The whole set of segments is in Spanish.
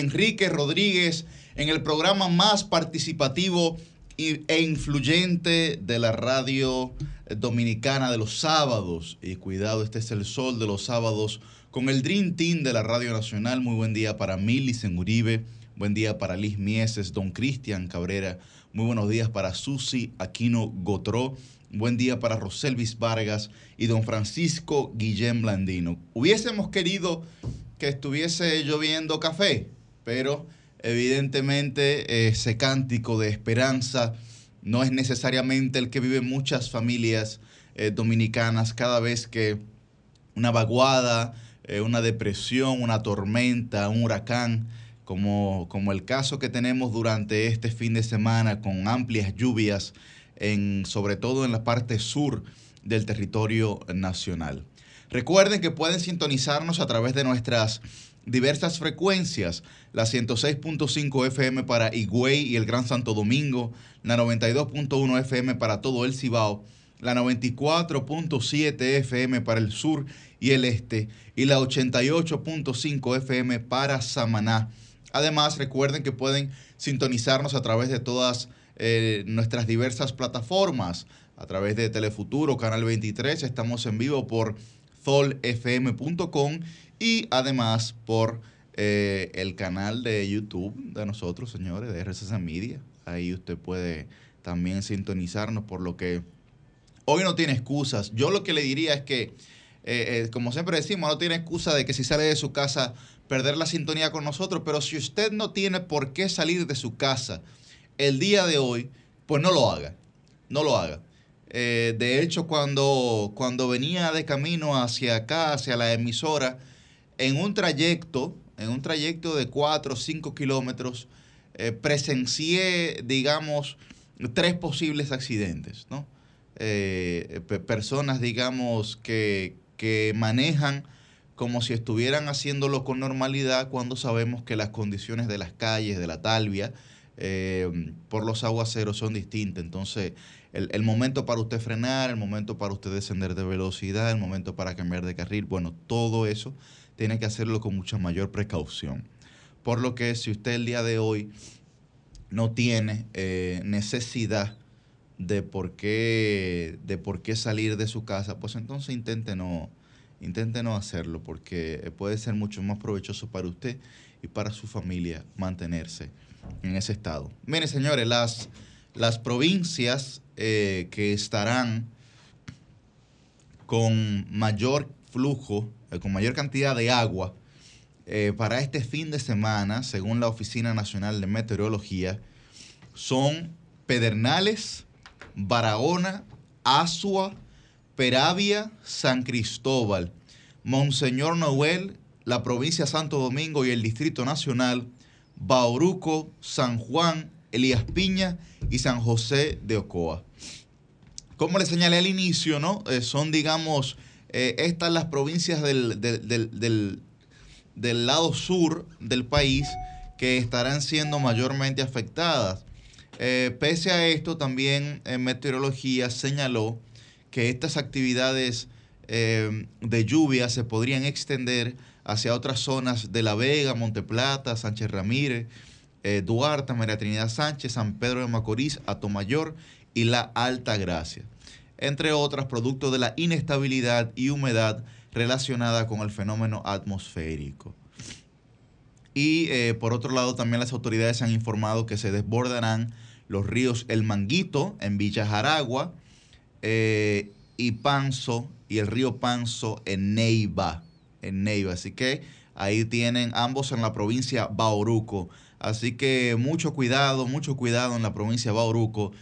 Enrique Rodríguez en el programa más participativo e influyente de la radio dominicana de los sábados. Y cuidado, este es el sol de los sábados con el Dream Team de la Radio Nacional. Muy buen día para Milicen Uribe. Buen día para Liz Mieses, Don Cristian Cabrera. Muy buenos días para Susi Aquino Gotró. Buen día para Roselvis Vargas y don Francisco Guillén Blandino. Hubiésemos querido que estuviese lloviendo café, pero evidentemente ese cántico de esperanza no es necesariamente el que viven muchas familias eh, dominicanas cada vez que una vaguada, eh, una depresión, una tormenta, un huracán, como, como el caso que tenemos durante este fin de semana con amplias lluvias, en, sobre todo en la parte sur del territorio nacional. Recuerden que pueden sintonizarnos a través de nuestras diversas frecuencias, la 106.5 FM para Higüey y el Gran Santo Domingo, la 92.1 FM para todo el Cibao, la 94.7 FM para el sur y el este y la 88.5 FM para Samaná. Además, recuerden que pueden sintonizarnos a través de todas eh, nuestras diversas plataformas, a través de Telefuturo, Canal 23, estamos en vivo por zolfm.com y además por eh, el canal de YouTube de nosotros, señores, de RCC Media. Ahí usted puede también sintonizarnos, por lo que hoy no tiene excusas. Yo lo que le diría es que, eh, eh, como siempre decimos, no tiene excusa de que si sale de su casa perder la sintonía con nosotros, pero si usted no tiene por qué salir de su casa el día de hoy, pues no lo haga, no lo haga. De hecho, cuando, cuando venía de camino hacia acá, hacia la emisora, en un trayecto, en un trayecto de 4 o 5 kilómetros, eh, presencié, digamos, tres posibles accidentes, ¿no? Eh, pe- personas, digamos, que, que manejan como si estuvieran haciéndolo con normalidad cuando sabemos que las condiciones de las calles, de la talvia, eh, por los aguaceros son distintas. Entonces, el momento para usted frenar, el momento para usted descender de velocidad, el momento para cambiar de carril, bueno, todo eso tiene que hacerlo con mucha mayor precaución. Por lo que si usted el día de hoy no tiene eh, necesidad de por, qué, de por qué salir de su casa, pues entonces intente no, intente no hacerlo, porque puede ser mucho más provechoso para usted y para su familia mantenerse en ese estado. Miren, señores, las, las provincias eh, que estarán con mayor flujo, con mayor cantidad de agua eh, para este fin de semana, según la Oficina Nacional de Meteorología, son Pedernales, Barahona, Asua, Peravia, San Cristóbal, Monseñor Noel, la provincia de Santo Domingo y el Distrito Nacional, Bauruco, San Juan, Elías Piña y San José de Ocoa. Como les señalé al inicio, ¿no? Eh, son, digamos, eh, estas las provincias del, del- del- del- lado sur del país que estarán siendo mayormente afectadas. Eh, pese a esto, también en meteorología señaló que estas actividades eh, de lluvia se podrían extender hacia otras zonas de La Vega, Monteplata, Sánchez Ramírez, eh, Duarte, María Trinidad Sánchez, San Pedro de Macorís, Atomayor y La Alta Gracia, entre otras producto de la inestabilidad y humedad relacionada con el fenómeno atmosférico. Y eh, por otro lado, también las autoridades han informado que se desbordarán los ríos El Manguito en Villa Jaragua eh, y Panzo y el río Panzo en Neiva. En Neiva. Así que ahí tienen ambos en la provincia Bauruco. Así que mucho cuidado, mucho cuidado en la provincia Bauruco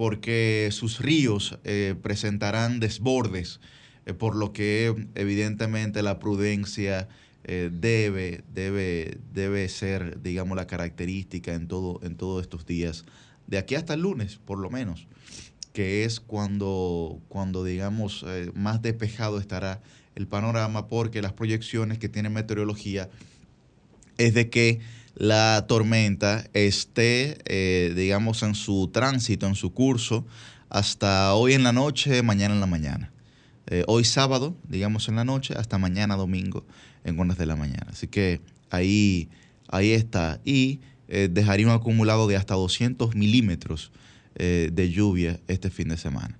porque sus ríos eh, presentarán desbordes, eh, por lo que evidentemente la prudencia eh, debe, debe, debe ser, digamos, la característica en, todo, en todos estos días, de aquí hasta el lunes, por lo menos, que es cuando, cuando digamos, más despejado estará el panorama, porque las proyecciones que tiene meteorología es de que la tormenta esté, eh, digamos, en su tránsito, en su curso, hasta hoy en la noche, mañana en la mañana. hoy sábado, digamos en la noche, hasta mañana domingo en horas de la mañana. Así que ahí, ahí está. Y eh, dejaría un acumulado de hasta 200 milímetros eh, de lluvia este fin de semana.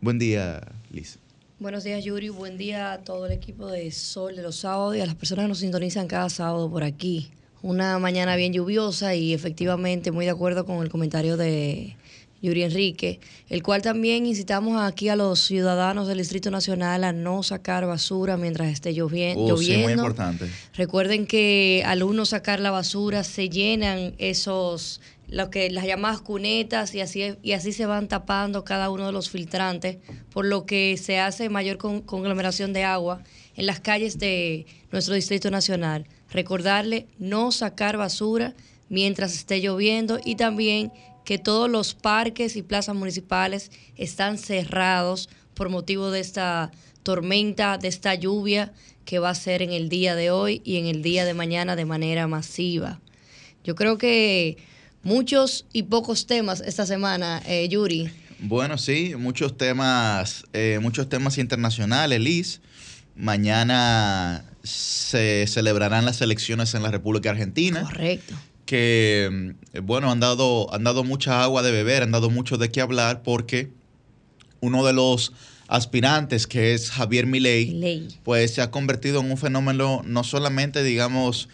Buen día, Liz. Buenos días, Yuri. Buen día a todo el equipo de Sol de los sábados y a las personas que nos sintonizan cada sábado por aquí. Una mañana bien lluviosa y efectivamente muy de acuerdo con el comentario de Yuri Enrique, el cual también incitamos aquí a los ciudadanos del Distrito Nacional a no sacar basura mientras esté lloviendo. Oh, sí, muy importante. Recuerden que al uno sacar la basura se llenan esos lo que las llamadas cunetas y así y así se van tapando cada uno de los filtrantes, por lo que se hace mayor conglomeración de agua en las calles de nuestro Distrito Nacional. Recordarle no sacar basura mientras esté lloviendo y también que todos los parques y plazas municipales están cerrados por motivo de esta tormenta, de esta lluvia que va a ser en el día de hoy y en el día de mañana de manera masiva. Yo creo que muchos y pocos temas esta semana, eh, Yuri. Bueno, sí, muchos temas, eh, muchos temas internacionales, Liz. Mañana se celebrarán las elecciones en la República Argentina. Correcto que, mm, bueno, han dado, han dado mucha agua de beber, han dado mucho de qué hablar porque uno de los aspirantes, que es Javier Milei, pues se ha convertido en un fenómeno no solamente, digamos,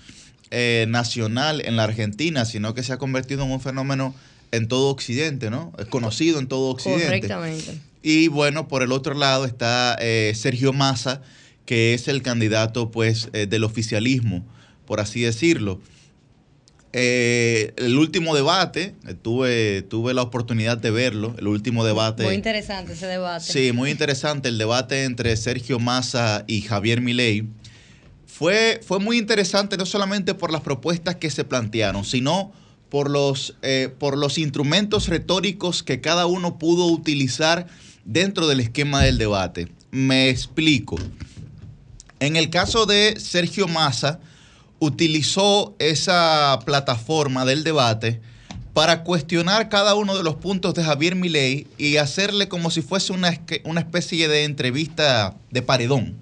eh, nacional en la Argentina, sino que se ha convertido en un fenómeno en todo Occidente, ¿no? Es conocido en todo Occidente. Correctamente. Y bueno, por el otro lado está eh, Sergio Massa, que es el candidato, pues, eh, del oficialismo, por así decirlo. Eh, el último debate, eh, tuve, tuve la oportunidad de verlo, el último debate. Muy interesante ese debate. Sí, muy interesante el debate entre Sergio Massa y Javier Milei. Fue, fue muy interesante no solamente por las propuestas que se plantearon, sino por los, por los instrumentos retóricos que cada uno pudo utilizar dentro del esquema del debate. Me explico. En el caso de Sergio Massa, utilizó esa plataforma del debate para cuestionar cada uno de los puntos de Javier Milei y hacerle como si fuese una, una especie de entrevista de paredón.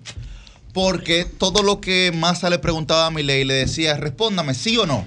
Porque todo lo que Massa le preguntaba a Milei le decía, respóndame sí o no.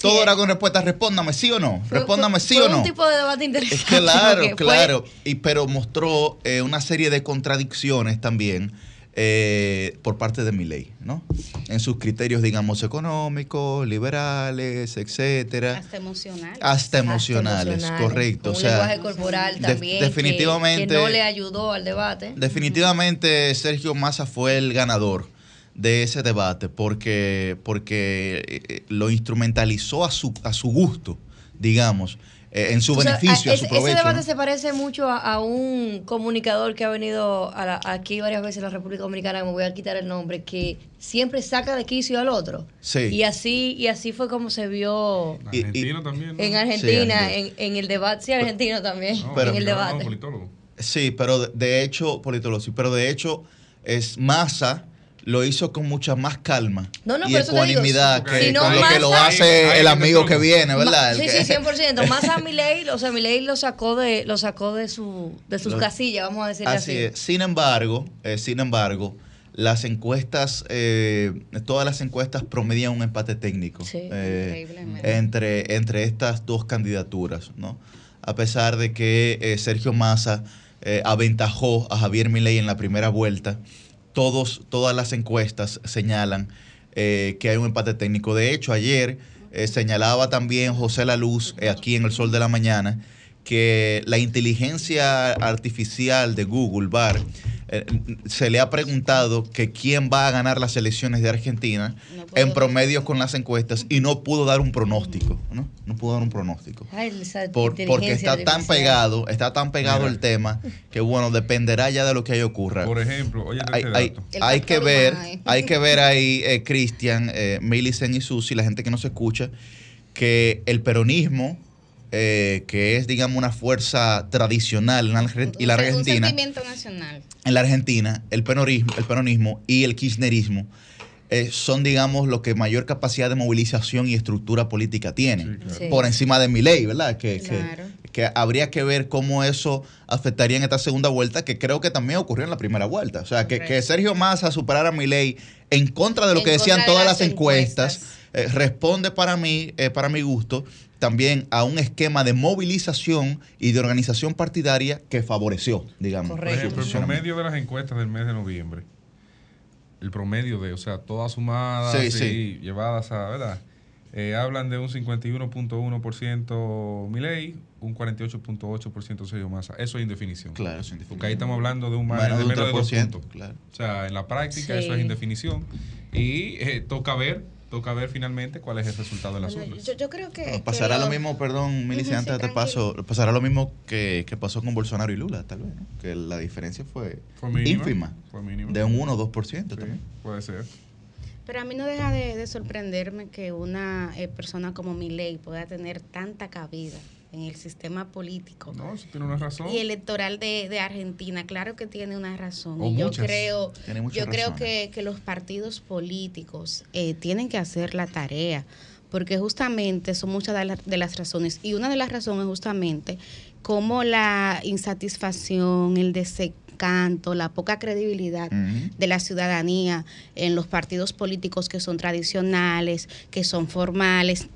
todo era con respuesta, respóndame sí o no, respóndame sí o no. un tipo de debate interesante. Claro, claro. Y, pero mostró eh, una serie de contradicciones también eh, por parte de mi ley, ¿no? En sus criterios, digamos, económicos, liberales, etcétera. Hasta emocionales. Hasta emocionales, correcto. un lenguaje corporal también. definitivamente. Que, no le ayudó al debate. Definitivamente Sergio Massa fue el ganador de ese debate porque, porque eh, lo instrumentalizó a su, a su gusto, digamos. Eh, en su beneficio, a, su provecho. Ese debate se parece mucho a, un comunicador que ha venido aquí varias veces en la República Dominicana, me voy a quitar el nombre, que siempre saca de quicio al otro. Sí. Y así, y así fue como se vio Argentino también, en Argentina, en, el debate, sí, argentino también, en el debate. Sí, pero de hecho, politólogo, sí, pero de hecho es masa lo hizo con mucha más calma y ecuanimidad que con lo que lo hace el amigo que viene, ¿verdad? Sí, sí, 100%. Más a Milei, o sea, Milei lo sacó de lo sacó de su de sus casillas, vamos a decir así. así. Es. Sin embargo, eh, sin embargo, las encuestas, eh, todas las encuestas promedian un empate técnico eh, entre, entre estas dos candidaturas, ¿no? A pesar de que Sergio Massa aventajó a Javier Milei en la primera vuelta, todos, todas las encuestas señalan eh, que hay un empate técnico. De hecho, ayer eh, señalaba también José La Luz, eh, aquí en El Sol de la Mañana, que la inteligencia artificial de Google, BAR, eh, se le ha preguntado que quién va a ganar las elecciones de Argentina No en promedio con las encuestas y no pudo dar un pronóstico, ¿no? No pudo dar un pronóstico. Ay, Por- porque está tan pegado, está tan pegado Mira. el tema que bueno, dependerá ya de lo que ahí ocurra. Por ejemplo, oye, hay, este hay- dato. El hay que ver, humano. hay que ver ahí, eh, Cristian, eh, Millicent y Susi, la gente que nos escucha, que el peronismo, eh, que es, digamos, una fuerza tradicional en la, y la Un- Un Argentina, sentimiento nacional. en la Argentina, el peronismo, el peronismo y el kirchnerismo eh, son, digamos, lo que mayor capacidad de movilización y estructura política tienen. Sí, claro. Sí. Por encima de mi ley, ¿verdad? Que, que- Claro. que que habría que ver cómo eso afectaría en esta segunda vuelta, que creo que también ocurrió en la primera vuelta. O sea, que, que Sergio Massa superara a Milei en contra de lo En que decían de todas las las encuestas, encuestas. eh, responde para mí, eh, para mi gusto, también a un esquema de movilización y de organización partidaria que favoreció, digamos. Por Correcto. ejemplo, el promedio de las encuestas del mes de noviembre. El promedio de, o sea, todas sumadas Sí, y sí. llevadas a, ¿verdad? Eh, hablan de un 51.1% Milei, un 48.8% Sergio Massa. Eso es indefinición. Claro, sin Porque ahí estamos hablando de un margen de menos de dos 3%, puntos. claro. O sea, en la práctica Sí. eso es indefinición. Y eh, toca ver, toca ver finalmente cuál es el resultado de las Bueno, urnas. yo, yo creo que. Bueno, que pasará lo los- mismo, perdón, Milicia, Ujú, antes sí, te paso, pasará lo mismo que, que pasó con Bolsonaro y Lula, tal vez, ¿no? Que la diferencia fue, Fue mínima. ínfima, Fue mínima. de un 1 o 2% Sí, también. puede ser. Pero a mí no deja de, de sorprenderme que una eh, persona como Milei pueda tener tanta cabida en el sistema político No, eso tiene una razón. y electoral de, de Argentina. Claro que tiene una razón. O y yo creo, yo creo razones. que, que los partidos políticos eh, tienen que hacer la tarea. Porque justamente son muchas de, la- de las razones. Y una de las razones justamente como la insatisfacción, el desencanto, la poca credibilidad de la ciudadanía en los partidos políticos que son tradicionales, que son formales,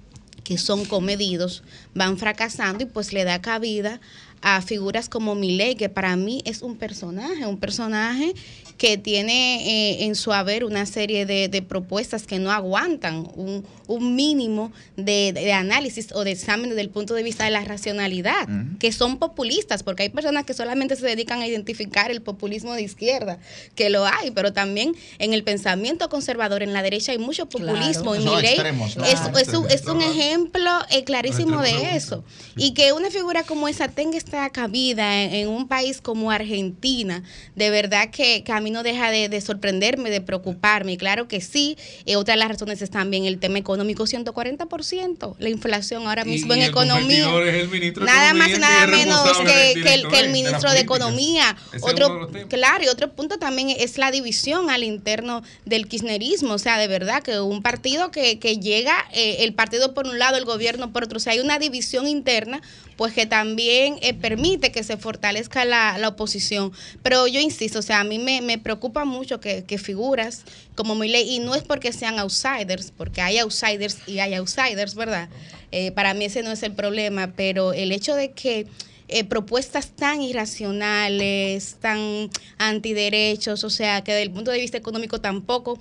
que son comedidos, van fracasando y pues le da cabida a figuras como Milei, que para mí es un personaje, un personaje que tiene eh, en su haber una serie de, de propuestas que no aguantan un, un mínimo de, de análisis o de examen desde el punto de vista de la racionalidad, que son populistas, porque hay personas que solamente se dedican a identificar el populismo de izquierda, que lo hay, pero también en el pensamiento conservador, en la derecha hay mucho populismo. Claro. Y Son Milei extremos, ¿no? es, Claro. es un, es un ejemplo eh, clarísimo de eso. Y que una figura como esa tenga esta cabida en, en un país como Argentina, de verdad que, que a mí no deja de, de sorprenderme, de preocuparme. Claro que sí, eh, otra de las razones es también el tema económico, 140%, la inflación ahora mismo y en el economía. es el Nada más y nada menos que, el, que el de ministro de. Economía. Ese Otro, claro, y otro punto también es la división al interno del kirchnerismo. O sea, de verdad que un partido que, que llega, eh, el partido por un lado, el gobierno por otro. O sea, hay una división interna, pues que también eh, permite que se fortalezca la, la oposición. Pero yo insisto, o sea, a mí me, me preocupa mucho que, figuras como Milei, y no es porque sean outsiders, porque hay outsiders y hay outsiders, ¿verdad? Eh, para mí ese no es el problema, pero el hecho de que eh, propuestas tan irracionales, tan antiderechos, o sea, que desde el punto de vista económico tampoco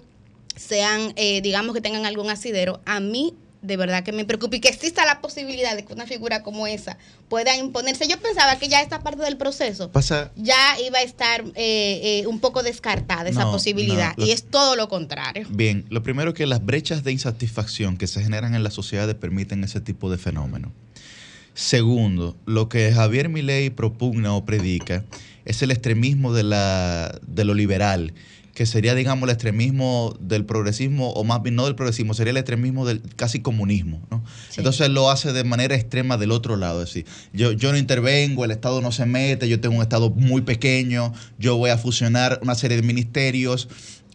sean, eh, digamos que tengan algún asidero, a mí de verdad que me preocupa y que exista la posibilidad de que una figura como esa pueda imponerse. Yo pensaba que ya esta parte del proceso Pasa, ya iba a estar eh, eh, un poco descartada esa No, posibilidad no, lo- y es todo lo contrario. Bien, lo primero que las brechas de insatisfacción que se generan en las sociedades permiten ese tipo de fenómeno. Segundo, lo que Javier Milei propugna o predica es el extremismo de, la, de lo liberal, que sería, digamos, el extremismo del progresismo, o más bien no del progresismo, sería el extremismo del casi comunismo. ¿no? Sí. Entonces lo hace de manera extrema del otro lado, es decir, yo, yo no intervengo, el Estado no se mete, yo tengo un Estado muy pequeño, yo voy a fusionar una serie de ministerios,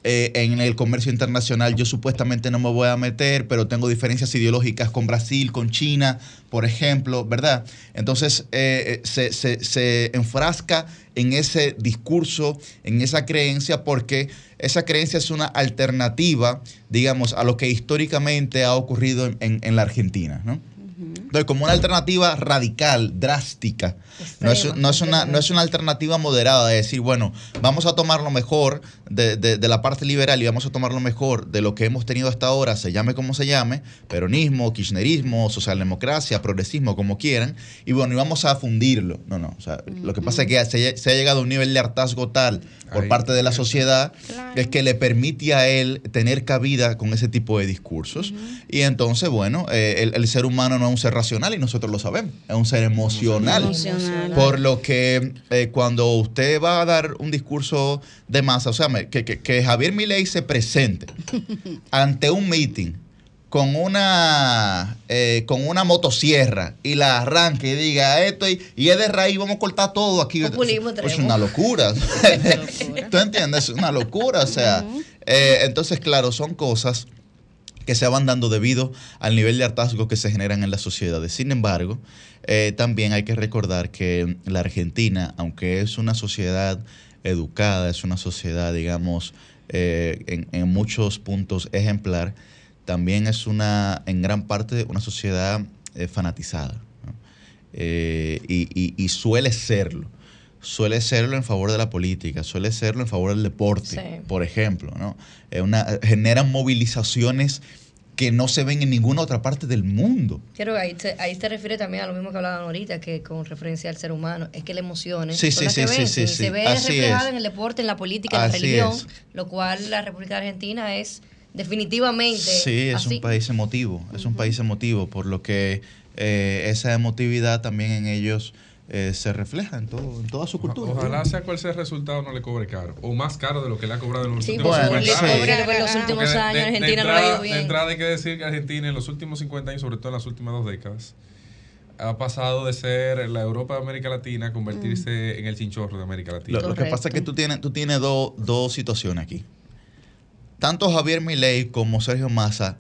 eh, en el comercio internacional yo supuestamente no me voy a meter, pero tengo diferencias ideológicas con Brasil, con China, por ejemplo, ¿verdad? Entonces eh, se, se- se enfrasca en ese discurso, en esa creencia, porque esa creencia es una alternativa, digamos, a lo que históricamente ha ocurrido en, en- en la Argentina, ¿no? Entonces, como una alternativa radical, drástica. No es, no, es una, no es una alternativa moderada de decir, bueno, vamos a tomar lo mejor de, de- de la parte liberal y vamos a tomar lo mejor de lo que hemos tenido hasta ahora, se llame como se llame, peronismo, kirchnerismo, socialdemocracia, progresismo, como quieran, y bueno, y vamos a fundirlo. No, no, o sea, lo que pasa es que se, se ha llegado a un nivel de hartazgo tal por Ahí. parte de la sociedad Claro. es que le permite a él tener cabida con ese tipo de discursos. Y entonces, bueno, eh, el, el ser humano no es un ser racional y nosotros lo sabemos, es un ser emocional. Emocional. Por lo que eh, cuando usted va a dar un discurso de masa, o sea, me- que, que- que Javier Milei se presente ante un meeting con una eh, con una motosierra y la arranque y diga esto y, y es de raíz, vamos a cortar todo aquí. Populismo es una locura. ¿Tú entiendes? Es una locura. O sea, eh, entonces, claro, son cosas que se van dando debido al nivel de hartazgo que se generan en las sociedades. Sin embargo, eh, también hay que recordar que la Argentina, aunque es una sociedad educada, es una sociedad, digamos, eh, en, en muchos puntos ejemplar, también es una, en gran parte, una sociedad eh, fanatizada. ¿no? Eh, y, y- y suele serlo. Suele serlo en favor de la política, suele serlo en favor del deporte, Sí. por ejemplo. ¿no? Una, generan movilizaciones que no se ven en ninguna otra parte del mundo. Que ahí se, ahí se refiere también a lo mismo que hablaban ahorita, que con referencia al ser humano, es que las emociones Sí, son sí, las que sí, se ve Así reflejada es. en el deporte, en la política, en la religión, es. lo cual la República Argentina es definitivamente Sí, es así. un país emotivo, es un país emotivo, por lo que eh, esa emotividad también en ellos eh, se refleja en, todo, en toda su cultura. Ojalá sea cual sea el resultado, no le cobre caro. O más caro de lo que le ha cobrado en los Sí, últimos Bueno, 50 sí. años. porque en los últimos Porque de- años de- de Argentina no ha entrada- ido bien. De entrada hay que decir que Argentina en los últimos 50 años, sobre todo en las últimas dos décadas, ha pasado de ser la Europa de América Latina a convertirse en el chinchorro de América Latina. Lo, lo que pasa es que tú tienes, tú tienes dos- dos situaciones aquí. Tanto Javier Milei como Sergio Massa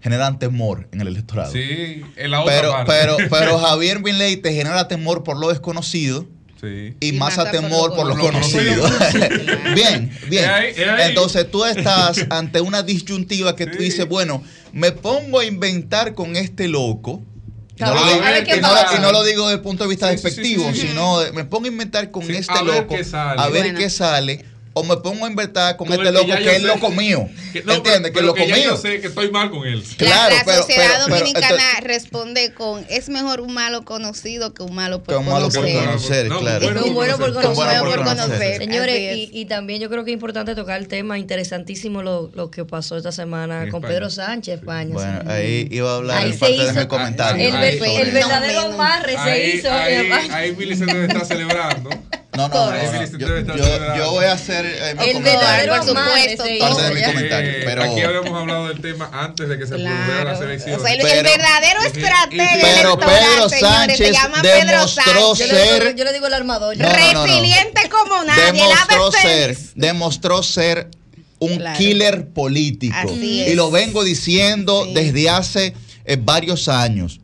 generan temor en el electorado. Sí, en la otra pero, parte. pero, pero Javier Milei te genera temor por lo desconocido sí. y, Massa por temor lo por lo conocido. conocido. bien, bien. Ahí. Entonces tú estás ante una disyuntiva que tú dices, bueno, me pongo a inventar con este loco. Y no, A lo ver, digo, a y no- pasa. y no lo digo desde el punto de vista Sí, despectivo, sí, sí, sí. sino de- me pongo a inventar con Sí, este a ver loco qué sale. a ver Bueno. qué sale. O me pongo a inventar con Con este el loco que, es loco mío. Que- no, ¿Entiendes? pero- Que es loco mío. yo sé que estoy mal con él. La- Claro, la, pero- sociedad pero- pero, dominicana responde con es mejor un malo conocido que un malo por Que un malo por conocer. conocer, claro. Es un bueno por bueno conocer. conocer. Señores, y, también yo creo que es importante tocar el tema interesantísimo lo, lo que pasó esta semana En con España. Pedro Sánchez, España. Bueno, sí. ahí iba a hablar Ahí en se parte de hizo- mi comentario. el, Ahí- ver- ahí- el no verdadero amarre se Ahí, hizo. ahí, ahí Billy se debe estar celebrando. No, no, no, yo, voy a hacer eh, mi El comentario. verdadero Por supuesto, Parte de mi comentario, pero- Aquí habíamos hablado del tema antes de que se produjera la Claro. selección. O sea, el, Pero- el verdadero estratega Pero Pedro señores, se Sánchez llama Pedro demostró Yo Sánchez. le, digo, ser- yo le digo el armador. No, no, no, no. Resiliente como nadie, demostró ser, demostró ser un Claro. killer político. Así y es. lo vengo diciendo Sí. desde hace eh, varios años.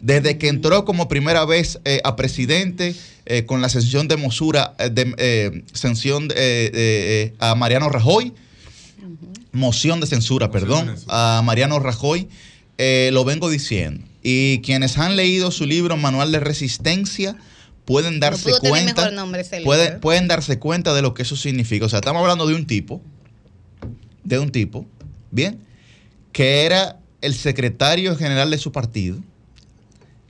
Desde que entró como primera vez eh, a presidente eh, con la sanción de mosura, eh, de, eh, sanción de, a Mariano Rajoy, moción de censura, Moción de perdón, censura. a Mariano Rajoy, eh, lo vengo diciendo. Y quienes han leído su libro Manual de Resistencia pueden darse cuenta, nombre pueden darse cuenta de lo que eso significa. O sea, estamos hablando de un tipo, de un tipo, bien, que era el secretario general de su partido,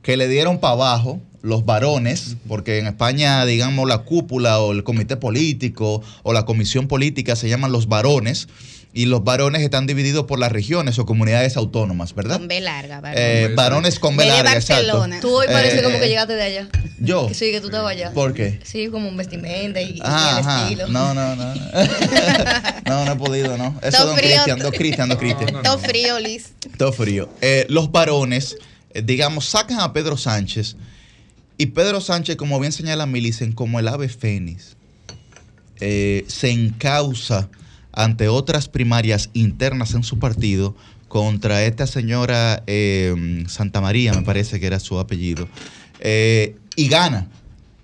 que le dieron para abajo los varones, porque en España, digamos, la cúpula o el comité político o la comisión política se llaman los varones, y los varones están divididos por las regiones o comunidades autónomas, ¿verdad? Con B larga, ¿verdad? Eh, Con B, varones con B larga, exacto. Barcelona. Tú hoy parece Eh, como que llegaste de allá. Yo. Sí, que tú estabas allá. ¿Por qué? Sí, como un vestimenta y, y Ah, el ajá. estilo. No, no, no. No, no, no he podido, no. Eso don. Cristian, don Cristian, don Cristian. No, no, Todo frío, Liz. Todo frío. Eh, los varones, eh, digamos, sacan a Pedro Sánchez y Pedro Sánchez, como bien señala Milicen, como el ave fénix, eh, se encausa ante otras primarias internas en su partido contra esta señora eh, Santa María, me parece que era su apellido, eh, y gana.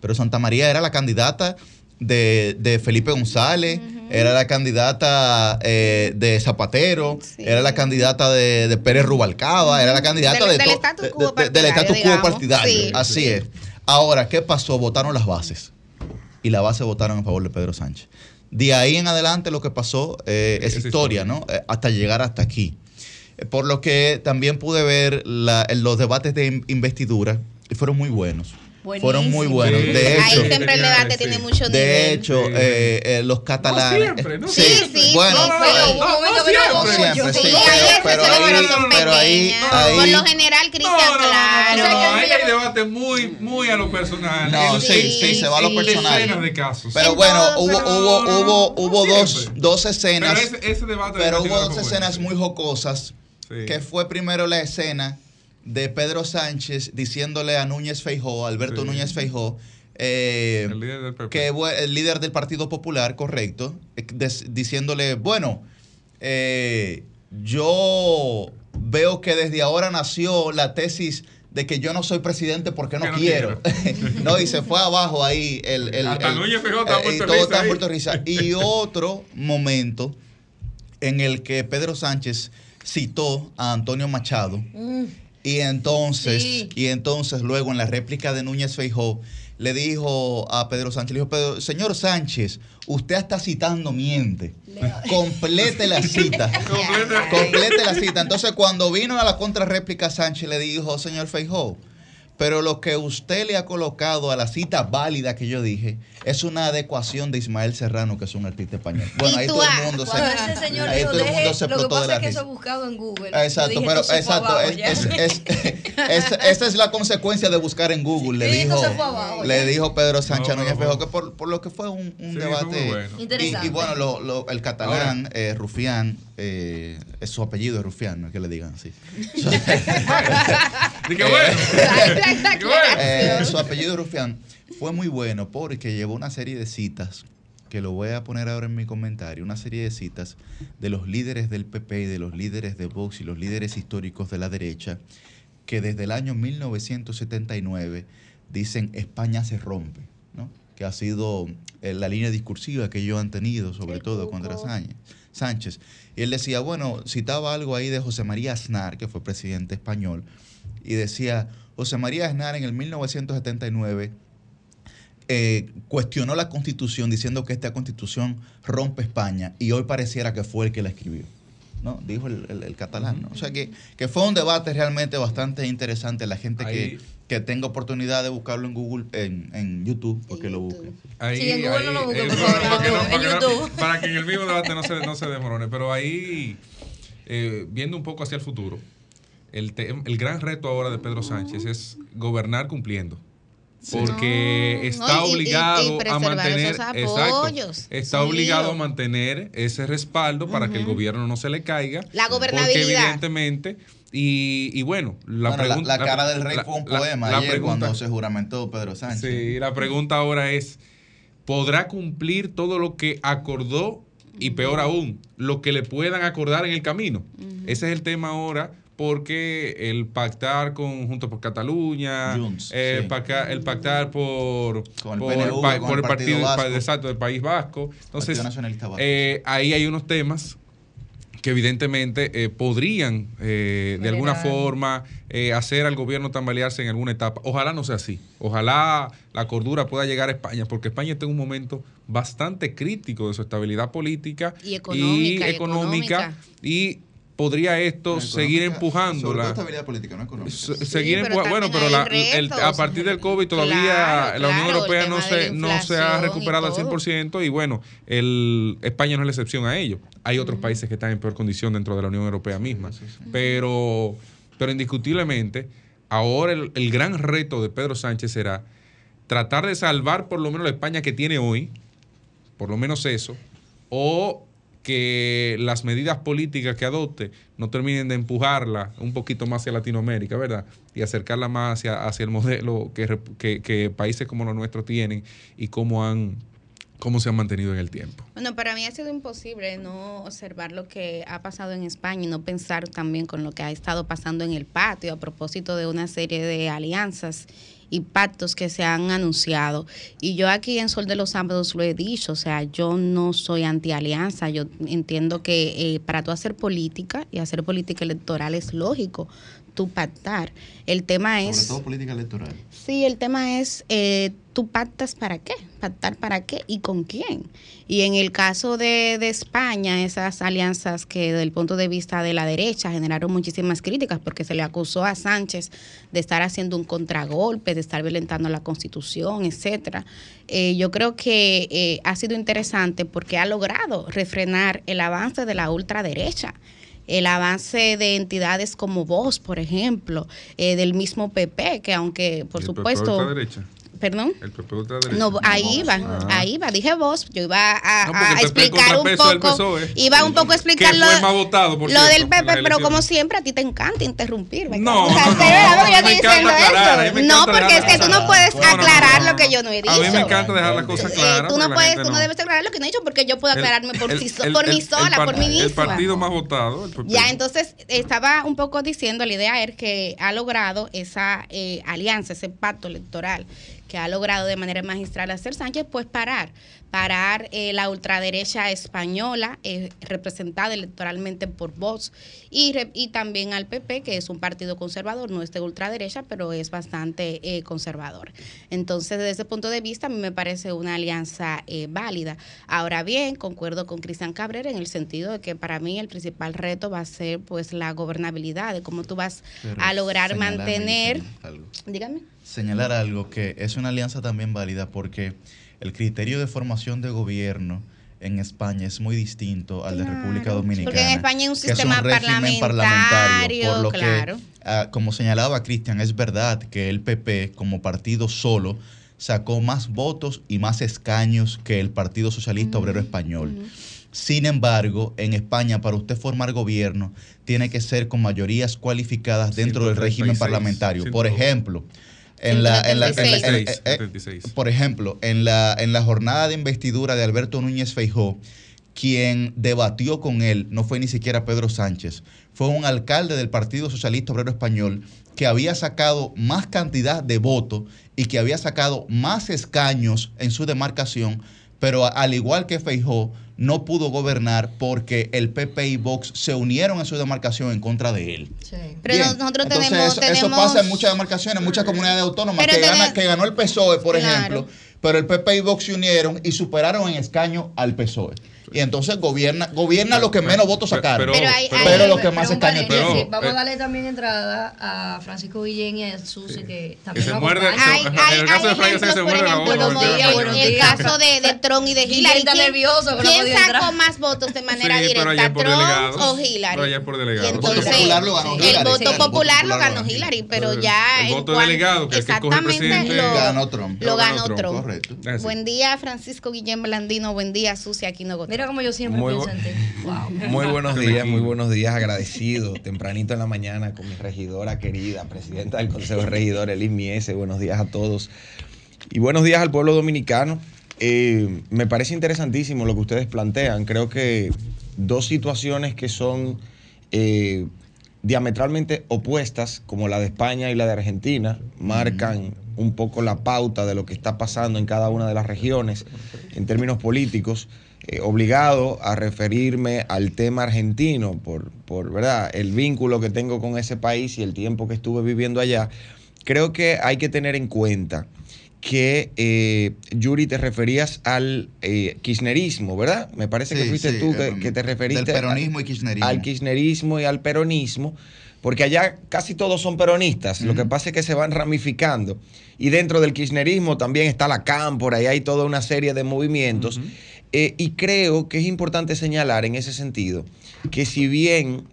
Pero Santa María era la candidata de, de Felipe González, era la candidata eh, de Zapatero, Sí. era la candidata de, de Pérez Rubalcaba, era la candidata Del- de del to- status de- quo del partidario, status quo partidario. Sí. Así es. Ahora, ¿qué pasó? Votaron las bases. Y las bases votaron a favor de Pedro Sánchez. De ahí en adelante lo que pasó eh, es, Es historia, historia. ¿no? Eh, hasta llegar hasta aquí. Eh, Por lo que también pude ver la- los debates de in- investidura y fueron muy buenos. Fueron muy Buenísimo. buenos. Sí. De Ahí hecho, siempre el debate Sí. tiene mucho nivel. de hecho Sí. eh, eh, los catalanes. siempre, no sí, siempre. Sí, bueno, No, no no pero- pero ahí- pero son pero ahí- ahí- Por lo general, Cristian, No, no, no, claro. no, no, ahí hay debate muy, muy a lo personal. No, sí, sí, se va a lo personal. Decenas de casos. Pero En bueno, hubo, pero- hubo, hubo, no hubo dos, pero escenas, ese, ese debate pero hubo dos escenas muy jocosas, que fue primero la escena de Pedro Sánchez diciéndole a Núñez Feijó, Alberto Sí. Núñez Feijó, eh, El líder del PP. que el líder del Partido Popular, correcto, eh, des- diciéndole, bueno, eh, yo veo que desde ahora nació la tesis de que yo no soy presidente porque no, quiero. no, y se fue abajo ahí el... el- Hasta el- Núñez Feijó estaba eh, y todo risa. Y otro momento en el que Pedro Sánchez citó a Antonio Machado. Mm. Y entonces, Sí. y entonces luego en la réplica de Núñez Feijó, le dijo a Pedro Sánchez, le dijo, Pedro, señor Sánchez, usted está citando miente. Complete la cita. Complete la cita. Entonces, cuando vino a la contrarréplica, Sánchez le dijo, señor Feijó, pero lo que usted le ha colocado a la cita válida que yo dije es una adecuación de Ismael Serrano, que es un artista español. Bueno, ahí todo el ah, mundo se, Cuando ese señor ahí dijo, todo el mundo deje, se lo que explotó de pasa la es que risa. eso he buscado en Google. Ah, Exacto, dije, pero exacto, abajo es- es- es- es- es la consecuencia de buscar en Google, le Sí, dijo, abajo le dijo Pedro Sánchez No, Feijóo que por, por lo que fue un, un Sí, fue debate bueno. Interesante. y bueno, lo- lo- el catalán, eh, Rufián, eh, es su apellido es Rufián, no es que le digan así. Di que bueno. Exacto, Qué bueno. Eh, su apellido Rufián fue muy bueno porque llevó una serie de citas, que lo voy a poner ahora en mi comentario, una serie de citas de los líderes del PP y de los líderes de Vox y los líderes históricos de la derecha, que desde el año 1979 dicen España se rompe, ¿no? que ha sido eh, la línea discursiva que ellos han tenido, sobre El todo contra Sánchez. Sánchez. Y él decía, bueno, citaba algo ahí de José María Aznar, que fue presidente español, y decía, José María Aznar en el 1979 eh, cuestionó la constitución diciendo que esta constitución rompe España y hoy pareciera que fue el que la escribió. ¿no? Dijo el, el- el catalán. ¿no? O sea que, que fue un debate realmente bastante interesante. La gente que, Ahí- que tenga oportunidad de buscarlo en Google, en, en YouTube, porque lo busque. Ahí, Sí, en Google no lo busque, eh, por no, favor, para que no- en para que no- YouTube. Para que en el mismo debate no se, no se desmorone. Pero ahí, eh, viendo un poco hacia el futuro, el, te- el gran reto ahora de Pedro Sánchez es gobernar cumpliendo. Porque No, está no, y- y- y obligado a preservar mantener esos exacto, apoyos. está Sí. obligado a mantener ese respaldo para que el gobierno no se le caiga La porque gobernabilidad. evidentemente y, y bueno la Bueno, pregunta la cara del rey la- fue un la- poema la ayer pregunta- cuando se juramentó Pedro Sánchez. Sí, la pregunta ahora es, ¿podrá cumplir todo lo que acordó y peor aún, lo que le puedan acordar en el camino? Ese es el tema ahora porque el pactar con Juntos por Cataluña, Junts, eh, sí. el pactar por, Con el por, PNV, pa- con por el el Partido partido, Vasco. exacto, del País Vasco. Entonces, Vasco. eh, ahí hay unos temas que evidentemente eh, podrían eh, de alguna forma eh, hacer al gobierno tambalearse en alguna etapa. Ojalá no sea así. Ojalá la cordura pueda llegar a España, porque España está en un momento bastante crítico de su estabilidad política Y económica, y económica, económica. y podría esto seguir empujándola. estabilidad política, no económica. Se- Sí, seguir pero bueno, pero la- el- a partir del COVID todavía Claro, la Unión claro, Europea no se, no se ha recuperado al todo. 100% y bueno, el, España no es la excepción a ello. Hay otros países que están en peor condición dentro de la Unión Europea misma. Pero, pero indiscutiblemente, ahora el, el gran reto de Pedro Sánchez será tratar de salvar por lo menos la España que tiene hoy, por lo menos eso, o que las medidas políticas que adopte no terminen de empujarla un poquito más hacia Latinoamérica, ¿verdad? Y acercarla más hacia, hacia el modelo que, que- que países como los nuestros tienen y cómo han cómo se han mantenido en el tiempo. Bueno, para mí ha sido imposible no observar lo que ha pasado en España y no pensar también con lo que ha estado pasando en el patio a propósito de una serie de alianzas y pactos que se han anunciado. Y yo aquí en Sol de los Sábados lo he dicho, o sea, yo no soy anti-alianza, yo entiendo que eh, para tú hacer política y hacer política electoral es lógico tú pactar. El tema es... Sobre todo política electoral. Sí, el tema es, eh, ¿tú pactas para qué? ¿Pactar para qué y con quién? Y en el caso de, de España, esas alianzas que desde el punto de vista de la derecha generaron muchísimas críticas porque se le acusó a Sánchez de estar haciendo un contragolpe, de estar violentando la constitución, etcétera. Eh, yo creo que eh, ha sido interesante porque ha logrado refrenar el avance de la ultraderecha el avance de entidades como vos, por ejemplo, eh, del mismo PP, que aunque por ¿El PP supuesto... Perdón. El PP ultraderecha. No, ahí va, Ah. ahí va, dije vos, yo iba a, No, explicar un poco, PSOE. iba un poco a explicar lo, cierto, del PP, pero como siempre a ti te encanta interrumpirme. No, no. Porque es que tú no puedes aclarar lo que yo no he dicho. A mí me encanta dejar las cosas claras. tú no puedes, gente tú no debes aclarar lo que no he dicho porque yo puedo aclararme por, mí sola, por mí misma. El partido más votado. Ya, entonces estaba un poco diciendo, la idea es que ha logrado esa eh, alianza, ese pacto electoral que ha logrado de manera magistral hacer Sánchez, pues parar, parar eh, la ultraderecha española eh, representada electoralmente por Vox y, también al PP, que es un partido conservador, no es de ultraderecha, pero es bastante eh, conservador. Entonces, desde ese punto de vista, a mí me parece una alianza válida. Ahora bien, concuerdo con Cristian Cabrera en el sentido de que para mí el principal reto va a ser pues la gobernabilidad, de cómo tú vas Pero a lograr mantener... Algo. Dígame. Señalar algo que es una alianza también válida porque el criterio de formación de gobierno en España es muy distinto al de República Dominicana. porque en España hay un que es sistema régimen parlamentario, por lo claro. que, ah, como señalaba Cristian, es verdad que el PP como partido solo sacó más votos y más escaños que el Partido Socialista Obrero Español. Sin embargo, en España, para usted formar gobierno, tiene que ser con mayorías cualificadas dentro del régimen 136, parlamentario. Por 102. ejemplo, en la, en la- en la- en- 76, eh, eh, 76. por ejemplo, en la, en la jornada de investidura de Alberto Núñez Feijó, quien debatió con él no fue ni siquiera Pedro Sánchez, fue un alcalde del Partido Socialista Obrero Español que había sacado más cantidad de votos y que había sacado más escaños en su demarcación, pero a- al igual que Feijó, no pudo gobernar porque el PP y Vox se unieron en su demarcación en contra de él. Sí. Pero Bien, no- nosotros entonces tenemos, eso, eso tenemos- pasa en muchas demarcaciones, en muchas comunidades autónomas, que, tenemos- gana- que ganó el PSOE, por Claro. ejemplo, pero el PP y Vox se unieron y superaron en escaño al PSOE. Y entonces gobierna, gobierna los que Pero- menos votos pero- sacaron. Pero Pero, los que más escaños tienen. Vamos eh, a darle también entrada a Francisco Guillén y a Susi, que también se muerde. en el caso de Francia se ejemplos, por muerde la días, el, caso de, de Trump y de Hillary. está ¿Quién- nervioso que no ¿Quién podía sacó más votos de manera Sí, pero directa, allá por Trump delegados. o Hillary? Pero allá por delegados. Y El voto entonces, popular lo ganó el Hillary. voto Sí, el voto popular lo ganó Hillary, pero ya el en voto delegado, que el presidente, lo ganó Trump. Lo ganó Trump. Buen día, Francisco Guillén Blandino. Buen día, Susi Aquino Gotero. Mira como yo siempre Muy pienso bu- en ti. Wow. Muy buenos días, muy buenos días, agradecido. Tempranito en la mañana con mi regidora querida, presidenta del Consejo de Regidores, Liz Miese. Buenos días a todos. Y buenos días al pueblo dominicano. Eh, me parece interesantísimo lo que ustedes plantean. Creo que dos situaciones que son eh, diametralmente opuestas, como la de España y la de Argentina, marcan un poco la pauta de lo que está pasando en cada una de las regiones en términos políticos. Eh, obligado a referirme al tema argentino por, por ¿verdad? el vínculo que tengo con ese país y el tiempo que estuve viviendo allá, creo que hay que tener en cuenta que, eh, Yuri, te referías al eh, kirchnerismo, ¿verdad? Me parece que fuiste sí, tú que, eh, que te referiste del peronismo y kirchnerismo. al kirchnerismo y al peronismo, porque allá casi todos son peronistas, lo que pasa es que se van ramificando. Y dentro del kirchnerismo también está la cámpora y hay toda una serie de movimientos. Eh, y creo que es importante señalar en ese sentido que si bien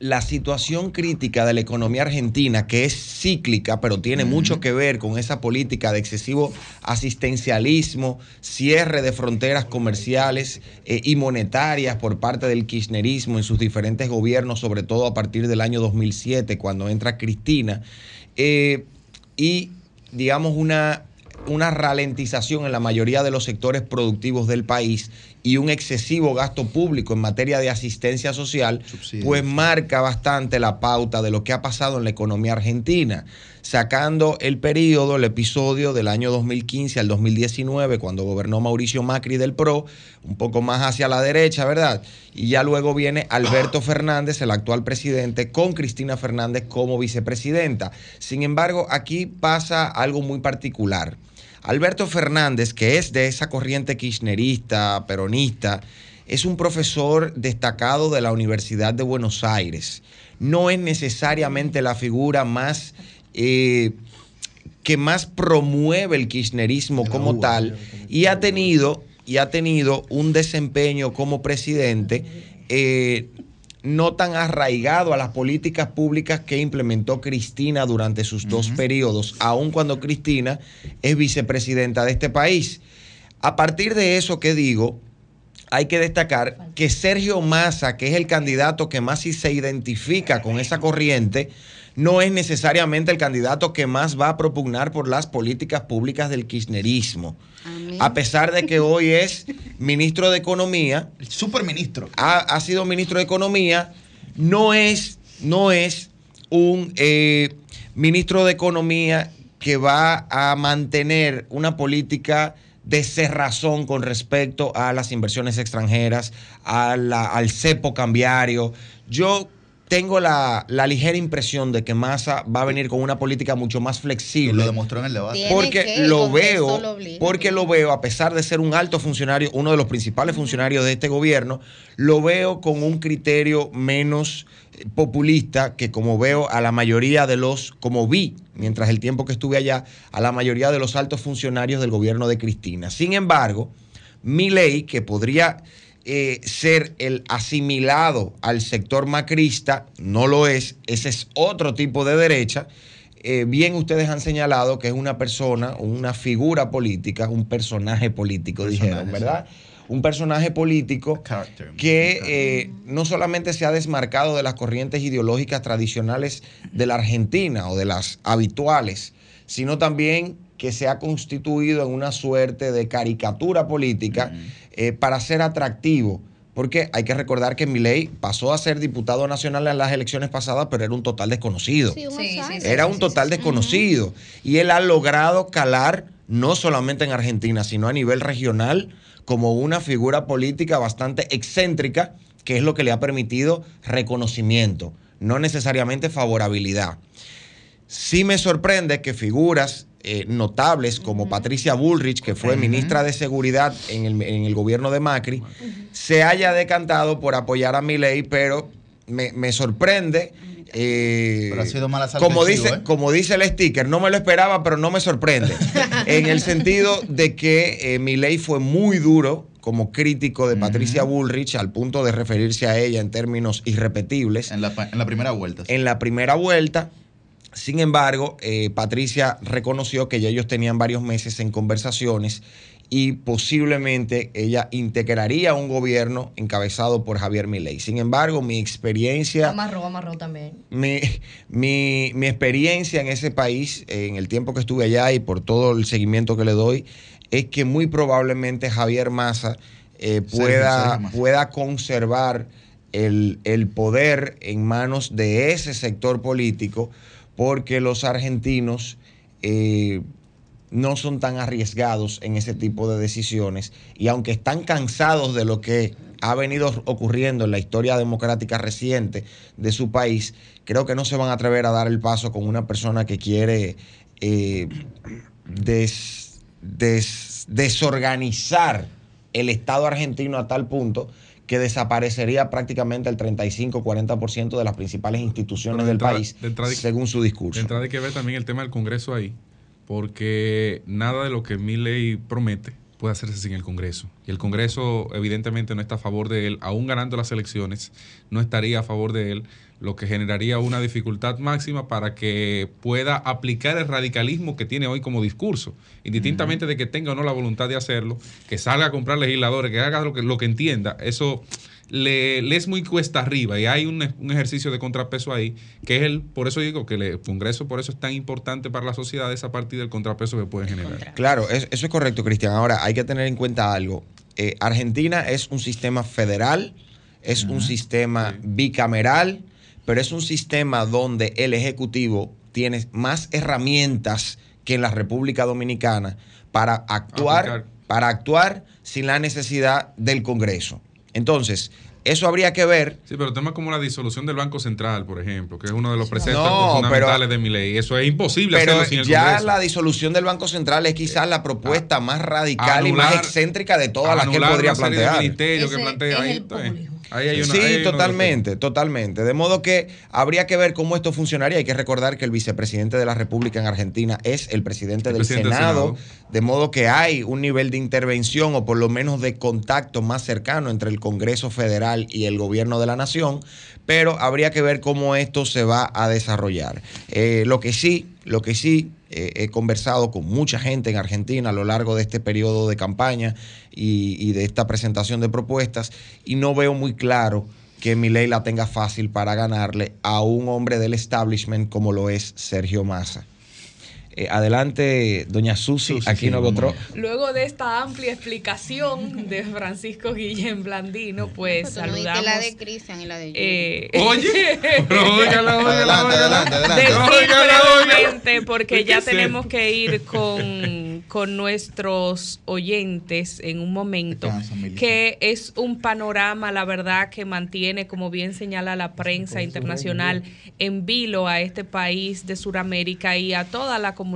la situación crítica de la economía argentina, que es cíclica, pero tiene mucho que ver con esa política de excesivo asistencialismo, cierre de fronteras comerciales eh, y monetarias por parte del kirchnerismo en sus diferentes gobiernos, sobre todo a partir del año 2007, cuando entra Cristina, eh, y digamos una una ralentización en la mayoría de los sectores productivos del país y un excesivo gasto público en materia de asistencia social, Subsidios. pues marca bastante la pauta de lo que ha pasado en la economía argentina, sacando el periodo, el episodio del año 2015 al 2019, cuando gobernó Mauricio Macri del PRO, un poco más hacia la derecha, ¿verdad? Y ya luego viene Alberto Fernández, el actual presidente, con Cristina Fernández como vicepresidenta. Sin embargo, aquí pasa algo muy particular. Alberto Fernández, que es de esa corriente kirchnerista, peronista, es un profesor destacado de la Universidad de Buenos Aires. No es necesariamente la figura más eh, que más promueve el kirchnerismo como tal y ha tenido y ha tenido un desempeño como presidente eh, no tan arraigado a las políticas públicas que implementó Cristina durante sus dos periodos, aun cuando Cristina es vicepresidenta de este país. A partir de eso que digo, hay que destacar que Sergio Massa, que es el candidato que más se identifica con esa corriente, no es necesariamente el candidato que más va a propugnar por las políticas públicas del kirchnerismo. Amén. A pesar de que hoy es ministro de Economía, El superministro. ha, ha sido ministro de Economía, no es, no es un eh, ministro de Economía que va a mantener una política de cerrazón con respecto a las inversiones extranjeras, a la- al cepo cambiario. Yo tengo la, la ligera impresión de que Massa va a venir con una política mucho más flexible Lo demostró en el debate. Porque que, lo veo, lo porque lo veo, a pesar de ser un alto funcionario, uno de los principales funcionarios de este gobierno, lo veo con un criterio menos eh, populista que como veo a la mayoría de los, como vi mientras el tiempo que estuve allá, a la mayoría de los altos funcionarios del gobierno de Cristina. Sin embargo, mi ley, que podría eh, ser el asimilado al sector macrista, no lo es, ese es otro tipo de derecha. Eh, bien ustedes han señalado que es una persona, una figura política, un personaje político, Personaje, dijeron, ¿verdad? Un personaje político que eh, no solamente se ha desmarcado de las corrientes ideológicas tradicionales de la Argentina o de las habituales, sino también que se ha constituido en una suerte de caricatura política eh, para ser atractivo. Porque hay que recordar que Milei pasó a ser diputado nacional en las elecciones pasadas, pero era un total desconocido. Sí, sí. Era un total desconocido. Y él ha logrado calar no solamente en Argentina, sino a nivel regional como una figura política bastante excéntrica, que es lo que le ha permitido reconocimiento, no necesariamente favorabilidad. Sí me sorprende que figuras eh, notables como Patricia Bullrich, que fue ministra de Seguridad en el, en el gobierno de Macri, se haya decantado por apoyar a Milei, pero me, me sorprende. eh, Pero ha sido mal asalto como dice, ¿eh? como dice el sticker, no me lo esperaba, pero no me sorprende. en el sentido de que eh, Milei fue muy duro como crítico de Patricia Bullrich al punto de referirse a ella en términos irrepetibles En la, en la primera vuelta. en la primera vuelta. Sin embargo, eh, Patricia reconoció que ya ellos tenían varios meses en conversaciones y posiblemente ella integraría un gobierno encabezado por Javier Milei. Sin embargo, mi experiencia Amarró, amarró también. mi, mi- mi experiencia en ese país, en el tiempo que estuve allá y por todo el seguimiento que le doy, es que muy probablemente Javier Massa eh, pueda, Sergio pueda conservar el, el poder en manos de ese sector político, porque los argentinos eh, no son tan arriesgados en ese tipo de decisiones y aunque están cansados de lo que ha venido ocurriendo en la historia democrática reciente de su país, creo que no se van a atrever a dar el paso con una persona que quiere eh, des- des- desorganizar el Estado argentino a tal punto que desaparecería prácticamente el 35-40% de las principales instituciones del país, de según su discurso. De entrada hay que ver también el tema del Congreso ahí, porque nada de lo que Milley promete puede hacerse sin el Congreso. Y el Congreso evidentemente no está a favor de él, aún ganando las elecciones, no estaría a favor de él, lo que generaría una dificultad máxima para que pueda aplicar el radicalismo que tiene hoy como discurso, indistintamente de que tenga o no la voluntad de hacerlo, que salga a comprar legisladores, que haga lo que, lo que entienda, eso le, le es muy cuesta arriba y hay un, un ejercicio de contrapeso ahí, que es el, por eso digo que el Congreso por eso es tan importante para la sociedad, es a partir del contrapeso que puede generar. Claro, es- eso es correcto, Cristian. Ahora, hay que tener en cuenta algo. Eh, Argentina es un sistema federal, es un sistema bicameral, pero es un sistema donde el Ejecutivo tiene más herramientas que en la República Dominicana para actuar, Aplicar. para actuar sin la necesidad del Congreso. Entonces, eso habría que ver Sí, pero temas como la disolución del Banco Central, por ejemplo, que es uno de los preceptos No, fundamentales pero- de mi ley. Eso es imposible Pero hacerlo sin el ya Congreso. la disolución del Banco Central es quizás la propuesta más radical y más excéntrica de todas las que él podría plantear. que plantea es ahí. el. Ahí hay una- sí, ahí hay totalmente, totalmente. De modo que habría que ver cómo esto funcionaría. Hay que recordar que el vicepresidente de la República en Argentina es el presidente, El del, presidente del Senado, Senado. de modo que hay un nivel de intervención o por lo menos de contacto más cercano entre el Congreso Federal y el gobierno de la nación, pero habría que ver cómo esto se va a desarrollar. Eh, lo que sí, lo que sí eh, he conversado con mucha gente en Argentina a lo largo de este periodo de campaña y, de esta presentación de propuestas y no veo muy claro que Milei la tenga fácil para ganarle a un hombre del establishment como lo es Sergio Massa. Eh, adelante, doña Susi, Susi, aquí sí, no vamos otro. allá. Luego de esta amplia explicación de Francisco Guillén Blandino, pues no saludamos. la de Cristian y la de eh, Oye, pero óigala, óigala, Adelante, adelante, porque ¿Qué ya tenemos que ir con, con nuestros oyentes en un momento, que es un panorama, la verdad, que mantiene, como bien señala la prensa internacional, en vilo a este país de Sudamérica y a toda la comunidad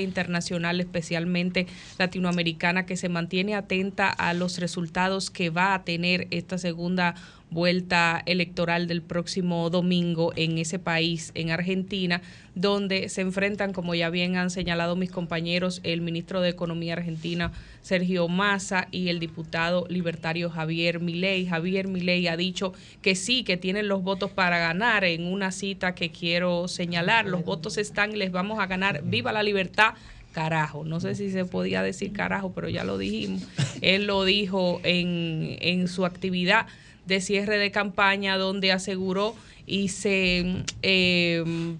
internacional, especialmente latinoamericana, que se mantiene atenta a los resultados que va a tener esta segunda vuelta electoral del próximo domingo en ese país, en Argentina, donde se enfrentan, como ya bien han señalado mis compañeros, el ministro de Economía argentina, Sergio Massa, y el diputado libertario Javier Milei. Javier Milei ha dicho que sí, que tienen los votos para ganar en una cita que quiero señalar. Los votos están y les vamos a ganar. Viva la libertad carajo. No sé si se podía decir carajo, pero ya lo dijimos. Él lo dijo en, en su actividad de cierre de campaña donde aseguró y se eh,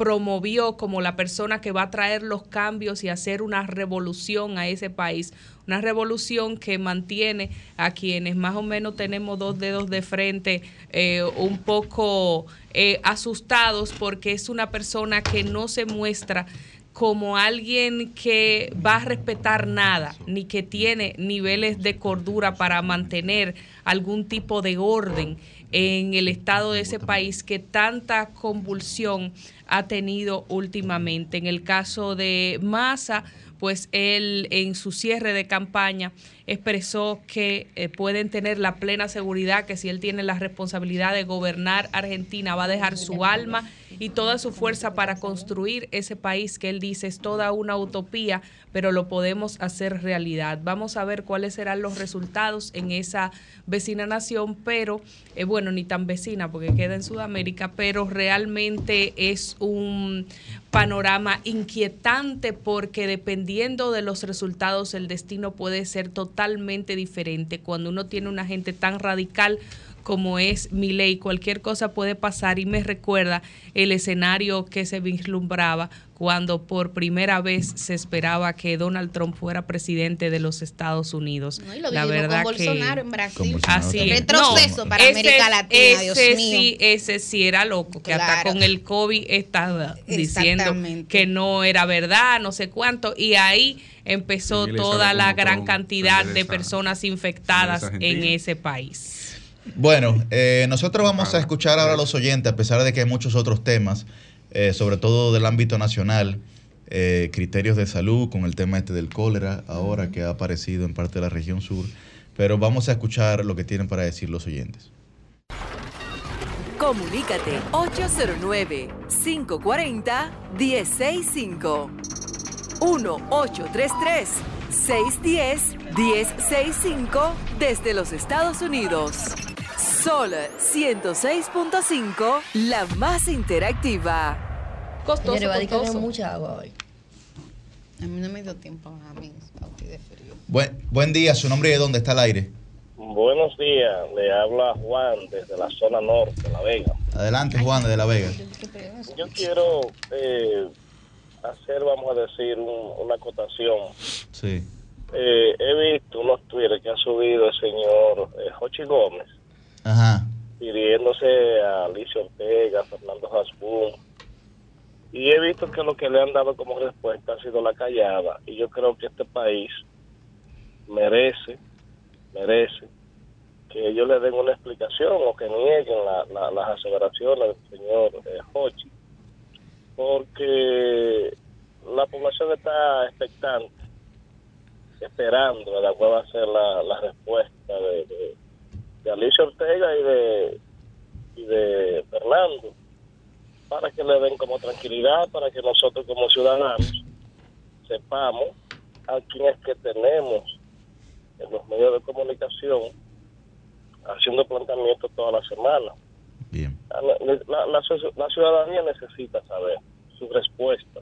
promovió como la persona que va a traer los cambios y hacer una revolución a ese país. Una revolución que mantiene a quienes más o menos tenemos dos dedos de frente eh, un poco eh, asustados porque es una persona que no se muestra como alguien que va a respetar nada, ni que tiene niveles de cordura para mantener algún tipo de orden en el estado de ese país que tanta convulsión ha tenido últimamente. En el caso de Massa, pues él en su cierre de campaña expresó que eh, pueden tener la plena seguridad que si él tiene la responsabilidad de gobernar Argentina va a dejar su alma y toda su fuerza para construir ese país que él dice es toda una utopía, pero lo podemos hacer realidad. Vamos a ver cuáles serán los resultados en esa vecina nación, pero eh, bueno, ni tan vecina porque queda en Sudamérica, pero realmente es un panorama inquietante porque dependiendo de los resultados el destino puede ser totalmente diferente. Cuando uno tiene una gente tan radical como es mi ley, cualquier cosa puede pasar y me recuerda el escenario que se vislumbraba cuando por primera vez se esperaba que Donald Trump fuera presidente de los Estados Unidos. No, y lo La vivimos verdad con que Bolsonaro en Brasil. Bolsonaro Así es. Retroceso para ese- América Latina, Dios ese mío. Sí, ese sí era loco, que hasta con el COVID estaba diciendo que no era verdad, no sé cuánto, y ahí empezó toda la gran cantidad de personas infectadas en ese país. Bueno, eh, nosotros vamos a escuchar ahora a los oyentes, a pesar de que hay muchos otros temas, eh, sobre todo del ámbito nacional, eh, criterios de salud, con el tema este del cólera, ahora que ha aparecido en parte de la región sur. Pero vamos a escuchar lo que tienen para decir los oyentes. Comunícate 809-540-1065. 1-833-610-1065 desde los Estados Unidos. Sol 106.5, la más interactiva. Costoso, Señores, va a costoso. mucha agua hoy. A mí no me dio tiempo a mí, a ti de frío. Buen, buen día, su nombre y de dónde está el aire. Buenos días, le habla Juan desde la zona norte, La Vega. Adelante, Juan de la Vega. Yo quiero eh, hacer, vamos a decir, un- una acotación. Sí. Eh, he visto unos tweets que ha subido el señor eh, Jochi Gómez Ajá. a Alicia Ortega, a Fernando Hasbun. Y he visto que lo que le han dado como respuesta ha sido la callada. Y yo creo que este país merece, merece que ellos le den una explicación o que nieguen la- la- las aseveraciones del señor eh, Hochi. Porque la población está expectante, esperando ¿verdad? cuál va a ser la, la respuesta de, de Alicia Ortega y de, y de Fernando para que le den como tranquilidad, para que nosotros como ciudadanos sepamos a quién es que tenemos en los medios de comunicación haciendo planteamientos toda la semana. Bien. La, la- la soci- la ciudadanía necesita saber su respuesta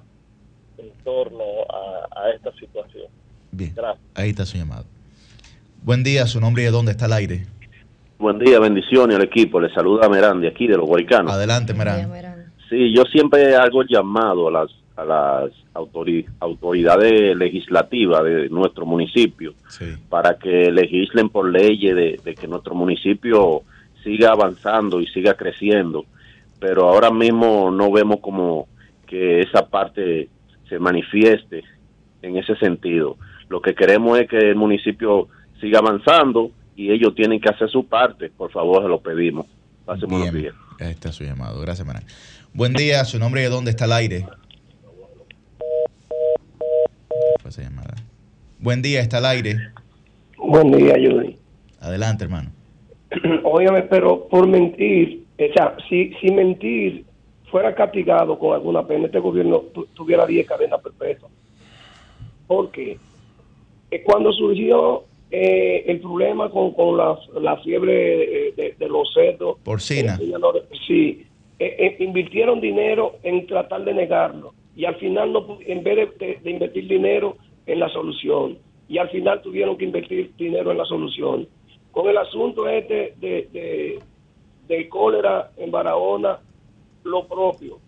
en torno a, a esta situación. Bien. Gracias. Ahí está su llamado. Buen día, su nombre y de dónde está el aire. Buen día, bendiciones al equipo. Le saluda Merán de aquí, de los Guaricanos. Adelante, Merán. Sí, yo siempre hago el llamado a las, a las autori- autoridades legislativas de nuestro municipio para que legislen por leyes de, de que nuestro municipio siga avanzando y siga creciendo. Pero ahora mismo no vemos como que esa parte se manifieste en ese sentido. Lo que queremos es que el municipio siga avanzando y ellos tienen que hacer su parte. Por favor, se lo pedimos. Pasen buenos días. Ahí está su llamado. Gracias, Merán. Buen día, su nombre y de dónde está el aire. Fue esa llamada. Buen día, está el aire. Buen día, Judy. Adelante, hermano. Óyeme, pero por mentir, o sea, si, si mentir fuera castigado con alguna pena, este gobierno tu- tuviera 10 cadenas perpetuas. Porque eh, cuando surgió eh, el problema con, con la, la fiebre de, de- de los cerdos, Porcina. eh, sí, eh, eh, invirtieron dinero en tratar de negarlo y al final no en vez de, de- de invertir dinero en la solución y al final tuvieron que invertir dinero en la solución. Con el asunto este de, de, del cólera en Barahona lo propio.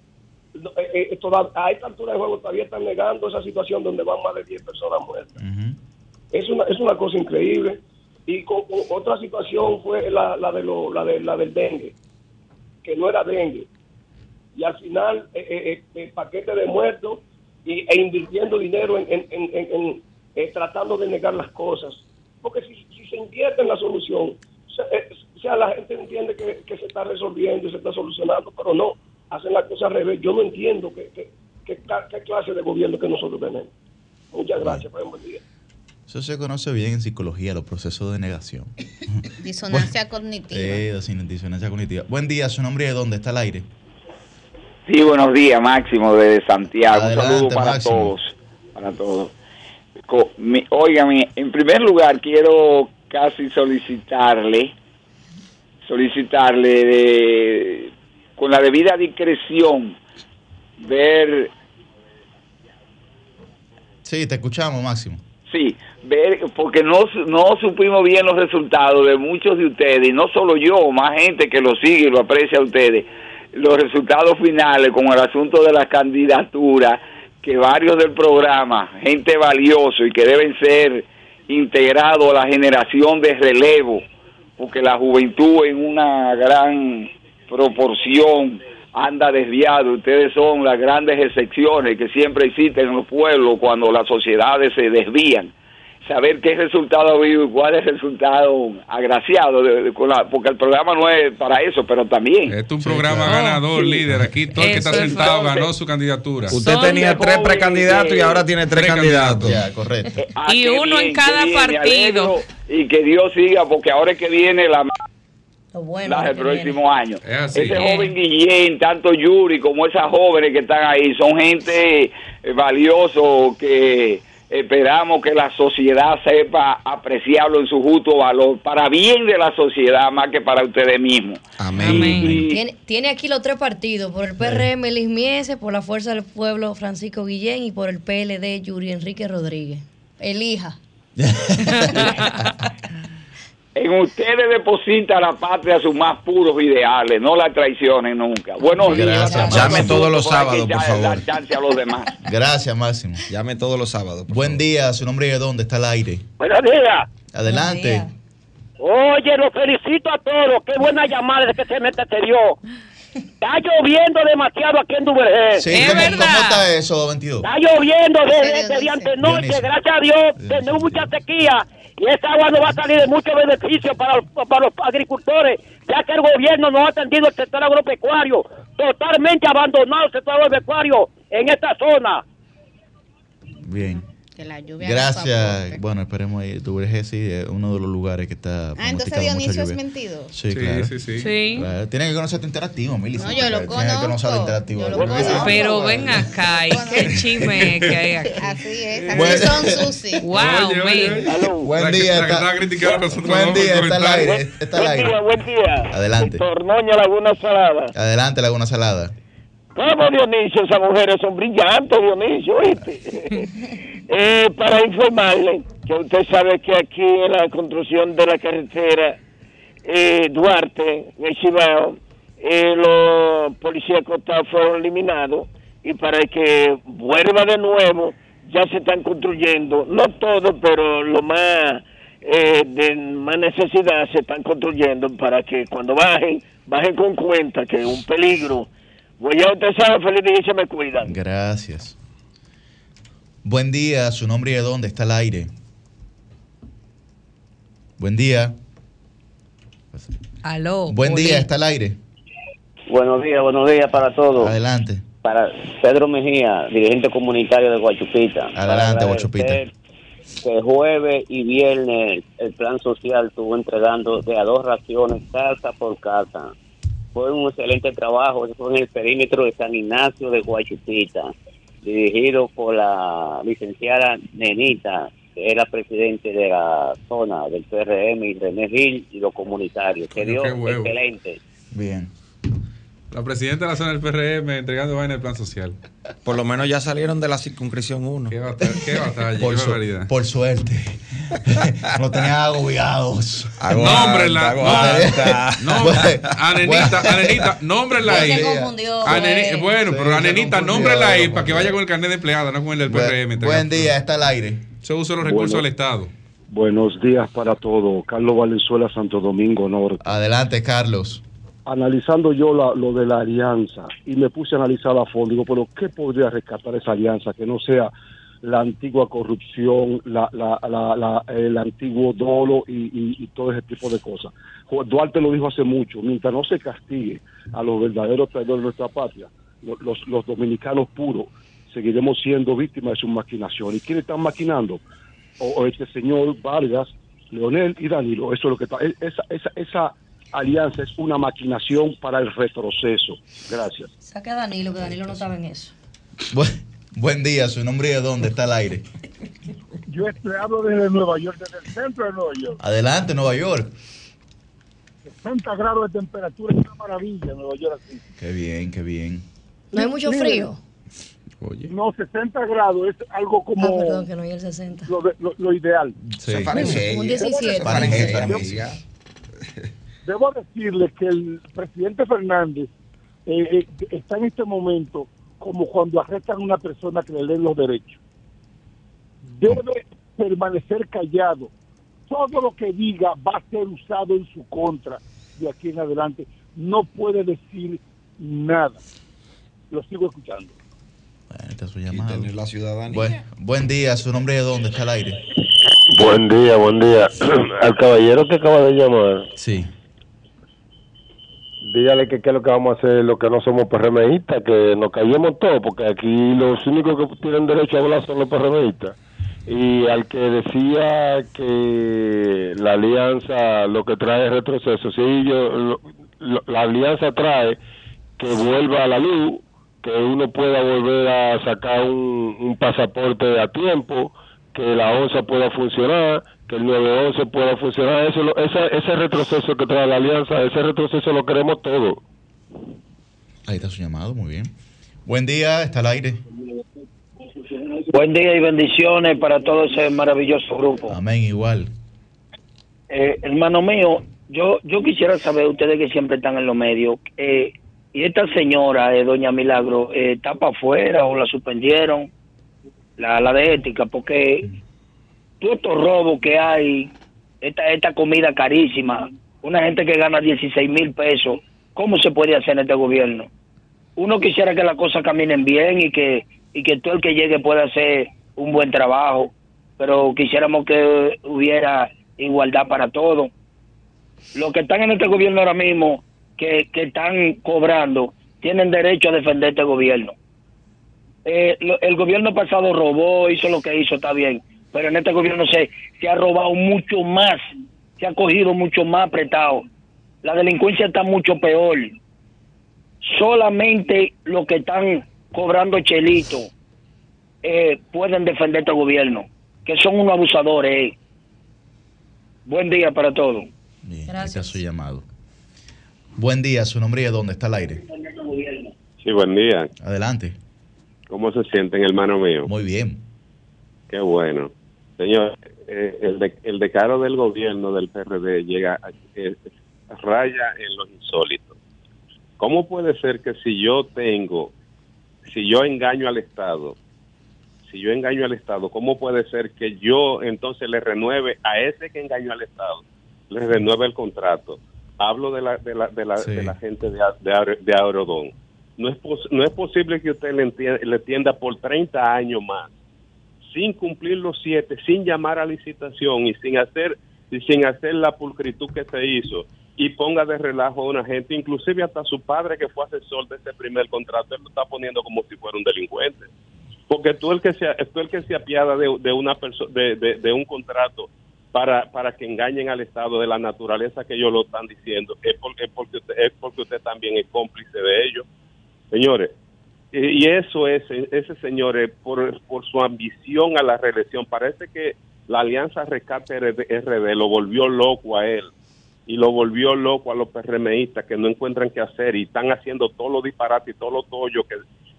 A esta altura de juego todavía están negando esa situación donde van más de 10 personas muertas es una es una cosa increíble. Y con, otra situación fue la, la de lo, la de la del dengue que no era dengue. Y al final eh, eh, eh, el paquete de muertos y, e invirtiendo dinero en, en- en- en- eh, tratando de negar las cosas. Porque si, si se invierte en la solución o sea, eh, la gente entiende que, que se está resolviendo y se está solucionando pero no hacen la cosa al revés. Yo no entiendo qué que, clase de gobierno que nosotros tenemos. Muchas gracias por buen día Eso se conoce bien en psicología, los procesos de negación. Disonancia cognitiva. Eh, disonancia cognitiva. Buen día, su nombre y de dónde está el aire. Sí, buenos días, Máximo, desde Santiago. Adelante, Un saludo para Máximo. todos. Para todos. Óigame, en primer lugar quiero casi solicitarle, solicitarle de, con la debida discreción, ver, Sí, te escuchamos, Máximo. sí, ver, porque no, no supimos bien los resultados de muchos de ustedes, y no solo yo, más gente que lo sigue y lo aprecia a ustedes, los resultados finales con el asunto de las candidaturas, que varios del programa, gente valioso y que deben ser integrados a la generación de relevo, porque la juventud en una gran proporción anda desviado. Ustedes son las grandes excepciones que siempre existen en los pueblos cuando las sociedades se desvían. Saber qué resultado ha habido y cuál es el resultado agraciado, de- de- con la- porque el programa no es para eso, pero también. Este es un programa ganador, líder. Aquí todo el que está es sentado ganó su candidatura. Usted tenía tres precandidatos y ahora tiene tres candidatos. Ya, correcto. Ah, Y uno en cada me partido. Y que Dios siga, porque ahora es que viene la bueno el próximo año. así. Ese Eh. joven Guillén, tanto Yuri como esas jóvenes que están ahí, son gente eh, valioso que esperamos que la sociedad sepa apreciarlo en su justo valor, para bien de la sociedad más que para ustedes mismos. Y- Tiene, tiene aquí los tres partidos, por el PRM Liz Miese, por la Fuerza del Pueblo Francisco Guillén y por el PLD Yuri Enrique Rodríguez. Elija. En ustedes deposita la patria sus más puros ideales, no la traicionen nunca. Buenos días. Gracias. Llame todos los sábados, por favor. Chance a los demás. Gracias, Máximo. Llame todos los sábados. Buen día, su nombre y de dónde está al aire. Buenos días. Adelante. Oye, los felicito a todos. Qué buena llamada de que se mete te dio. Está lloviendo demasiado aquí en Duvergé. Sí, ¿cómo, cómo está eso, 22? Está lloviendo desde, desde antenoche, Dionisio. gracias a Dios. Tenemos mucha sequía y esa agua nos va a salir de mucho beneficio para, para los agricultores, ya que el gobierno no ha atendido el sector agropecuario, totalmente abandonado el sector agropecuario en esta zona. Bien. Que la lluvia Gracias. Bueno, esperemos ahí. Duvergé sí es uno de los lugares que está. Ah, entonces Dionisio es mentido. Sí, Sí, claro. sí, sí. Sí. Claro, Tienen que conocer tu interactivo, Mili. No, yo lo Tienen que conocer conozco, el interactivo. yo lo Porque- conozco. Pero ven acá, ¿y qué chisme que hay aquí? Así es, así Bueno. son Susi. Wow, man. Buen día. está- estaba criticando a nosotros Buen día, está al aire. Está al Buen día, aire. buen día. Adelante. Tornoña Laguna Salada. Adelante, Laguna Salada. ¿Cómo, Dionisio? Esas mujeres son brillantes, Dionisio, ¿viste? eh, para informarle que usted sabe que aquí en la construcción de la carretera eh, Duarte, en el Cibao, eh, los policías costados fueron eliminados y para que vuelva de nuevo ya se están construyendo, no todo, pero lo más eh, de más necesidad se están construyendo para que cuando bajen, bajen con cuenta que es un peligro. Pues ya usted sabe, feliz día y se me cuidan. Gracias. Buen día, su nombre y de dónde está al aire. Buen día. Aló. Buen día, está al aire. Buenos días, buenos días para todos. Adelante. Para Pedro Mejía, dirigente comunitario de Guachupita. Adelante, Guachupita. Que jueves y viernes el plan social estuvo entregando de a dos raciones casa por casa. Fue un excelente trabajo, eso fue en el perímetro de San Ignacio de Guachupita, dirigido por la licenciada Nenita, que era presidente de la zona del PRM, y René Gil y los comunitarios. Que dio excelente. Bien. La presidenta de la zona del PRM entregando vaina del plan social. Por lo menos ya salieron de la circunscripción 1. Qué batalla, qué, batalla, Por, qué su- barbaridad. por suerte. no tenían agobiados. Nómbrenla, Anenita, Anenita, nómbrenla ahí. Eh. bueno, Sí, pero Anenita, nómbrenla ahí para que vaya con el carnet de empleada, no con el del PRM. Buen, buen día, está al aire. Se usa los recursos Bueno. del Estado. Buenos días para todos. Carlos Valenzuela, Santo Domingo Norte. Adelante, Carlos. Analizando yo la- lo de la alianza y me puse a analizar a fondo, digo, pero ¿qué podría rescatar esa alianza que no sea la antigua corrupción, la, la, la- el antiguo dolo y, todo ese tipo de cosas? Duarte lo dijo hace mucho, mientras no se castigue a los verdaderos traidores de nuestra patria, lo- los, los dominicanos puros, seguiremos siendo víctimas de su maquinación. ¿Y quiénes están maquinando? o, o este señor Vargas, Leonel y Danilo. Eso es lo que está. Esa, esa, esa alianza es una maquinación para el retroceso. Gracias. Saca a Danilo, que Danilo no estaba en eso. Buen, buen día, su nombre y de dónde está al aire. Yo estoy, hablo desde Nueva York, desde el centro de Nueva York. Adelante, Nueva York. 60 grados de temperatura es una maravilla en Nueva York así. Qué bien, qué bien. No hay mucho frío. No, 60 grados es algo como Ah, perdón, que no hay el 60. lo, de- lo- lo ideal. Sí. Un 17. Fahrenheit, Debo- amiga. Debo decirle que el presidente Fernández eh, eh, está en este momento como cuando arrestan a una persona que le leen los derechos. Debe permanecer callado. Todo lo que diga va a ser usado en su contra de aquí en adelante. No puede decir nada. Lo sigo escuchando. Bueno, esta es su llamada. tener la ciudadanía. Buen, buen día, su nombre de dónde está al aire. Buen día, buen día. Al caballero que acaba de llamar, Sí. Dígale que qué es lo que vamos a hacer los que no somos PRMistas, que nos callemos todos, porque aquí los únicos que tienen derecho a hablar son los PRMistas. Y al que decía que la alianza lo que trae es retroceso, sí, yo, lo- lo- la alianza trae que vuelva a la luz, que uno pueda volver a sacar un, un pasaporte a tiempo, que la ONSA pueda funcionar, que el 911 pueda funcionar. Eso, lo- ese, ese retroceso que trae la alianza, ese retroceso lo queremos todos. Ahí está su llamado, muy bien. Buen día, está al aire. Buen día y bendiciones para todo ese maravilloso grupo. Amén, igual. Eh, hermano mío, yo yo quisiera saber, ustedes que siempre están en los medios, eh, y esta señora, eh, doña Milagro, eh, ¿está para afuera o la suspendieron? La, la de ética, porque todos estos robos que hay, esta, esta comida carísima, una gente que gana 16 mil pesos, ¿cómo se puede hacer en este gobierno? Uno quisiera que las cosas caminen bien y que, y que todo el que llegue pueda hacer un buen trabajo, pero quisiéramos que hubiera igualdad para todos. Los que están en este gobierno ahora mismo, que, que están cobrando, tienen derecho a defender este gobierno. Eh, el gobierno pasado robó, hizo lo que hizo, está bien, pero en este gobierno se, se ha robado mucho más, se ha cogido mucho más apretado. La delincuencia está mucho peor. Solamente los que están cobrando chelito eh, pueden defender este gobierno, que son unos abusadores. eh. Buen día para todos. Bien, ahí está su llamado. Buen día, su nombre y de dónde está el aire. Sí, buen día. Adelante. ¿Cómo se sienten, hermano mío? Muy bien. Qué bueno. Señor, eh, el, de- el decaro del gobierno del PRD llega eh, raya en lo insólito. ¿Cómo puede ser que si yo tengo, si yo engaño al Estado, si yo engaño al Estado, ¿cómo puede ser que yo entonces le renueve a ese que engañó al Estado, le renueve el contrato? Hablo de la, de la, de la, de la gente de, de, de Aerodón. No es, pos- no es posible que usted le, entie- le tienda por 30 años más sin cumplir los siete, sin llamar a licitación y sin hacer y sin hacer la pulcritud que se hizo y ponga de relajo a una gente, inclusive hasta su padre que fue asesor de ese primer contrato, él lo está poniendo como si fuera un delincuente. Porque tú el que se, tú el que se apiada de, una de, de- de un contrato para, para que engañen al Estado de la naturaleza que ellos lo están diciendo, es porque, es porque, usted, es porque usted también es cómplice de ellos. Señores, y y eso es, ese señor, eh, por, por su ambición a la reelección, parece que la Alianza Rescate RD, lo volvió loco a él y lo volvió loco a los PRMistas que no encuentran qué hacer y están haciendo todos los disparates y todos los tollos que,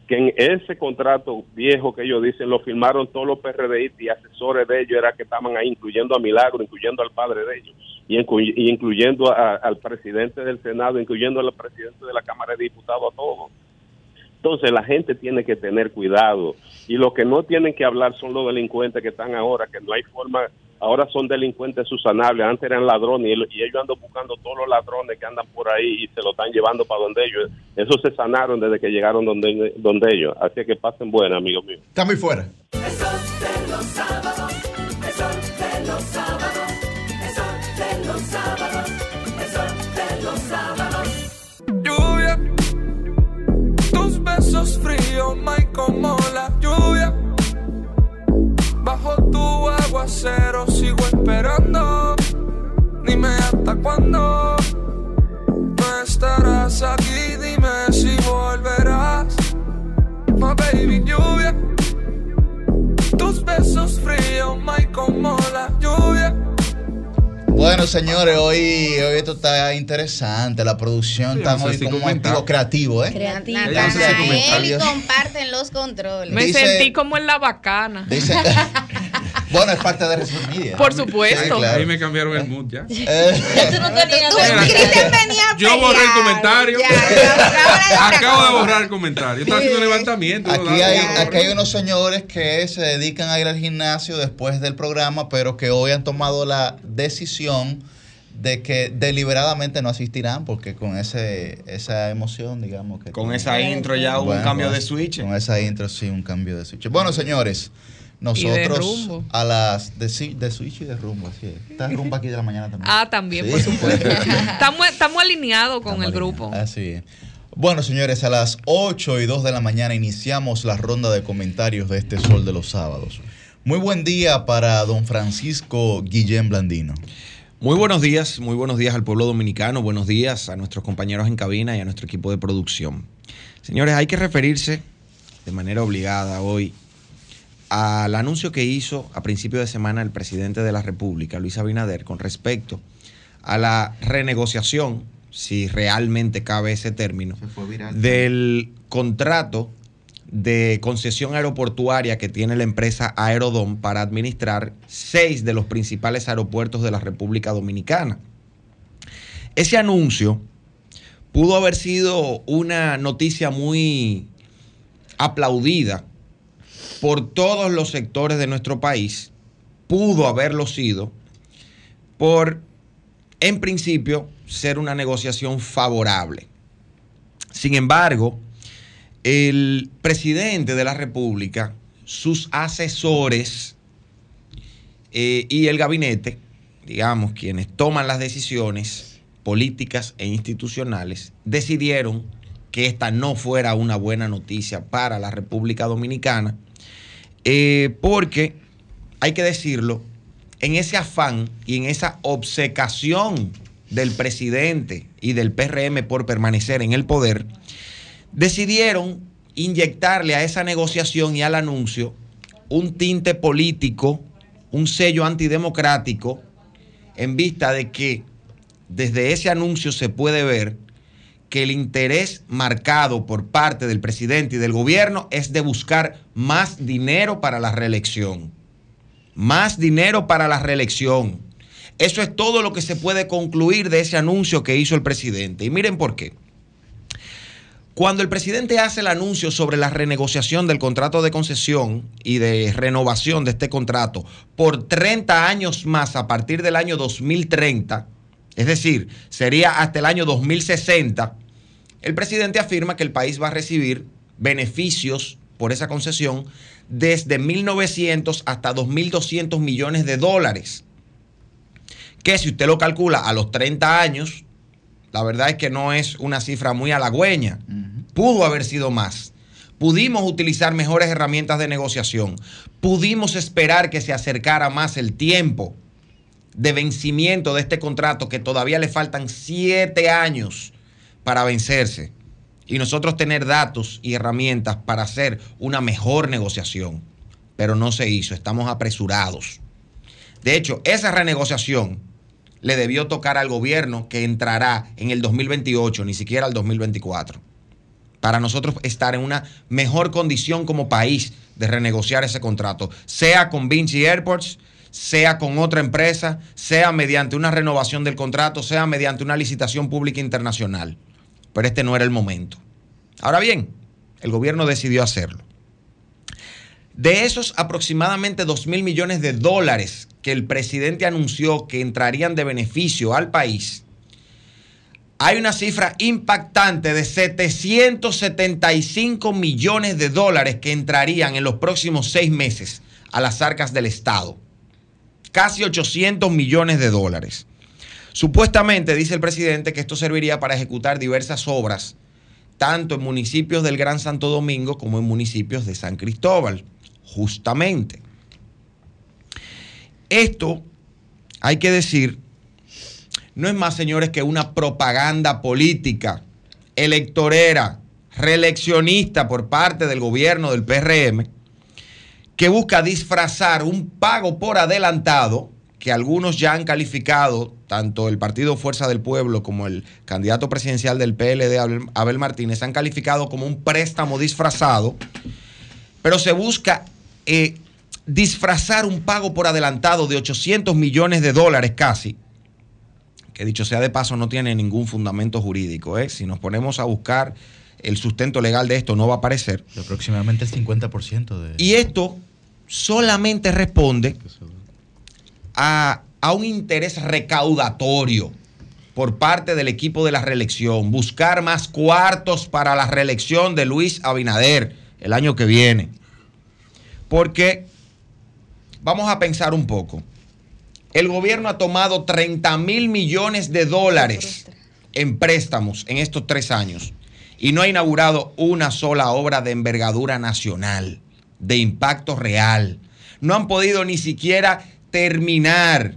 que en ese contrato viejo que ellos dicen lo firmaron todos los PRDistas y asesores de ellos, era que estaban ahí, incluyendo a Milagro, incluyendo al padre de ellos y, incluy- y incluyendo al presidente del Senado, incluyendo al presidente de la Cámara de Diputados, a todos. Entonces la gente tiene que tener cuidado y los que no tienen que hablar son los delincuentes que están ahora, que no hay forma, ahora son delincuentes susanables, antes eran ladrones y, y ellos andan buscando todos los ladrones que andan por ahí y se lo están llevando para donde ellos. Esos se sanaron desde que llegaron donde, donde ellos. Así que pasen buenas, amigos míos. Estamos fuera. El sol de los sábados, el sol de los sábados, el sol de los sábados, besos fríos, my como la lluvia. Bajo tu aguacero sigo esperando. Dime hasta cuándo no estarás aquí. Dime si volverás. My baby lluvia, tus besos fríos, my como la lluvia. Bueno, señores, hoy, hoy esto está interesante. La producción Sí, está no sé hoy si como activo creativo, ¿eh? Creativo. Ella no sé si comentar. Él y comparten los controles. Me Dice- sentí como en la bacana. Dice, bueno, es parte de Resumen Media. Por supuesto. Sí, claro. Ahí me cambiaron el mood ya. Eh, Yo borré el comentario. Acabo de borrar el comentario. Estaba haciendo levantamiento. Aquí hay, aquí hay unos señores que se dedican a ir al gimnasio después del programa, pero que hoy han tomado la decisión de que deliberadamente no asistirán, porque con ese esa emoción, digamos que... Con esa intro ya hubo un cambio de switch. Con esa intro sí, un cambio de switch. Bueno, señores, nosotros a las... De, de switch y de rumbo, así es. Está rumba aquí de la mañana también. Ah, también, Sí. por supuesto. estamos, estamos alineados con el grupo. Así es. Bueno, señores, a las 8 y 2 de la mañana iniciamos la ronda de comentarios de este Sol de los Sábados. Muy buen día para don Francisco Guillén Blandino. Muy buenos días, muy buenos días al pueblo dominicano, buenos días a nuestros compañeros en cabina y a nuestro equipo de producción. Señores, hay que referirse de manera obligada hoy al anuncio que hizo a principio de semana el presidente de la República, Luis Abinader, con respecto a la renegociación, si realmente cabe ese término, del contrato de concesión aeroportuaria que tiene la empresa Aerodom para administrar seis de los principales aeropuertos de la República Dominicana. Ese anuncio pudo haber sido una noticia muy aplaudida por todos los sectores de nuestro país, pudo haberlo sido por, en principio, ser una negociación favorable. Sin embargo, el presidente de la República, sus asesores eh, y el gabinete, digamos, quienes toman las decisiones políticas e institucionales, decidieron que esta no fuera una buena noticia para la República Dominicana, eh, porque, hay que decirlo, en ese afán y en esa obcecación del presidente y del PRM por permanecer en el poder, decidieron inyectarle a esa negociación y al anuncio un tinte político, un sello antidemocrático, en vista de que desde ese anuncio se puede ver que el interés marcado por parte del presidente y del gobierno es de buscar más dinero para la reelección. Más dinero para la reelección. Eso es todo lo que se puede concluir de ese anuncio que hizo el presidente. Y miren por qué. Cuando el presidente hace el anuncio sobre la renegociación del contrato de concesión y de renovación de este contrato por 30 años más a partir del año 2030, es decir, sería hasta el año 2060, el presidente afirma que el país va a recibir beneficios por esa concesión desde 1.900 hasta 2.200 millones de dólares. Que si usted lo calcula a los 30 años, la verdad es que no es una cifra muy halagüeña. Pudo haber sido más. Pudimos utilizar mejores herramientas de negociación. Pudimos esperar que se acercara más el tiempo de vencimiento de este contrato que todavía le faltan siete años para vencerse y nosotros tener datos y herramientas para hacer una mejor negociación. Pero no se hizo, estamos apresurados. De hecho, esa renegociación le debió tocar al gobierno que entrará en el 2028, ni siquiera al 2024, para nosotros estar en una mejor condición como país de renegociar ese contrato, sea con Vinci Airports, sea con otra empresa, sea mediante una renovación del contrato, sea mediante una licitación pública internacional. Pero este no era el momento. Ahora bien, el gobierno decidió hacerlo. De esos aproximadamente 2 mil millones de dólares que el presidente anunció que entrarían de beneficio al país, hay una cifra impactante de 775 millones de dólares que entrarían en los próximos seis meses a las arcas del Estado. Casi 800 millones de dólares. Supuestamente dice el presidente que esto serviría para ejecutar diversas obras, tanto en municipios del Gran Santo Domingo como en municipios de San Cristóbal, justamente. Esto, hay que decir, no es más, señores, que una propaganda política, electorera, reeleccionista por parte del gobierno del PRM, que busca disfrazar un pago por adelantado que algunos ya han calificado, tanto el Partido Fuerza del Pueblo como el candidato presidencial del PLD, Abel, Martínez, han calificado como un préstamo disfrazado, pero se busca eh, disfrazar un pago por adelantado de 800 millones de dólares casi, que dicho sea de paso no tiene ningún fundamento jurídico. ¿eh? Si nos ponemos a buscar el sustento legal de esto, no va a aparecer. De aproximadamente el 50% de... Y esto solamente responde a, a un interés recaudatorio por parte del equipo de la reelección, buscar más cuartos para la reelección de Luis Abinader el año que viene. Porque vamos a pensar un poco. El gobierno ha tomado 30 mil millones de dólares en préstamos en estos tres años y no ha inaugurado una sola obra de envergadura nacional, de impacto real. No han podido ni siquiera terminar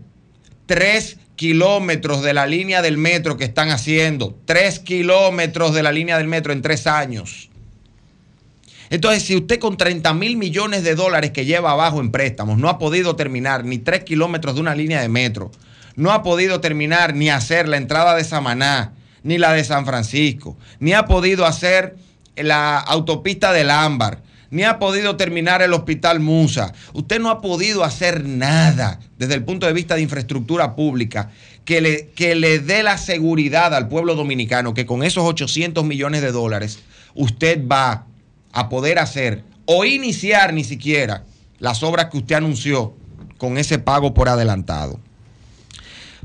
tres kilómetros de la línea del metro que están haciendo, tres kilómetros de la línea del metro en tres años. Entonces, si usted con 30 mil millones de dólares que lleva abajo en préstamos no ha podido terminar ni tres kilómetros de una línea de metro, no ha podido terminar ni hacer la entrada de Samaná, ni la de San Francisco, ni ha podido hacer la autopista del Ámbar, ni ha podido terminar el hospital Musa. Usted no ha podido hacer nada desde el punto de vista de infraestructura pública que le, que le dé la seguridad al pueblo dominicano que con esos 800 millones de dólares usted va a poder hacer o iniciar ni siquiera las obras que usted anunció con ese pago por adelantado.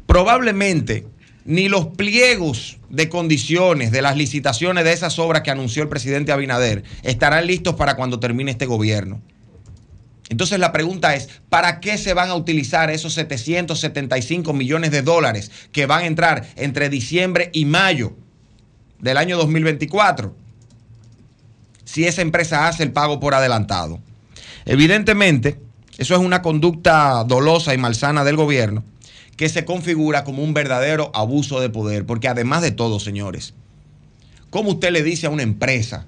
Probablemente ni los pliegos de condiciones de las licitaciones de esas obras que anunció el presidente Abinader estarán listos para cuando termine este gobierno. Entonces la pregunta es, ¿para qué se van a utilizar esos 775 millones de dólares que van a entrar entre diciembre y mayo del año 2024? Si esa empresa hace el pago por adelantado. Evidentemente, eso es una conducta dolosa y malsana del gobierno que se configura como un verdadero abuso de poder. Porque además de todo, señores, ¿cómo usted le dice a una empresa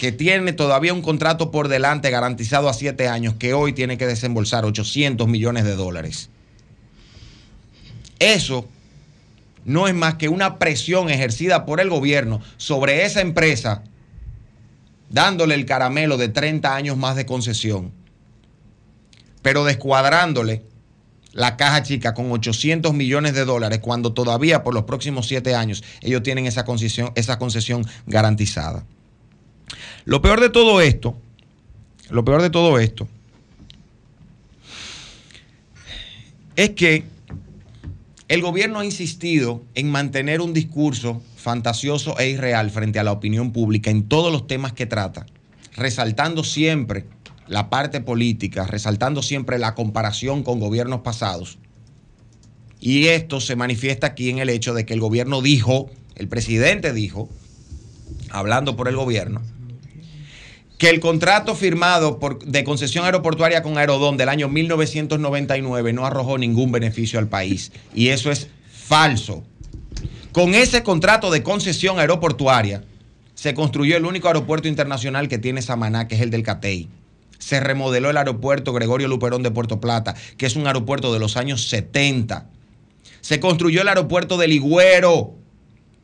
que tiene todavía un contrato por delante garantizado a siete años que hoy tiene que desembolsar 800 millones de dólares? Eso no es más que una presión ejercida por el gobierno sobre esa empresa, dándole el caramelo de 30 años más de concesión, pero descuadrándole la caja chica con 800 millones de dólares cuando todavía por los próximos siete años ellos tienen esa concesión, esa concesión garantizada. Lo peor de todo esto, lo peor de todo esto, es que el gobierno ha insistido en mantener un discurso fantasioso e irreal frente a la opinión pública en todos los temas que trata, resaltando siempre la parte política, resaltando siempre la comparación con gobiernos pasados. Y esto se manifiesta aquí en el hecho de que el gobierno dijo, el presidente dijo, hablando por el gobierno, que el contrato firmado por, de concesión aeroportuaria con Aerodón del año 1999 no arrojó ningún beneficio al país. Y eso es falso. Con ese contrato de concesión aeroportuaria se construyó el único aeropuerto internacional que tiene Samaná, que es el del CATEI se remodeló el aeropuerto Gregorio Luperón de Puerto Plata, que es un aeropuerto de los años 70. Se construyó el aeropuerto de Ligüero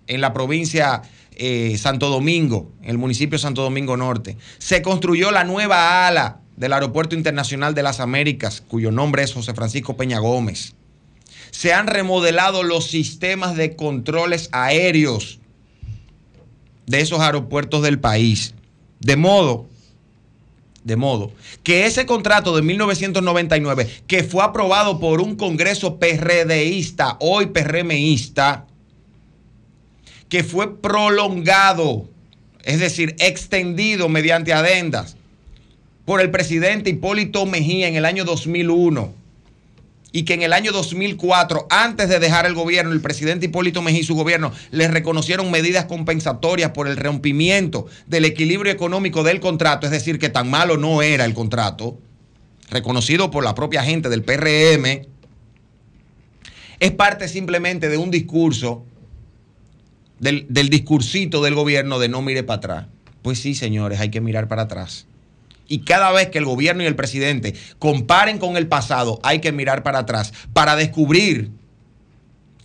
en la provincia eh, Santo Domingo, en el municipio Santo Domingo Norte. Se construyó la nueva ala del Aeropuerto Internacional de las Américas, cuyo nombre es José Francisco Peña Gómez. Se han remodelado los sistemas de controles aéreos de esos aeropuertos del país. De modo de modo que ese contrato de 1999, que fue aprobado por un Congreso PRDista, hoy PRMista, que fue prolongado, es decir, extendido mediante adendas por el presidente Hipólito Mejía en el año 2001 y que en el año 2004, antes de dejar el gobierno, el presidente Hipólito Mejía y su gobierno le reconocieron medidas compensatorias por el rompimiento del equilibrio económico del contrato, es decir, que tan malo no era el contrato, reconocido por la propia gente del PRM, es parte simplemente de un discurso, del, del discursito del gobierno de no mire para atrás. Pues sí, señores, hay que mirar para atrás. Y cada vez que el gobierno y el presidente comparen con el pasado, hay que mirar para atrás para descubrir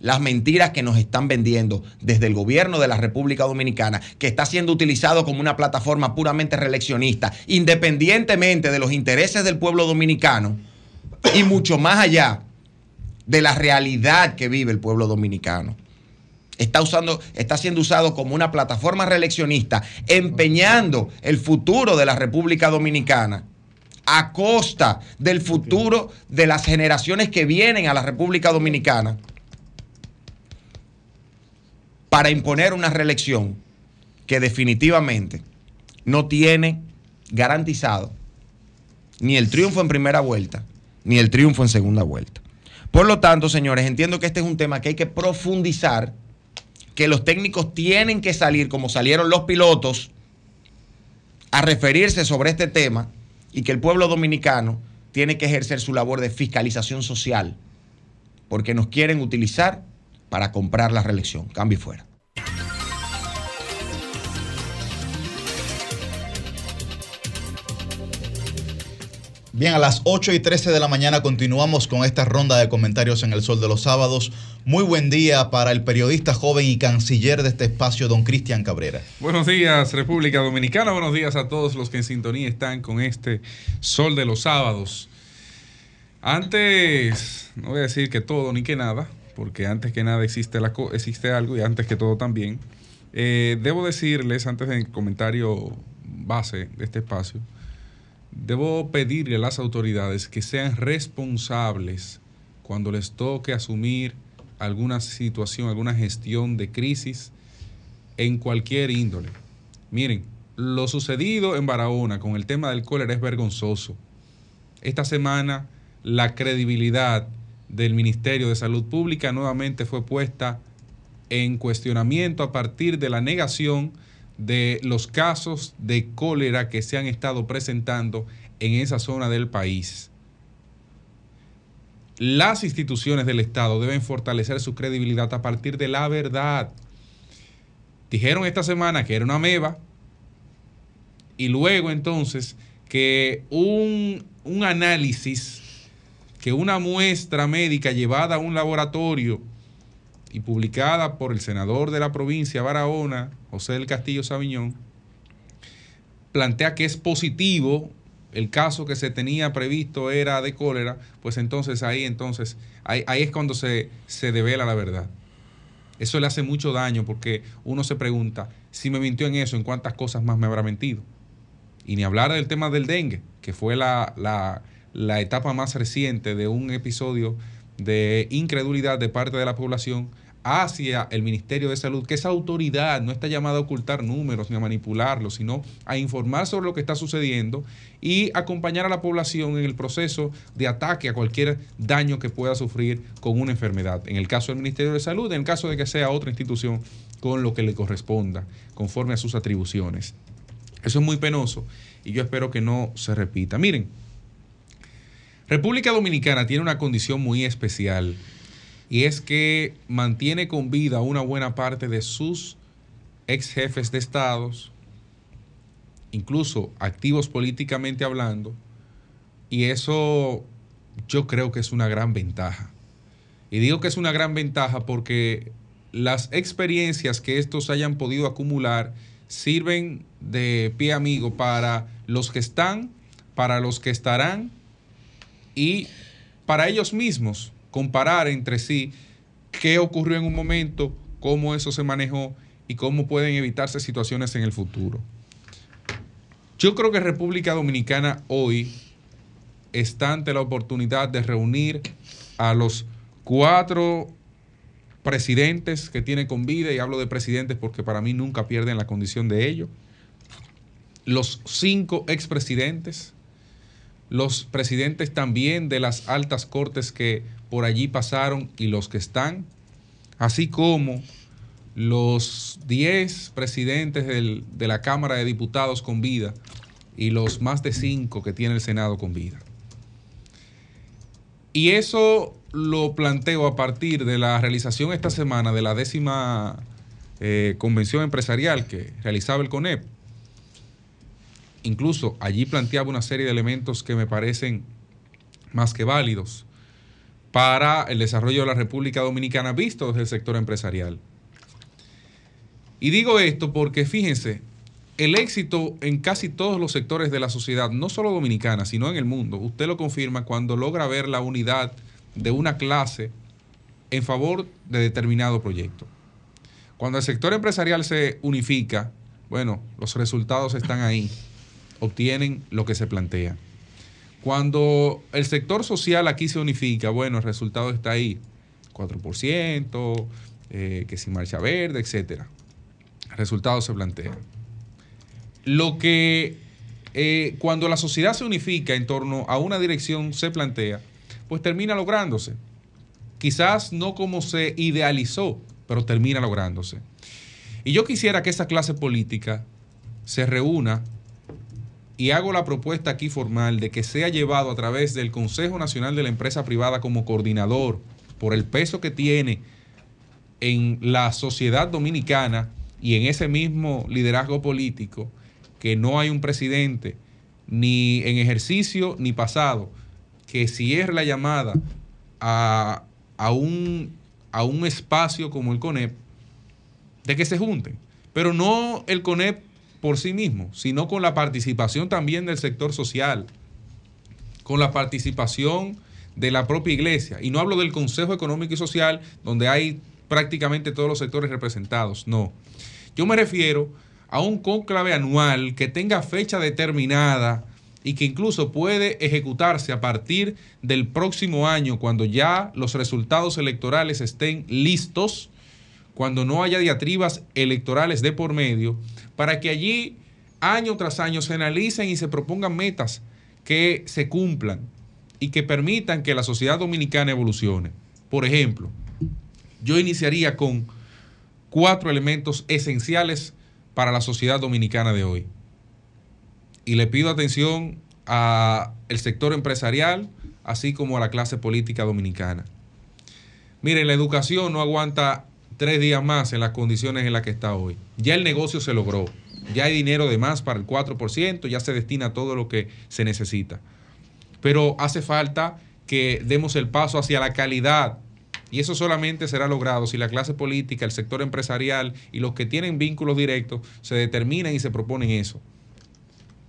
las mentiras que nos están vendiendo desde el gobierno de la República Dominicana, que está siendo utilizado como una plataforma puramente reeleccionista, independientemente de los intereses del pueblo dominicano y mucho más allá de la realidad que vive el pueblo dominicano está, usando, está siendo usado como una plataforma reeleccionista, empeñando el futuro de la República Dominicana a costa del futuro de las generaciones que vienen a la República Dominicana para imponer una reelección que definitivamente no tiene garantizado ni el triunfo en primera vuelta, ni el triunfo en segunda vuelta. Por lo tanto, señores, entiendo que este es un tema que hay que profundizar que los técnicos tienen que salir, como salieron los pilotos, a referirse sobre este tema y que el pueblo dominicano tiene que ejercer su labor de fiscalización social, porque nos quieren utilizar para comprar la reelección. Cambio y fuera. Bien, a las 8 y 13 de la mañana continuamos con esta ronda de comentarios en el Sol de los Sábados. Muy buen día para el periodista joven y canciller de este espacio, don Cristian Cabrera. Buenos días, República Dominicana. Buenos días a todos los que en sintonía están con este Sol de los Sábados. Antes, no voy a decir que todo ni que nada, porque antes que nada existe, la co- existe algo y antes que todo también. Eh, debo decirles, antes del comentario base de este espacio, debo pedirle a las autoridades que sean responsables cuando les toque asumir alguna situación, alguna gestión de crisis en cualquier índole. Miren, lo sucedido en Barahona con el tema del cólera es vergonzoso. Esta semana la credibilidad del Ministerio de Salud Pública nuevamente fue puesta en cuestionamiento a partir de la negación de los casos de cólera que se han estado presentando en esa zona del país. Las instituciones del Estado deben fortalecer su credibilidad a partir de la verdad. Dijeron esta semana que era una meba y luego entonces que un, un análisis, que una muestra médica llevada a un laboratorio y publicada por el senador de la provincia Barahona, José del Castillo Sabiñón, plantea que es positivo, el caso que se tenía previsto era de cólera, pues entonces ahí entonces, ahí, ahí es cuando se, se devela la verdad. Eso le hace mucho daño porque uno se pregunta, si me mintió en eso, ¿en cuántas cosas más me habrá mentido? Y ni hablar del tema del dengue, que fue la, la- la etapa más reciente de un episodio de incredulidad de parte de la población hacia el Ministerio de Salud, que esa autoridad no está llamada a ocultar números ni a manipularlos, sino a informar sobre lo que está sucediendo y acompañar a la población en el proceso de ataque a cualquier daño que pueda sufrir con una enfermedad. En el caso del Ministerio de Salud, en el caso de que sea otra institución con lo que le corresponda, conforme a sus atribuciones. Eso es muy penoso y yo espero que no se repita. Miren, República Dominicana tiene una condición muy especial y es que mantiene con vida una buena parte de sus ex jefes de estados, incluso activos políticamente hablando, y eso yo creo que es una gran ventaja. Y digo que es una gran ventaja porque las experiencias que estos hayan podido acumular sirven de pie amigo para los que están, para los que estarán y para ellos mismos comparar entre sí qué ocurrió en un momento, cómo eso se manejó y cómo pueden evitarse situaciones en el futuro. Yo creo que República Dominicana hoy está ante la oportunidad de reunir a los cuatro presidentes que tiene con vida, y hablo de presidentes porque para mí nunca pierden la condición de ello, los cinco expresidentes, los presidentes también de las altas cortes que por allí pasaron y los que están, así como los 10 presidentes del- de la Cámara de Diputados con vida y los más de 5 que tiene el Senado con vida. Y eso lo planteo a partir de la realización esta semana de la décima eh, convención empresarial que realizaba el CONEP. Incluso allí planteaba una serie de elementos que me parecen más que válidos para el desarrollo de la República Dominicana visto desde el sector empresarial. Y digo esto porque fíjense, el éxito en casi todos los sectores de la sociedad, no solo dominicana, sino en el mundo, usted lo confirma cuando logra ver la unidad de una clase en favor de determinado proyecto. Cuando el sector empresarial se unifica, bueno, los resultados están ahí, obtienen lo que se plantea. Cuando el sector social aquí se unifica, bueno, el resultado está ahí, 4%, eh, que si marcha verde, etcétera. El resultado se plantea. Lo que eh, cuando la sociedad se unifica en torno a una dirección se plantea, pues termina lográndose. Quizás no como se idealizó, pero termina lográndose. Y yo quisiera que esa clase política se reúna y hago la propuesta aquí formal de que sea llevado a través del Consejo Nacional de la Empresa Privada como coordinador por el peso que tiene en la sociedad dominicana y en ese mismo liderazgo político, que no hay un presidente ni en ejercicio ni pasado, que cierre la llamada a, a un, a un espacio como el CONEP, de que se junten. Pero no el CONEP por sí mismo, sino con la participación también del sector social, con la participación de la propia iglesia. Y no hablo del Consejo Económico y Social, donde hay prácticamente todos los sectores representados, no. Yo me refiero a un cónclave anual que tenga fecha determinada y que incluso puede ejecutarse a partir del próximo año, cuando ya los resultados electorales estén listos, cuando no haya diatribas electorales de por medio, para que allí año tras año se analicen y se propongan metas que se cumplan y que permitan que la sociedad dominicana evolucione. Por ejemplo, yo iniciaría con cuatro elementos esenciales para la sociedad dominicana de hoy. Y le pido atención al sector empresarial, así como a la clase política dominicana. Miren, la educación no aguanta tres días más en las condiciones en las que está hoy. Ya el negocio se logró, ya hay dinero de más para el 4%, ya se destina todo lo que se necesita. Pero hace falta que demos el paso hacia la calidad y eso solamente será logrado si la clase política, el sector empresarial y los que tienen vínculos directos se determinan y se proponen eso.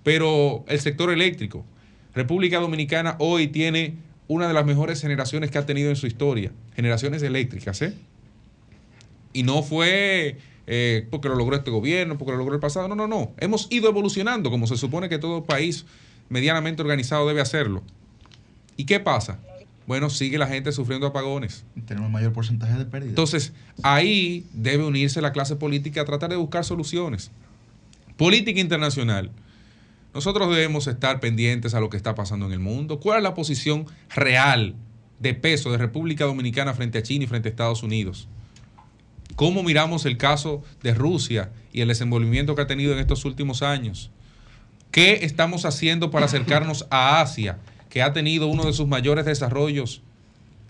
Pero el sector eléctrico, República Dominicana hoy tiene una de las mejores generaciones que ha tenido en su historia, generaciones eléctricas, ¿eh? Y no fue eh, porque lo logró este gobierno, porque lo logró el pasado, no, no, no. Hemos ido evolucionando como se supone que todo país medianamente organizado debe hacerlo. ¿Y qué pasa? Bueno, sigue la gente sufriendo apagones. Tenemos mayor porcentaje de pérdidas. Entonces, ahí debe unirse la clase política a tratar de buscar soluciones. Política internacional. Nosotros debemos estar pendientes a lo que está pasando en el mundo. ¿Cuál es la posición real de peso de República Dominicana frente a China y frente a Estados Unidos? ¿Cómo miramos el caso de Rusia y el desenvolvimiento que ha tenido en estos últimos años? ¿Qué estamos haciendo para acercarnos a Asia, que ha tenido uno de sus mayores desarrollos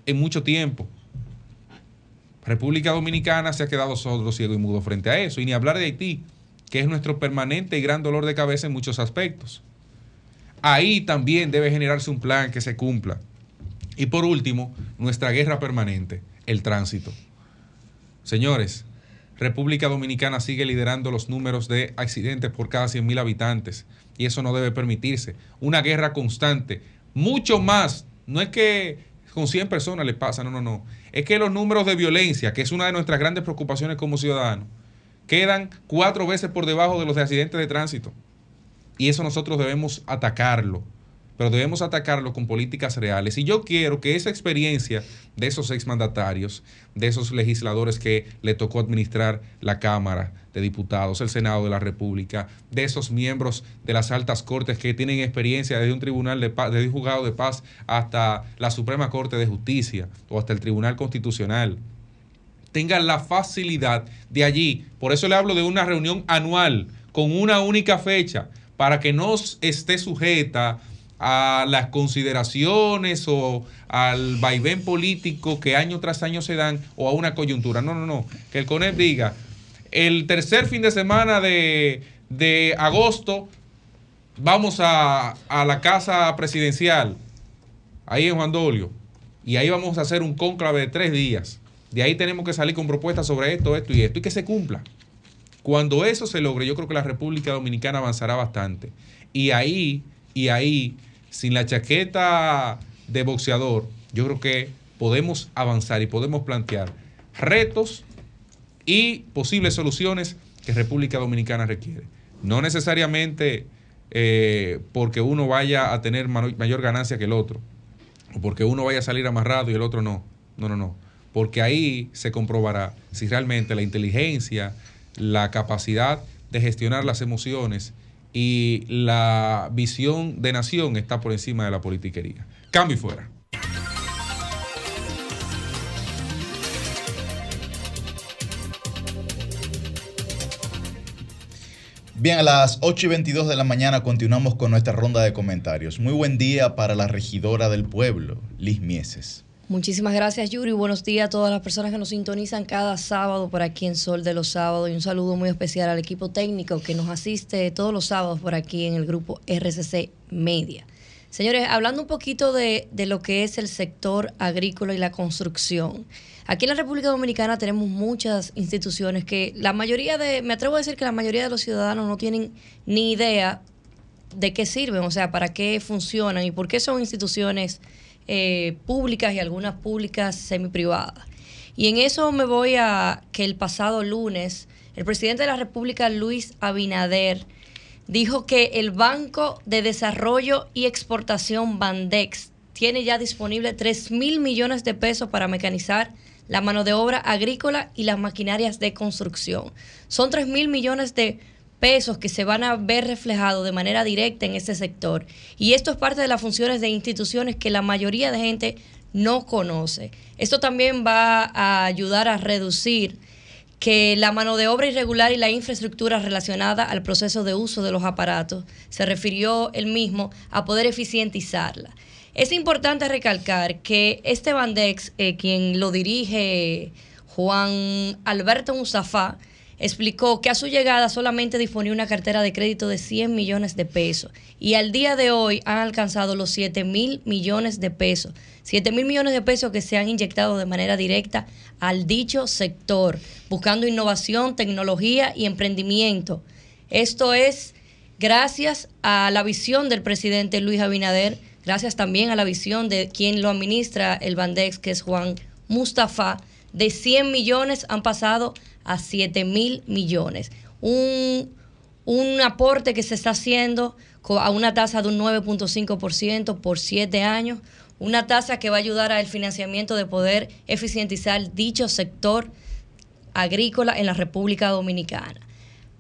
en mucho tiempo? República Dominicana se ha quedado sordo, ciego y mudo frente a eso. Y ni hablar de Haití, que es nuestro permanente y gran dolor de cabeza en muchos aspectos. Ahí también debe generarse un plan que se cumpla. Y por último, nuestra guerra permanente, el tránsito. Señores, República Dominicana sigue liderando los números de accidentes por cada 100.000 habitantes y eso no debe permitirse. Una guerra constante, mucho más, no es que con 100 personas le pasa, no, no, no. Es que los números de violencia, que es una de nuestras grandes preocupaciones como ciudadanos, quedan cuatro veces por debajo de los de accidentes de tránsito. Y eso nosotros debemos atacarlo pero debemos atacarlo con políticas reales. Y yo quiero que esa experiencia de esos exmandatarios, de esos legisladores que le tocó administrar la Cámara de Diputados, el Senado de la República, de esos miembros de las altas cortes que tienen experiencia desde un tribunal de paz, desde un juzgado de paz hasta la Suprema Corte de Justicia o hasta el Tribunal Constitucional, tengan la facilidad de allí. Por eso le hablo de una reunión anual con una única fecha, para que no esté sujeta a las consideraciones o al vaivén político que año tras año se dan o a una coyuntura. No, no, no. Que el CONEP diga, el tercer fin de semana de, de agosto vamos a, a, la casa presidencial, ahí en Juan Dolio, y ahí vamos a hacer un cónclave de tres días. De ahí tenemos que salir con propuestas sobre esto, esto y esto, y que se cumpla. Cuando eso se logre, yo creo que la República Dominicana avanzará bastante. Y ahí, y ahí sin la chaqueta de boxeador, yo creo que podemos avanzar y podemos plantear retos y posibles soluciones que República Dominicana requiere. No necesariamente eh, porque uno vaya a tener mayor ganancia que el otro, o porque uno vaya a salir amarrado y el otro no. No, no, no. Porque ahí se comprobará si realmente la inteligencia, la capacidad de gestionar las emociones y la visión de nación está por encima de la politiquería. Cambio y fuera. Bien, a las 8 y 22 de la mañana continuamos con nuestra ronda de comentarios. Muy buen día para la regidora del pueblo, Liz Mieses. Muchísimas gracias, Yuri. Buenos días a todas las personas que nos sintonizan cada sábado por aquí en Sol de los Sábados. Y un saludo muy especial al equipo técnico que nos asiste todos los sábados por aquí en el grupo RCC media. Señores, hablando un poquito de, de lo que es el sector agrícola y la construcción. Aquí en la República Dominicana tenemos muchas instituciones que la mayoría de, me atrevo a decir que la mayoría de los ciudadanos no tienen ni idea de qué sirven, o sea, para qué funcionan y por qué son instituciones eh, públicas y algunas públicas semiprivadas. Y en eso me voy a que el pasado lunes el presidente de la República, Luis Abinader, dijo que el Banco de Desarrollo y Exportación Bandex tiene ya disponible 3 mil millones de pesos para mecanizar la mano de obra agrícola y las maquinarias de construcción. Son 3 mil millones de pesos que se van a ver reflejados de manera directa en este sector. Y esto es parte de las funciones de instituciones que la mayoría de gente no conoce. Esto también va a ayudar a reducir que la mano de obra irregular y la infraestructura relacionada al proceso de uso de los aparatos se refirió él mismo a poder eficientizarla. Es importante recalcar que este Bandex, eh, quien lo dirige Juan Alberto Mustafa, explicó que a su llegada solamente disponía una cartera de crédito de 100 millones de pesos y al día de hoy han alcanzado los 7 mil millones de pesos. 7 mil millones de pesos que se han inyectado de manera directa al dicho sector, buscando innovación, tecnología y emprendimiento. Esto es gracias a la visión del presidente Luis Abinader, gracias también a la visión de quien lo administra el Bandex, que es Juan Mustafa, de 100 millones han pasado a 7 mil millones. Un, un aporte que se está haciendo a una tasa de un 9.5% por 7 años, una tasa que va a ayudar al financiamiento de poder eficientizar dicho sector agrícola en la República Dominicana.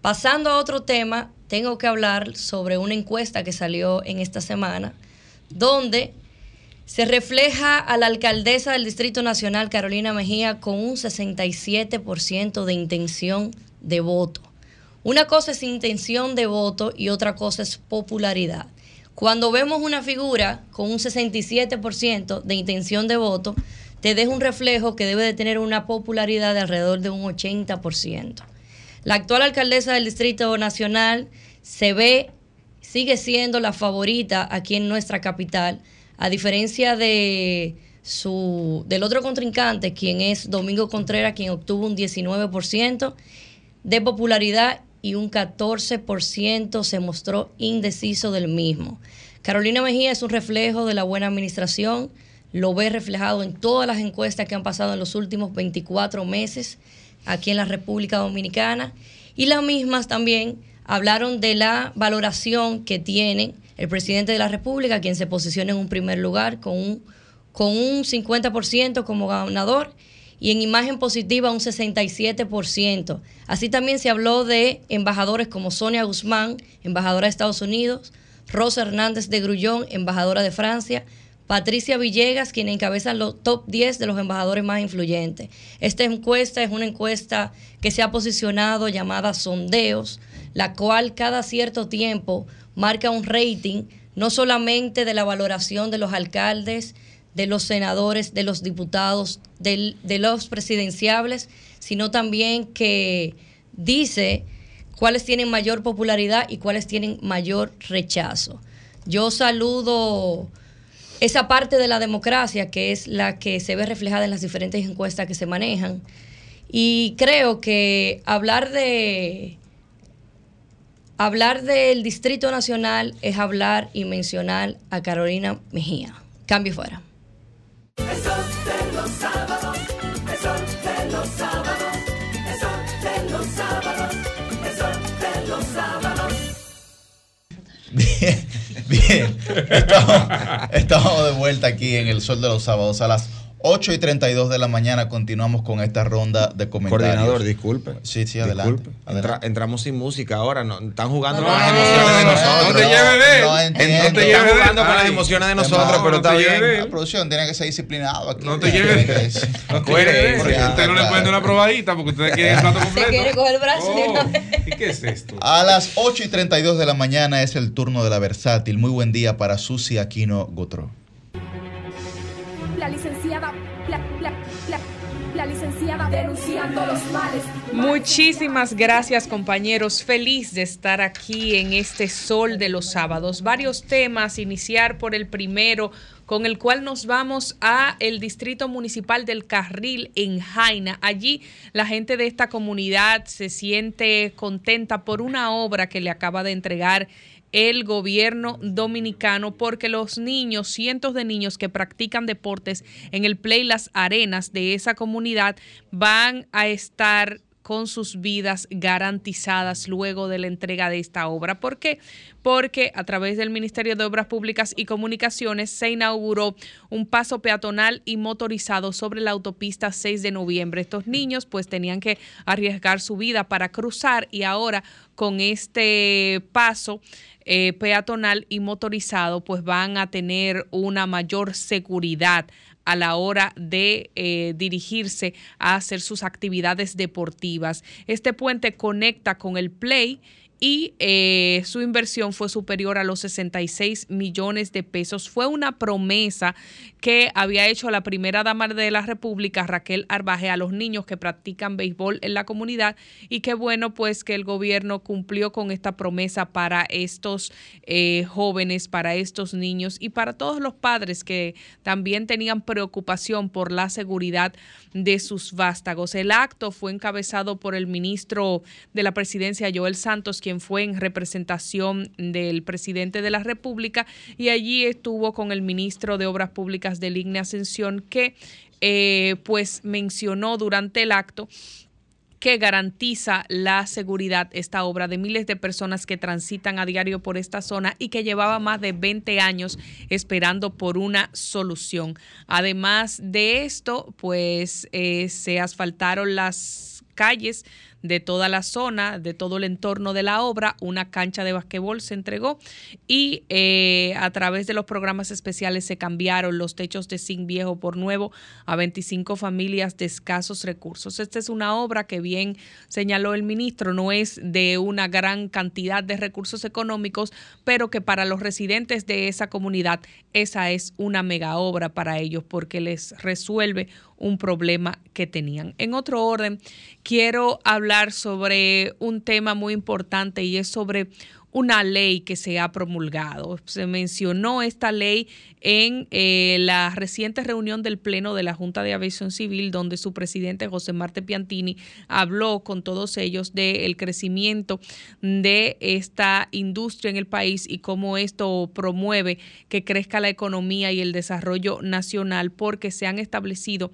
Pasando a otro tema, tengo que hablar sobre una encuesta que salió en esta semana, donde se refleja a la alcaldesa del Distrito Nacional, Carolina Mejía, con un 67% de intención de voto. Una cosa es intención de voto y otra cosa es popularidad. Cuando vemos una figura con un 67% de intención de voto, te deja un reflejo que debe de tener una popularidad de alrededor de un 80%. La actual alcaldesa del Distrito Nacional se ve, sigue siendo la favorita aquí en nuestra capital, a diferencia de su, del otro contrincante, quien es Domingo Contreras, quien obtuvo un 19% de popularidad y un 14% se mostró indeciso del mismo. Carolina Mejía es un reflejo de la buena administración, lo ve reflejado en todas las encuestas que han pasado en los últimos 24 meses aquí en la República Dominicana y las mismas también hablaron de la valoración que tiene el presidente de la República, quien se posiciona en un primer lugar con un, con un 50% como ganador y en imagen positiva un 67%. Así también se habló de embajadores como Sonia Guzmán, embajadora de Estados Unidos, Rosa Hernández de Grullón, embajadora de Francia, Patricia Villegas, quien encabeza los top 10 de los embajadores más influyentes. Esta encuesta es una encuesta que se ha posicionado llamada Sondeos, la cual cada cierto tiempo marca un rating no solamente de la valoración de los alcaldes, de los senadores, de los diputados, de los presidenciables, sino también que dice cuáles tienen mayor popularidad y cuáles tienen mayor rechazo. Yo saludo esa parte de la democracia que es la que se ve reflejada en las diferentes encuestas que se manejan. Y creo que hablar de hablar del Distrito Nacional es hablar y mencionar a Carolina Mejía. Cambio fuera. El sol de los sábados, el sol de los sábados, el sol de los sábados, el sol de los sábados. Bien, estamos, estamos de vuelta aquí en el Sol de los Sábados a las 8 y 32 de la mañana. Continuamos con esta ronda de comentarios. Coordinador, disculpe. Sí, sí, adelante. Disculpe. Entra- entramos sin música ahora. No, están jugando No, con las no, emociones de no, nosotros. no te lleves. No entiendo. Están jugando con las emociones de nosotros, no, pero no está te bien. La producción tiene que ser disciplinado aquí. No te lleves. No te lleves de él. Coherencia, Usted no le claro. puede dar una probadita porque usted quiere el plato Se completo. quiere coger el brazo de una Oh, vez. ¿Y qué es esto? A las 8 y 32 de la mañana es el turno de la versátil. Muy buen día para Susi Aquino Gotro. La licenciada, denunciando los males. Muchísimas gracias compañeros, feliz de estar aquí en este sol de los sábados. Varios temas, iniciar por el primero con el cual nos vamos a el distrito municipal del Carril en Jaina. Allí la gente de esta comunidad se siente contenta por una obra que le acaba de entregar el gobierno dominicano porque los niños, cientos de niños que practican deportes en el Play Las Arenas de esa comunidad van a estar con sus vidas garantizadas luego de la entrega de esta obra. ¿Por qué? Porque a través del Ministerio de Obras Públicas y Comunicaciones se inauguró un paso peatonal y motorizado sobre la autopista 6 de noviembre. Estos niños pues tenían que arriesgar su vida para cruzar y ahora con este paso eh, peatonal y motorizado pues van a tener una mayor seguridad a la hora de eh, dirigirse a hacer sus actividades deportivas. Este puente conecta con el Play y eh, su inversión fue superior a los 66 millones de pesos. Fue una promesa que había hecho la primera dama de la República, Raquel Arbaje, a los niños que practican béisbol en la comunidad y qué bueno pues que el gobierno cumplió con esta promesa para estos eh, jóvenes, para estos niños y para todos los padres que también tenían preocupación por la seguridad de sus vástagos. El acto fue encabezado por el ministro de la presidencia, Joel Santos, quien fue en representación del presidente de la República y allí estuvo con el ministro de Obras Públicas de Ligne Ascensión que eh, pues mencionó durante el acto que garantiza la seguridad esta obra de miles de personas que transitan a diario por esta zona y que llevaba más de 20 años esperando por una solución. Además de esto, pues eh, se asfaltaron las calles de toda la zona, de todo el entorno de la obra. Una cancha de basquetbol se entregó y eh, a través de los programas especiales se cambiaron los techos de zinc viejo por nuevo a 25 familias de escasos recursos. Esta es una obra que bien señaló el ministro, no es de una gran cantidad de recursos económicos, pero que para los residentes de esa comunidad esa es una mega obra para ellos porque les resuelve un problema que tenían. En otro orden, quiero hablar sobre un tema muy importante y es sobre una ley que se ha promulgado. Se mencionó esta ley en eh, la reciente reunión del Pleno de la Junta de Aviación Civil, donde su presidente José Marte Piantini habló con todos ellos del crecimiento de esta industria en el país y cómo esto promueve que crezca la economía y el desarrollo nacional, porque se han establecido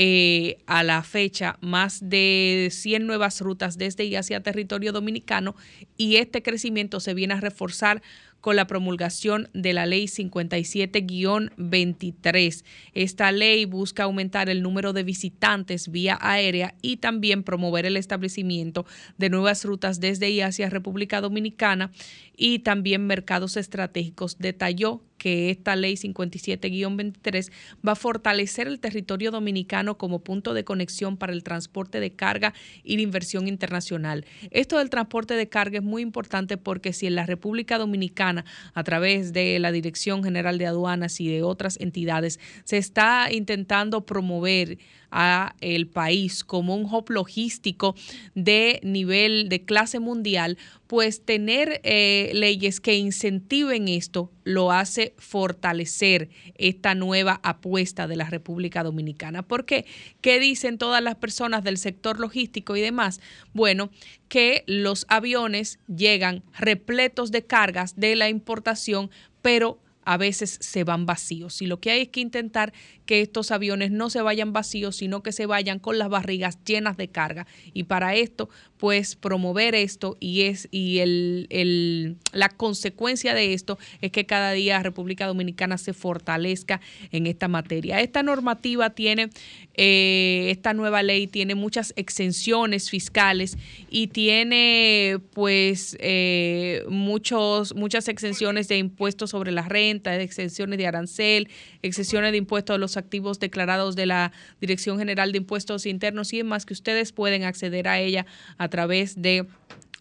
eh, a la fecha más de 100 nuevas rutas desde y hacia territorio dominicano y este crecimiento se viene a reforzar con la promulgación de la ley 57-23. Esta ley busca aumentar el número de visitantes vía aérea y también promover el establecimiento de nuevas rutas desde y hacia República Dominicana y también mercados estratégicos. Detalló que esta ley 57-23 va a fortalecer el territorio dominicano como punto de conexión para el transporte de carga y la inversión internacional. Esto del transporte de carga es muy importante porque si en la República Dominicana, a través de la Dirección General de Aduanas y de otras entidades, se está intentando promover a el país como un hub logístico de nivel de clase mundial, pues tener eh, leyes que incentiven esto lo hace fortalecer esta nueva apuesta de la República Dominicana. ¿Por qué? ¿Qué dicen todas las personas del sector logístico y demás? Bueno, que los aviones llegan repletos de cargas de la importación, pero a veces se van vacíos. Y lo que hay es que intentar que estos aviones no se vayan vacíos, sino que se vayan con las barrigas llenas de carga. Y para esto, pues promover esto y es y el, la consecuencia de esto es que cada día República Dominicana se fortalezca en esta materia. Esta normativa tiene, eh, esta nueva ley tiene muchas exenciones fiscales y tiene pues eh, muchos, muchas exenciones de impuestos sobre la renta, exenciones de arancel, exenciones de impuestos a los activos declarados de la Dirección General de Impuestos Internos y demás que ustedes pueden acceder a ella a través de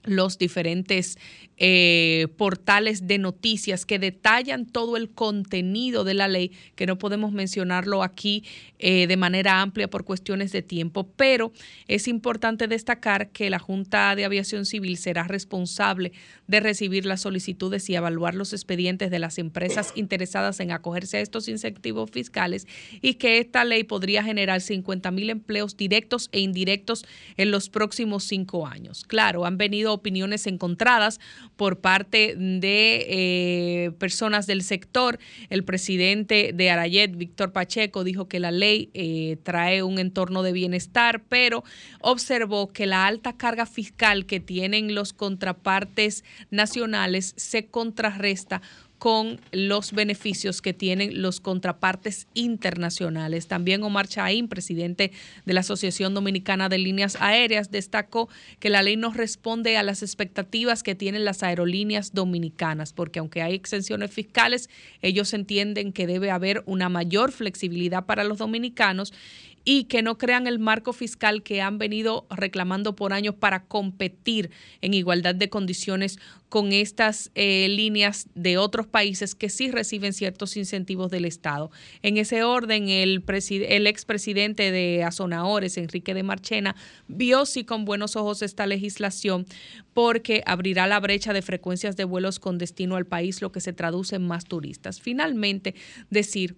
los diferentes eh, portales de noticias que detallan todo el contenido de la ley, que no podemos mencionarlo aquí eh, de manera amplia por cuestiones de tiempo, pero es importante destacar que la Junta de Aviación Civil será responsable de recibir las solicitudes y evaluar los expedientes de las empresas interesadas en acogerse a estos incentivos fiscales y que esta ley podría generar 50 mil empleos directos e indirectos en los próximos cinco años. Claro, han venido opiniones encontradas por parte de eh, personas del sector. El presidente de Arayet, Víctor Pacheco, dijo que la ley eh, trae un entorno de bienestar, pero observó que la alta carga fiscal que tienen los contrapartes nacionales se contrarresta con los beneficios que tienen los contrapartes internacionales. También Omar Chaín, presidente de la Asociación Dominicana de Líneas Aéreas, destacó que la ley no responde a las expectativas que tienen las aerolíneas dominicanas, porque aunque hay exenciones fiscales, ellos entienden que debe haber una mayor flexibilidad para los dominicanos y que no crean el marco fiscal que han venido reclamando por años para competir en igualdad de condiciones con estas eh, líneas de otros países que sí reciben ciertos incentivos del Estado. En ese orden, el, el expresidente de Azonaores, Enrique de Marchena, vio sí con buenos ojos esta legislación porque abrirá la brecha de frecuencias de vuelos con destino al país, lo que se traduce en más turistas. Finalmente, decir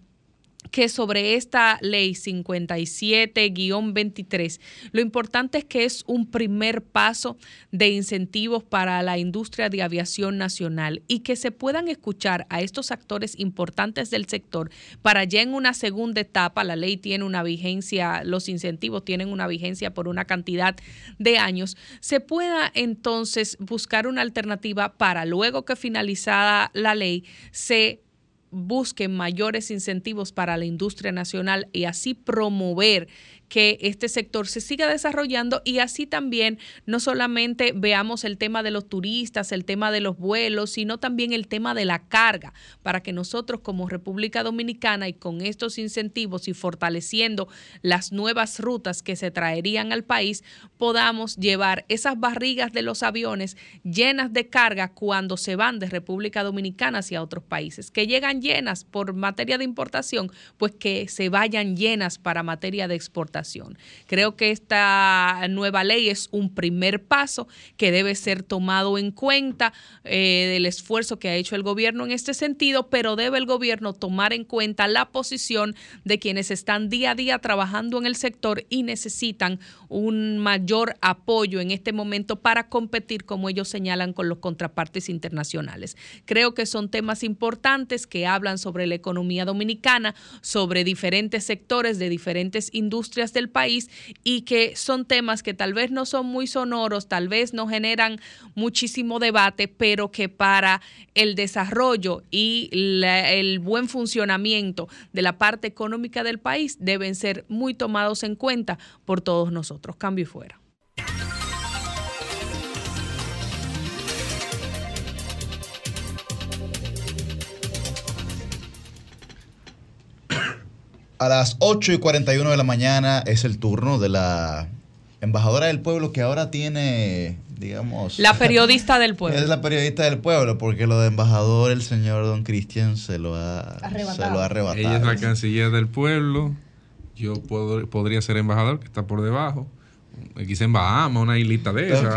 que sobre esta ley 57-23, lo importante es que es un primer paso de incentivos para la industria de aviación nacional y que se puedan escuchar a estos actores importantes del sector para ya en una segunda etapa, la ley tiene una vigencia, los incentivos tienen una vigencia por una cantidad de años, se pueda entonces buscar una alternativa para luego que finalizada la ley se busquen mayores incentivos para la industria nacional y así promover que este sector se siga desarrollando y así también no solamente veamos el tema de los turistas, el tema de los vuelos, sino también el tema de la carga, para que nosotros como República Dominicana y con estos incentivos y fortaleciendo las nuevas rutas que se traerían al país, podamos llevar esas barrigas de los aviones llenas de carga cuando se van de República Dominicana hacia otros países, que llegan llenas por materia de importación, pues que se vayan llenas para materia de exportación. Creo que esta nueva ley es un primer paso que debe ser tomado en cuenta eh, del esfuerzo que ha hecho el gobierno en este sentido, pero debe el gobierno tomar en cuenta la posición de quienes están día a día trabajando en el sector y necesitan un mayor apoyo en este momento para competir, como ellos señalan, con los contrapartes internacionales. Creo que son temas importantes que hablan sobre la economía dominicana, sobre diferentes sectores de diferentes industrias del país y que son temas que tal vez no son muy sonoros, tal vez no generan muchísimo debate, pero que para el desarrollo y el buen funcionamiento de la parte económica del país deben ser muy tomados en cuenta por todos nosotros. Cambio y fuera. A las 8 y 41 de la mañana es el turno de la embajadora del pueblo que ahora tiene, digamos... La periodista del pueblo. Es la periodista del pueblo, porque lo de embajador el señor Don Cristian se lo ha Arrebatado. Se lo ha arrebatado. Ella es la canciller del pueblo. Yo puedo, podría ser embajador, que está por debajo. Quizá en Bahamas, una islita de esas.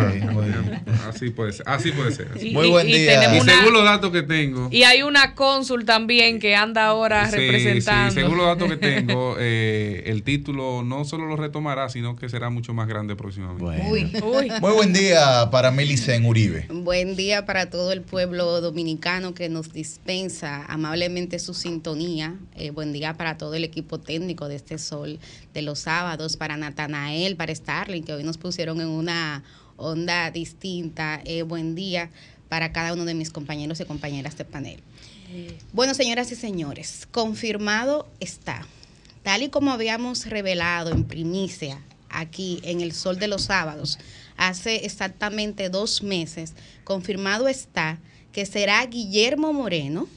Así puede ser. Así puede ser. Y- Muy buen y día. Y una- según los datos que tengo. Y hay una cónsul también que anda ahora Sí, representando. sí, según los datos que tengo, eh, el título no solo lo retomará, sino que será mucho más grande próximamente. Muy buen día para Milicen Uribe. Buen día para todo el pueblo dominicano que nos dispensa amablemente su sintonía. Eh, buen día para todo el equipo técnico de este sol de los sábados, para Natanael, para Que hoy nos pusieron en una onda distinta. Eh, buen día para cada uno de mis compañeros y compañeras de panel. Bueno, señoras y señores, confirmado está, tal y como habíamos revelado en primicia aquí en el Sol de los Sábados, hace exactamente dos meses, confirmado está que será Guillermo Moreno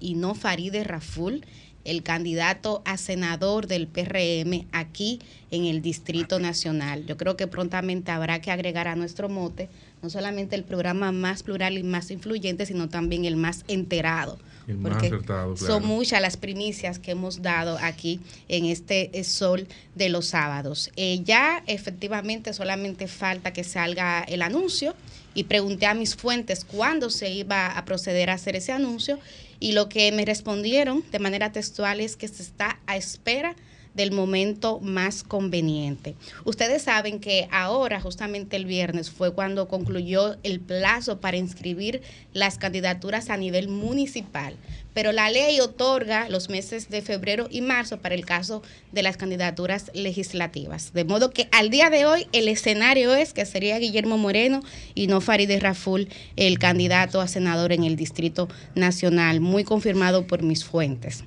y no Faride Raful el candidato a senador del PRM aquí en el Distrito Nacional. Yo creo que prontamente habrá que agregar a nuestro mote no solamente el programa más plural y más influyente, sino también el más enterado. El más porque acertado, claro. son muchas las primicias que hemos dado aquí en este eh, sol de los sábados. Eh, ya efectivamente solamente falta que salga el anuncio y pregunté a mis fuentes cuándo se iba a proceder a hacer ese anuncio y lo que me respondieron de manera textual es que se está a espera del momento más conveniente. Ustedes saben que ahora, justamente el viernes, fue cuando concluyó el plazo para inscribir las candidaturas a nivel municipal, pero la ley otorga los meses de febrero y marzo para el caso de las candidaturas legislativas. De modo que al día de hoy el escenario es que sería Guillermo Moreno y no Farideh Raful el candidato a senador en el Distrito Nacional, muy confirmado por mis fuentes.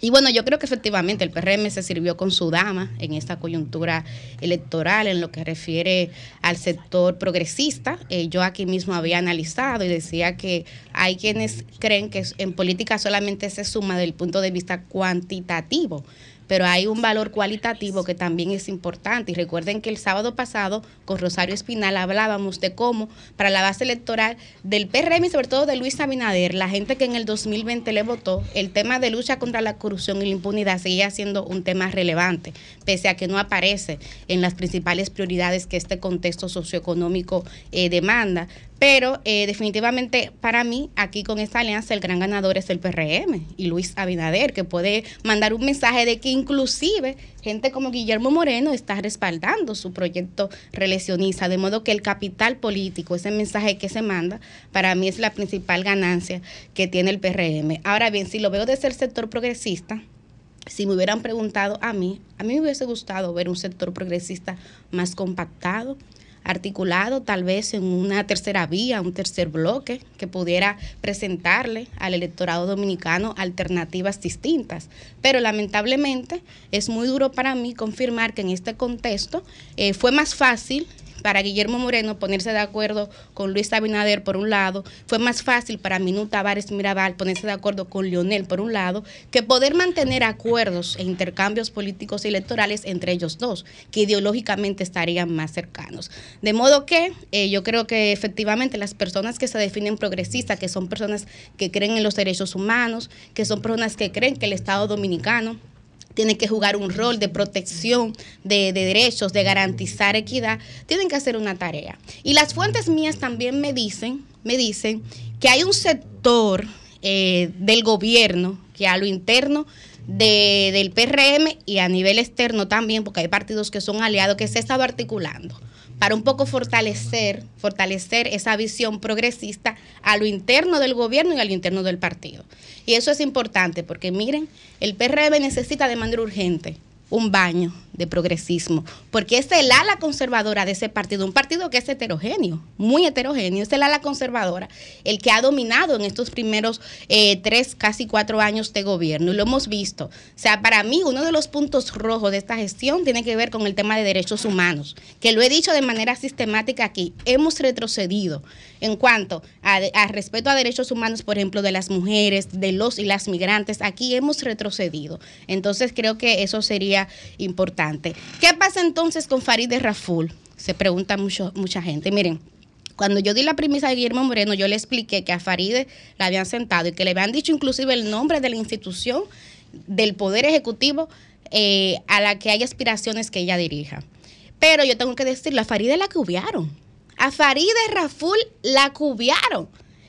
Y bueno, yo creo que efectivamente el PRM se sirvió con su dama en esta coyuntura electoral en lo que refiere al sector progresista. Eh, yo aquí mismo había analizado y decía que hay quienes creen que en política solamente se suma desde el punto de vista cuantitativo pero hay un valor cualitativo que también es importante. Y recuerden que el sábado pasado con Rosario Espinal hablábamos de cómo para la base electoral del PRM y sobre todo de Luis Abinader, la gente que en el 2020 le votó, el tema de lucha contra la corrupción y la impunidad seguía siendo un tema relevante, pese a que no aparece en las principales prioridades que este contexto socioeconómico eh, demanda. Pero eh, definitivamente para mí, aquí con esta alianza, el gran ganador es el PRM y Luis Abinader, que puede mandar un mensaje de que inclusive gente como Guillermo Moreno está respaldando su proyecto reeleccionista, de modo que el capital político, ese mensaje que se manda, para mí es la principal ganancia que tiene el PRM. Ahora bien, si lo veo desde el sector progresista, si me hubieran preguntado a mí, a mí me hubiese gustado ver un sector progresista más compactado, articulado tal vez en una tercera vía, un tercer bloque que pudiera presentarle al electorado dominicano alternativas distintas. Pero lamentablemente es muy duro para mí confirmar que en este contexto eh, fue más fácil para Guillermo Moreno ponerse de acuerdo con Luis Abinader por un lado, fue más fácil para Minú Tavares Mirabal ponerse de acuerdo con Lionel por un lado, que poder mantener acuerdos e intercambios políticos y electorales entre ellos dos, que ideológicamente estarían más cercanos. De modo que eh, yo creo que efectivamente las personas que se definen progresistas, que son personas que creen en los derechos humanos, que son personas que creen que el Estado dominicano tiene que jugar un rol de protección de, de, derechos, de garantizar equidad, tienen que hacer una tarea. Y las fuentes mías también me dicen, me dicen que hay un sector eh, del gobierno que a lo interno de, del PRM y a nivel externo también, porque hay partidos que son aliados, que se estaba articulando para un poco fortalecer, fortalecer esa visión progresista a lo interno del gobierno y a lo interno del partido. Y eso es importante porque miren, el PRM necesita de manera urgente un baño de progresismo, porque es el ala conservadora de ese partido, un partido que es heterogéneo, muy heterogéneo, es el ala conservadora, el que ha dominado en estos primeros eh, tres, casi cuatro años de gobierno, y lo hemos visto. O sea, para mí uno de los puntos rojos de esta gestión tiene que ver con el tema de derechos humanos, que lo he dicho de manera sistemática aquí, hemos retrocedido en cuanto a, a respeto a derechos humanos, por ejemplo, de las mujeres, de los y las migrantes, aquí hemos retrocedido. Entonces creo que eso sería importante. ¿Qué pasa entonces con Farideh Raful? Se pregunta mucho, mucha gente. Miren, cuando yo di la premisa de Guillermo Moreno, yo le expliqué que a Farideh la habían sentado y que le habían dicho inclusive el nombre de la institución del Poder Ejecutivo eh, a la que hay aspiraciones que ella dirija. Pero yo tengo que decirlo, a Farideh la cubiaron. A Farideh Raful la cubiaron.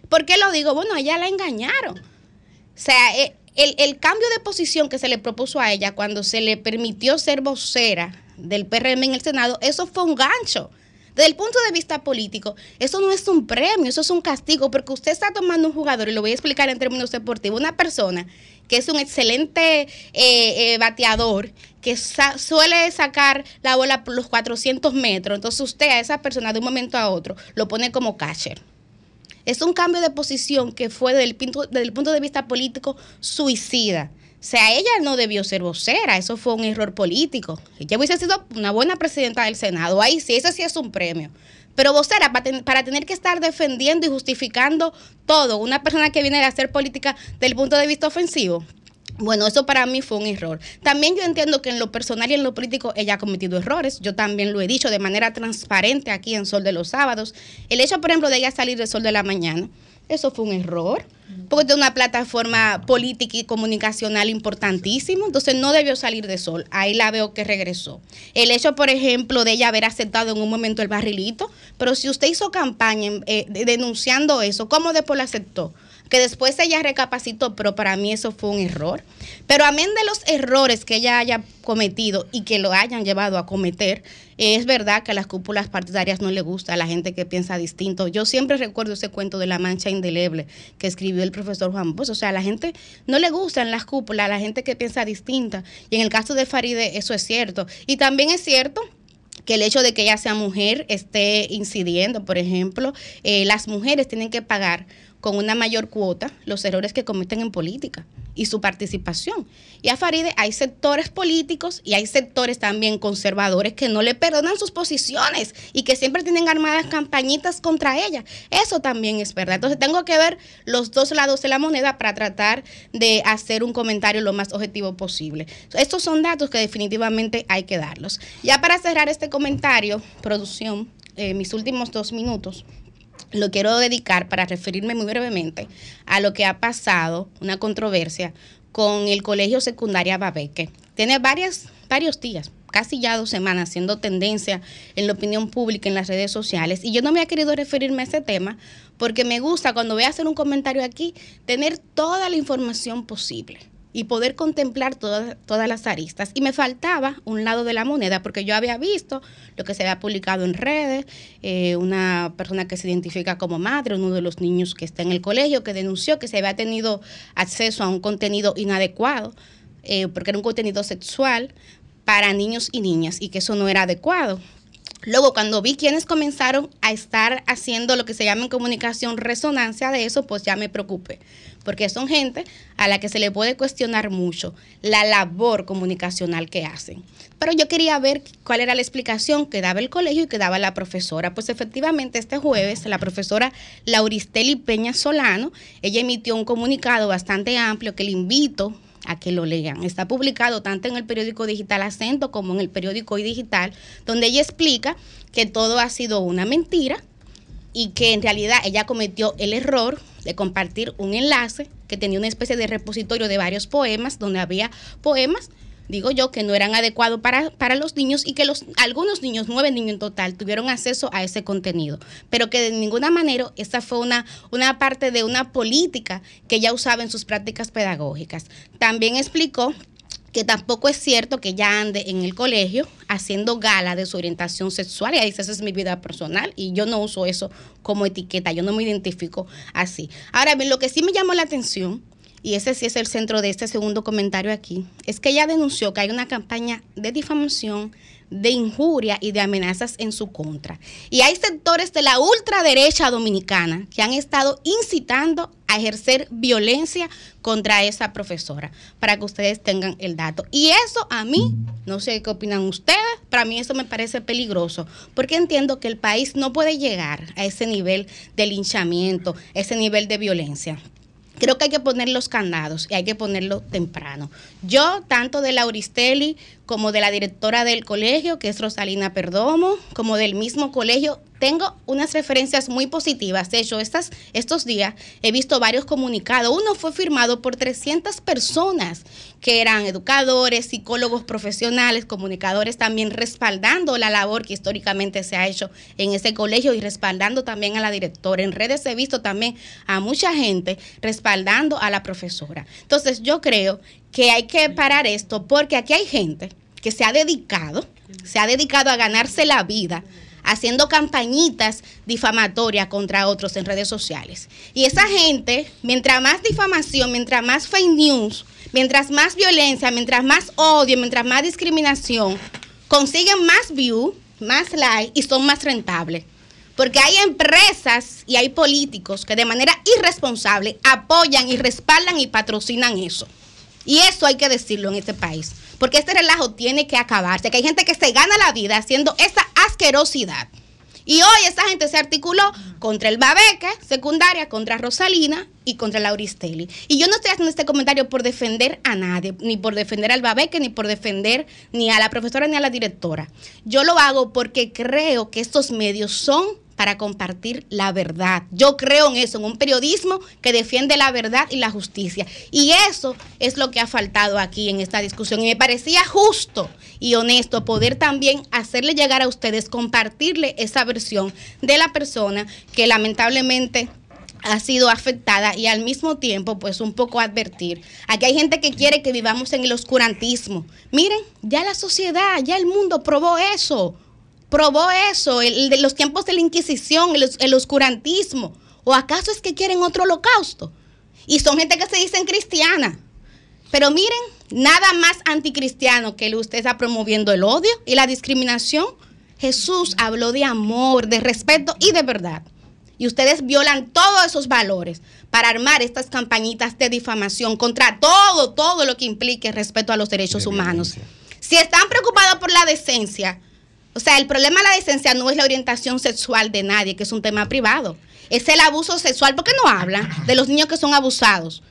¿Por qué lo digo? Bueno, a ella la engañaron. O sea, eh, el, el, cambio de posición que se le propuso a ella cuando se le permitió ser vocera del PRM en el Senado, eso fue un gancho. Desde el punto de vista político, eso no es un premio, eso es un castigo, porque usted está tomando un jugador, y lo voy a explicar en términos deportivos, una persona que es un excelente eh, eh, bateador, que sa suele sacar la bola por los 400 metros, entonces usted a esa persona de un momento a otro lo pone como catcher. Es un cambio de posición que fue desde el, punto, desde el punto de vista político suicida. O sea, ella no debió ser vocera, eso fue un error político. Ella hubiese sido una buena presidenta del Senado, ahí sí, ese sí es un premio. Pero vocera, para, para tener que estar defendiendo y justificando todo, una persona que viene a hacer política desde el punto de vista ofensivo, Bueno, eso para mí fue un error. También yo entiendo que en lo personal y en lo político ella ha cometido errores. Yo también lo he dicho de manera transparente aquí en Sol de los Sábados. El hecho, por ejemplo, de ella salir de Sol de la Mañana, eso fue un error. Porque es una plataforma política y comunicacional importantísimo, entonces no debió salir de Sol. Ahí la veo que regresó. El hecho, por ejemplo, de ella haber aceptado en un momento el barrilito, pero si usted hizo campaña eh, de- denunciando eso, ¿cómo después lo aceptó? Que después ella recapacitó, pero para mí eso fue un error. Pero amén de los errores que ella haya cometido y que lo hayan llevado a cometer, eh, es verdad que a las cúpulas partidarias no le gusta a la gente que piensa distinto. Yo siempre recuerdo ese cuento de la mancha indeleble que escribió el profesor Juan Bosch. O sea, a la gente no le gustan las cúpulas, a la gente que piensa distinta. Y en el caso de Faride, eso es cierto. Y también es cierto que el hecho de que ella sea mujer esté incidiendo, por ejemplo, eh, las mujeres tienen que pagar con una mayor cuota los errores que cometen en política y su participación. Y a Faride hay sectores políticos y hay sectores también conservadores que no le perdonan sus posiciones y que siempre tienen armadas campañitas contra ella. Eso también es verdad. Entonces tengo que ver los dos lados de la moneda para tratar de hacer un comentario lo más objetivo posible. Estos son datos que definitivamente hay que darlos. Ya para cerrar este comentario, producción, eh, mis últimos dos minutos lo quiero dedicar para referirme muy brevemente a lo que ha pasado, una controversia con el Colegio Secundaria Babeque. Tiene varias, varios días, casi ya dos semanas, siendo tendencia en la opinión pública, en las redes sociales. Y yo no me he querido referirme a ese tema porque me gusta cuando voy a hacer un comentario aquí, tener toda la información posible y poder contemplar todas, todas las aristas. Y me faltaba un lado de la moneda, porque yo había visto lo que se había publicado en redes, eh, una persona que se identifica como madre, uno de los niños que está en el colegio, que denunció que se había tenido acceso a un contenido inadecuado, eh, porque era un contenido sexual para niños y niñas, y que eso no era adecuado. Luego, cuando vi quienes comenzaron a estar haciendo lo que se llama en comunicación resonancia de eso, pues ya me preocupé, porque son gente a la que se le puede cuestionar mucho la labor comunicacional que hacen. Pero yo quería ver cuál era la explicación que daba el colegio y que daba la profesora. Pues efectivamente este jueves la profesora Lauristeli Peña Solano, ella emitió un comunicado bastante amplio que le invito a que lo lean. Está publicado tanto en el periódico digital Acento como en el periódico Hoy Digital, donde ella explica que todo ha sido una mentira y que en realidad ella cometió el error de compartir un enlace que tenía una especie de repositorio de varios poemas, donde había poemas, digo yo, que no eran adecuados para, para los niños y que los, algunos niños, nueve niños en total, tuvieron acceso a ese contenido, pero que de ninguna manera esta fue una, una parte de una política que ella usaba en sus prácticas pedagógicas. También explicó que tampoco es cierto que ella ande en el colegio haciendo gala de su orientación sexual. Y dice, esa es mi vida personal y yo no uso eso como etiqueta, yo no me identifico así. Ahora bien, lo que sí me llamó la atención, y ese sí es el centro de este segundo comentario aquí, es que ella denunció que hay una campaña de difamación, de injuria y de amenazas en su contra. Y hay sectores de la ultraderecha dominicana que han estado incitando a ejercer violencia contra esa profesora, para que ustedes tengan el dato. Y eso a mí, no sé qué opinan ustedes, para mí eso me parece peligroso, porque entiendo que el país no puede llegar a ese nivel de linchamiento, ese nivel de violencia creo que hay que poner los candados y hay que ponerlo temprano. Yo, tanto de Lauristelli como de la directora del colegio, que es Rosalina Perdomo, como del mismo colegio, tengo unas referencias muy positivas. De hecho, estos días he visto varios comunicados. Uno fue firmado por 300 personas que eran educadores, psicólogos profesionales, comunicadores también respaldando la labor que históricamente se ha hecho en ese colegio y respaldando también a la directora. En redes he visto también a mucha gente respaldando a la profesora. Entonces yo creo que hay que parar esto porque aquí hay gente que se ha dedicado, se ha dedicado a ganarse la vida haciendo campañitas difamatorias contra otros en redes sociales. Y esa gente, mientras más difamación, mientras más fake news, mientras más violencia, mientras más odio, mientras más discriminación, consiguen más view, más like y son más rentables. Porque hay empresas y hay políticos que de manera irresponsable apoyan y respaldan y patrocinan eso. Y eso hay que decirlo en este país. Porque este relajo tiene que acabarse. Que hay gente que se gana la vida haciendo esa asquerosidad. Y hoy esa gente se articuló contra el Babeque, secundaria, contra Rosalina y contra Lauristelli. Y yo no estoy haciendo este comentario por defender a nadie, ni por defender al Babeque, ni por defender ni a la profesora ni a la directora. Yo lo hago porque creo que estos medios son para compartir la verdad. Yo creo en eso, en un periodismo que defiende la verdad y la justicia. Y eso es lo que ha faltado aquí en esta discusión. Y me parecía justo y honesto poder también hacerle llegar a ustedes, compartirle esa versión de la persona que lamentablemente ha sido afectada y al mismo tiempo pues un poco advertir. Aquí hay gente que quiere que vivamos en el oscurantismo. Miren, ya la sociedad, ya el mundo probó eso probó eso, el, de los tiempos de la Inquisición, el, el oscurantismo. ¿O acaso es que quieren otro holocausto? Y son gente que se dicen cristiana. Pero miren, nada más anticristiano que usted está promoviendo el odio y la discriminación. Jesús habló de amor, de respeto y de verdad. Y ustedes violan todos esos valores para armar estas campañitas de difamación contra todo, todo lo que implique respeto a los derechos humanos. Si están preocupados por la decencia, o sea, el problema de la decencia no es la orientación sexual de nadie, que es un tema privado. Es el abuso sexual. ¿Por qué no hablan de los niños que son abusados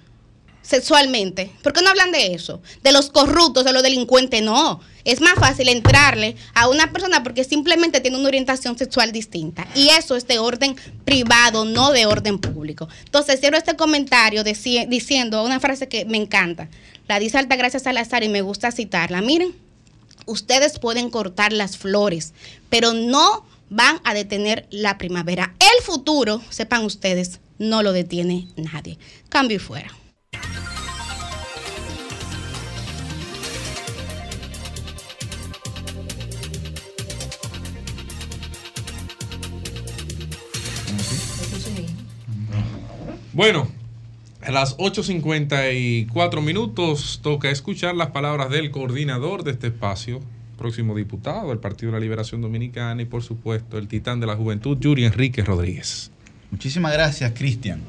sexualmente? ¿Por qué no hablan de eso? De los corruptos, de los delincuentes, no. Es más fácil entrarle a una persona porque simplemente tiene una orientación sexual distinta. Y eso es de orden privado, no de orden público. Entonces, cierro este comentario diciendo una frase que me encanta. La dice Altagracia Salazar y me gusta citarla. Miren ustedes pueden cortar las flores, pero no van a detener la primavera. El futuro, sepan ustedes, no lo detiene nadie. Cambio y fuera. Bueno, a las 8.54 minutos toca escuchar las palabras del coordinador de este espacio, próximo diputado del Partido de la Liberación Dominicana y por supuesto el titán de la juventud, Yuri Enrique Rodríguez. Muchísimas gracias, Cristian.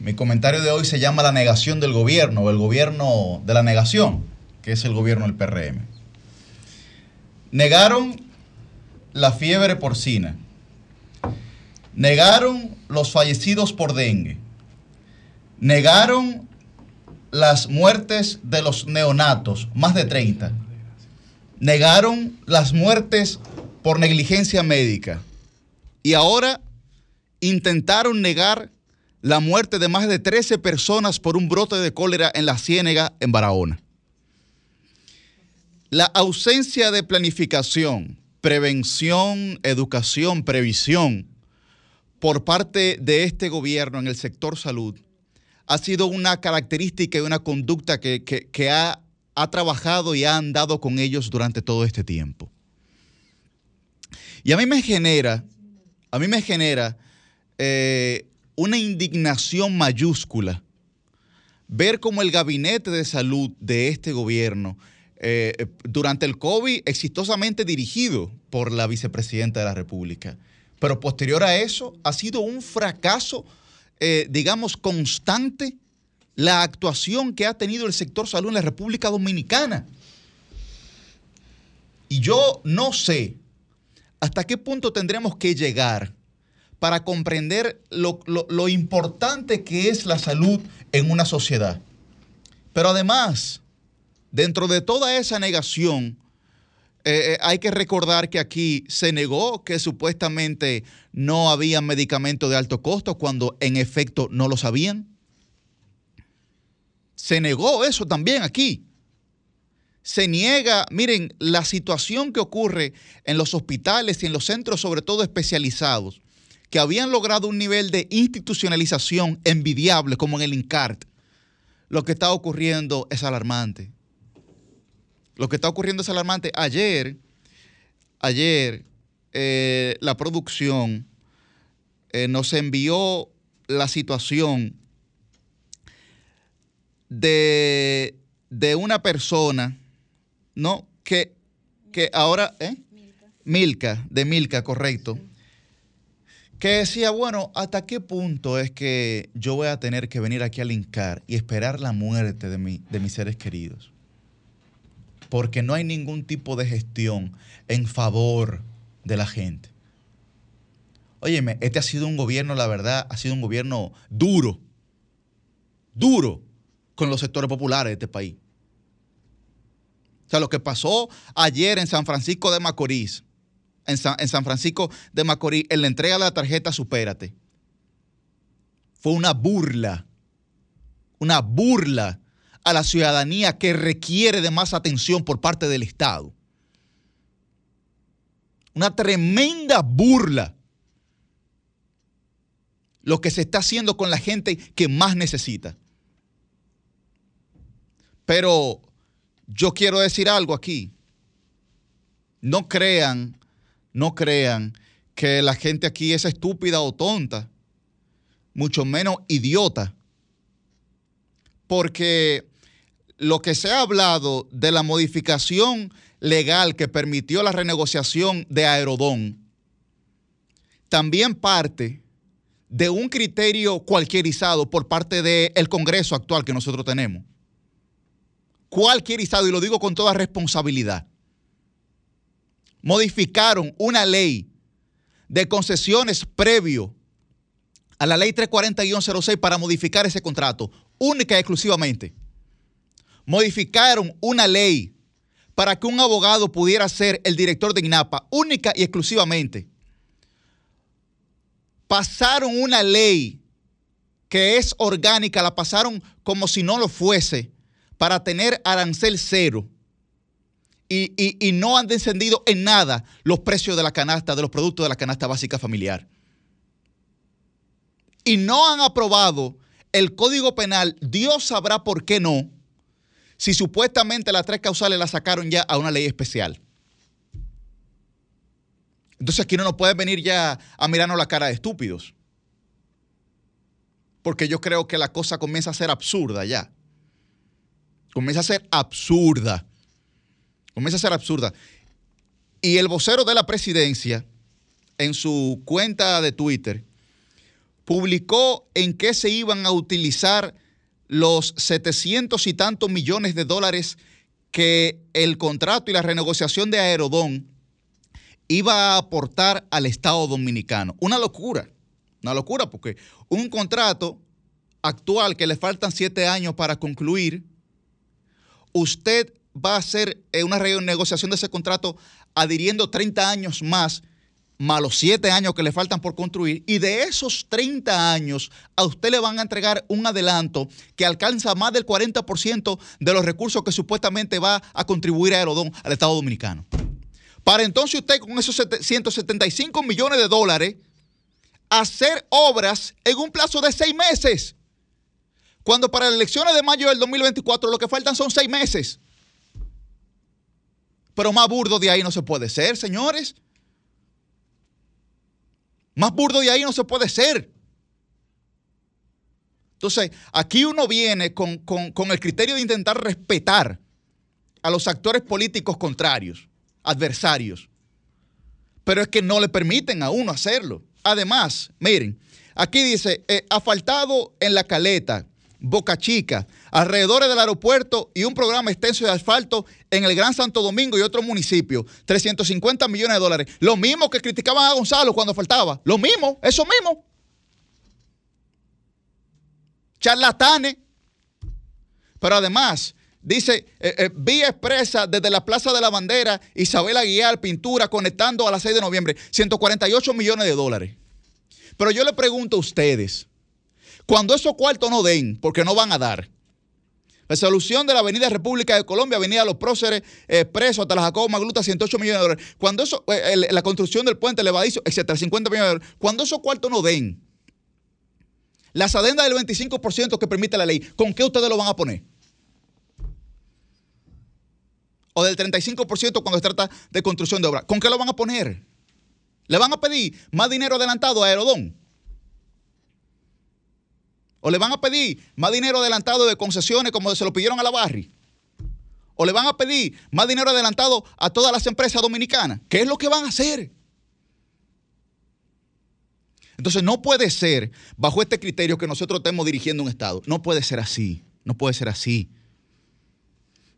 Mi comentario de hoy se llama la negación del gobierno o el gobierno de la negación, que es el gobierno del PRM. Negaron la fiebre porcina. Negaron los fallecidos por dengue. Negaron las muertes de los neonatos, más de 30. Negaron las muertes por negligencia médica. Y ahora intentaron negar la muerte de más de 13 personas por un brote de cólera en la Ciénega, en Barahona. La ausencia de planificación, prevención, educación, previsión por parte de este gobierno en el sector salud ha sido una característica y una conducta que, ha, ha trabajado y ha andado con ellos durante todo este tiempo. Y a mí me genera, a mí me genera eh, una indignación mayúscula ver cómo el gabinete de salud de este gobierno, eh, durante el COVID, exitosamente dirigido por la vicepresidenta de la República, pero posterior a eso ha sido un fracaso, eh, digamos, constante la actuación que ha tenido el sector salud en la República Dominicana. Y yo no sé hasta qué punto tendremos que llegar para comprender lo, lo, importante que es la salud en una sociedad. Pero además, dentro de toda esa negación, eh, eh, hay que recordar que aquí se negó que supuestamente no había medicamentos de alto costo cuando en efecto no lo sabían. Se negó eso también aquí. Se niega, miren, la situación que ocurre en los hospitales y en los centros, sobre todo especializados, que habían logrado un nivel de institucionalización envidiable como en el INCART. Lo que está ocurriendo es alarmante. Lo que está ocurriendo es alarmante. Ayer, ayer, eh, la producción eh, nos envió la situación de, una persona, ¿no? Que, que ahora, ¿eh? Milka, de Milka, correcto. Que decía, bueno, ¿hasta qué punto es que yo voy a tener que venir aquí al INCAR y esperar la muerte de, mi, de mis seres queridos? Porque no hay ningún tipo de gestión en favor de la gente. Óyeme, este ha sido un gobierno, la verdad, ha sido un gobierno duro, duro con los sectores populares de este país. O sea, lo que pasó ayer en San Francisco de Macorís, en San, Francisco de Macorís, en la entrega de la tarjeta Supérate, fue una burla, una burla a la ciudadanía que requiere de más atención por parte del Estado. Una tremenda burla lo que se está haciendo con la gente que más necesita. Pero yo quiero decir algo aquí. No crean, no crean que la gente aquí es estúpida o tonta, mucho menos idiota. Porque lo que se ha hablado de la modificación legal que permitió la renegociación de Aerodón también parte de un criterio cualquierizado por parte del Congreso actual que nosotros tenemos. Cualquierizado, y lo digo con toda responsabilidad. Modificaron una ley de concesiones previo a la ley 340-06 para modificar ese contrato, única y exclusivamente. Modificaron una ley para que un abogado pudiera ser el director de INAPA, única y exclusivamente pasaron una ley que es orgánica, la pasaron como si no lo fuese, para tener arancel cero. Y, y- y no han descendido en nada los precios de la canasta, de los productos de la canasta básica familiar. Y no han aprobado el Código Penal, Dios sabrá por qué no, si supuestamente las tres causales las sacaron ya a una ley especial. Entonces aquí no nos pueden venir ya a mirarnos la cara de estúpidos. Porque yo creo que la cosa comienza a ser absurda ya. Comienza a ser absurda. Comienza a ser absurda. Y el vocero de la presidencia, en su cuenta de Twitter, publicó en qué se iban a utilizar los 700 y tantos millones de dólares que el contrato y la renegociación de Aerodón iba a aportar al Estado dominicano. Una locura, una locura, porque un contrato actual que le faltan siete años para concluir, usted va a hacer eh, una renegociación de ese contrato adhiriendo 30 años más, más los siete años que le faltan por construir, y de esos 30 años a usted le van a entregar un adelanto que alcanza más del 40% de los recursos que supuestamente va a contribuir a Aerodón al Estado Dominicano. Para entonces usted con esos 175 millones de dólares hacer obras en un plazo de seis meses. Cuando para las elecciones de mayo del 2024 lo que faltan son seis meses. Pero más burdo de ahí no se puede ser, señores. Más burdo de ahí no se puede ser. Entonces, aquí uno viene con, con- el criterio de intentar respetar a los actores políticos contrarios, adversarios. Pero es que no le permiten a uno hacerlo. Además, miren, aquí dice, eh, asfaltado en la caleta, Boca Chica, alrededor del aeropuerto y un programa extenso de asfalto en el Gran Santo Domingo y otros municipios. 350 millones de dólares. Lo mismo que criticaban a Gonzalo cuando faltaba. Lo mismo, eso mismo. Charlatanes. Pero además, dice, eh, eh, vía expresa desde la Plaza de la Bandera, Isabel Aguiar, pintura, conectando a las 6 de noviembre, 148 millones de dólares. Pero yo le pregunto a ustedes, cuando esos cuartos no den, porque no van a dar, la solución de la Avenida República de Colombia, Avenida Los Próceres, Expreso, hasta la Jacobo Magluta, 108 millones de dólares. Cuando eso, eh, la construcción del puente Levadizo, etcétera, 50 millones de dólares. Cuando esos cuartos no den, las adendas del 25% que permite la ley, ¿con qué ustedes lo van a poner? O del 35% cuando se trata de construcción de obra. ¿Con qué lo van a poner? ¿Le van a pedir más dinero adelantado a Aerodón? ¿O le van a pedir más dinero adelantado de concesiones como se lo pidieron a la Barri? ¿O le van a pedir más dinero adelantado a todas las empresas dominicanas? ¿Qué es lo que van a hacer? Entonces no puede ser bajo este criterio que nosotros estemos dirigiendo un Estado. No puede ser así. No puede ser así.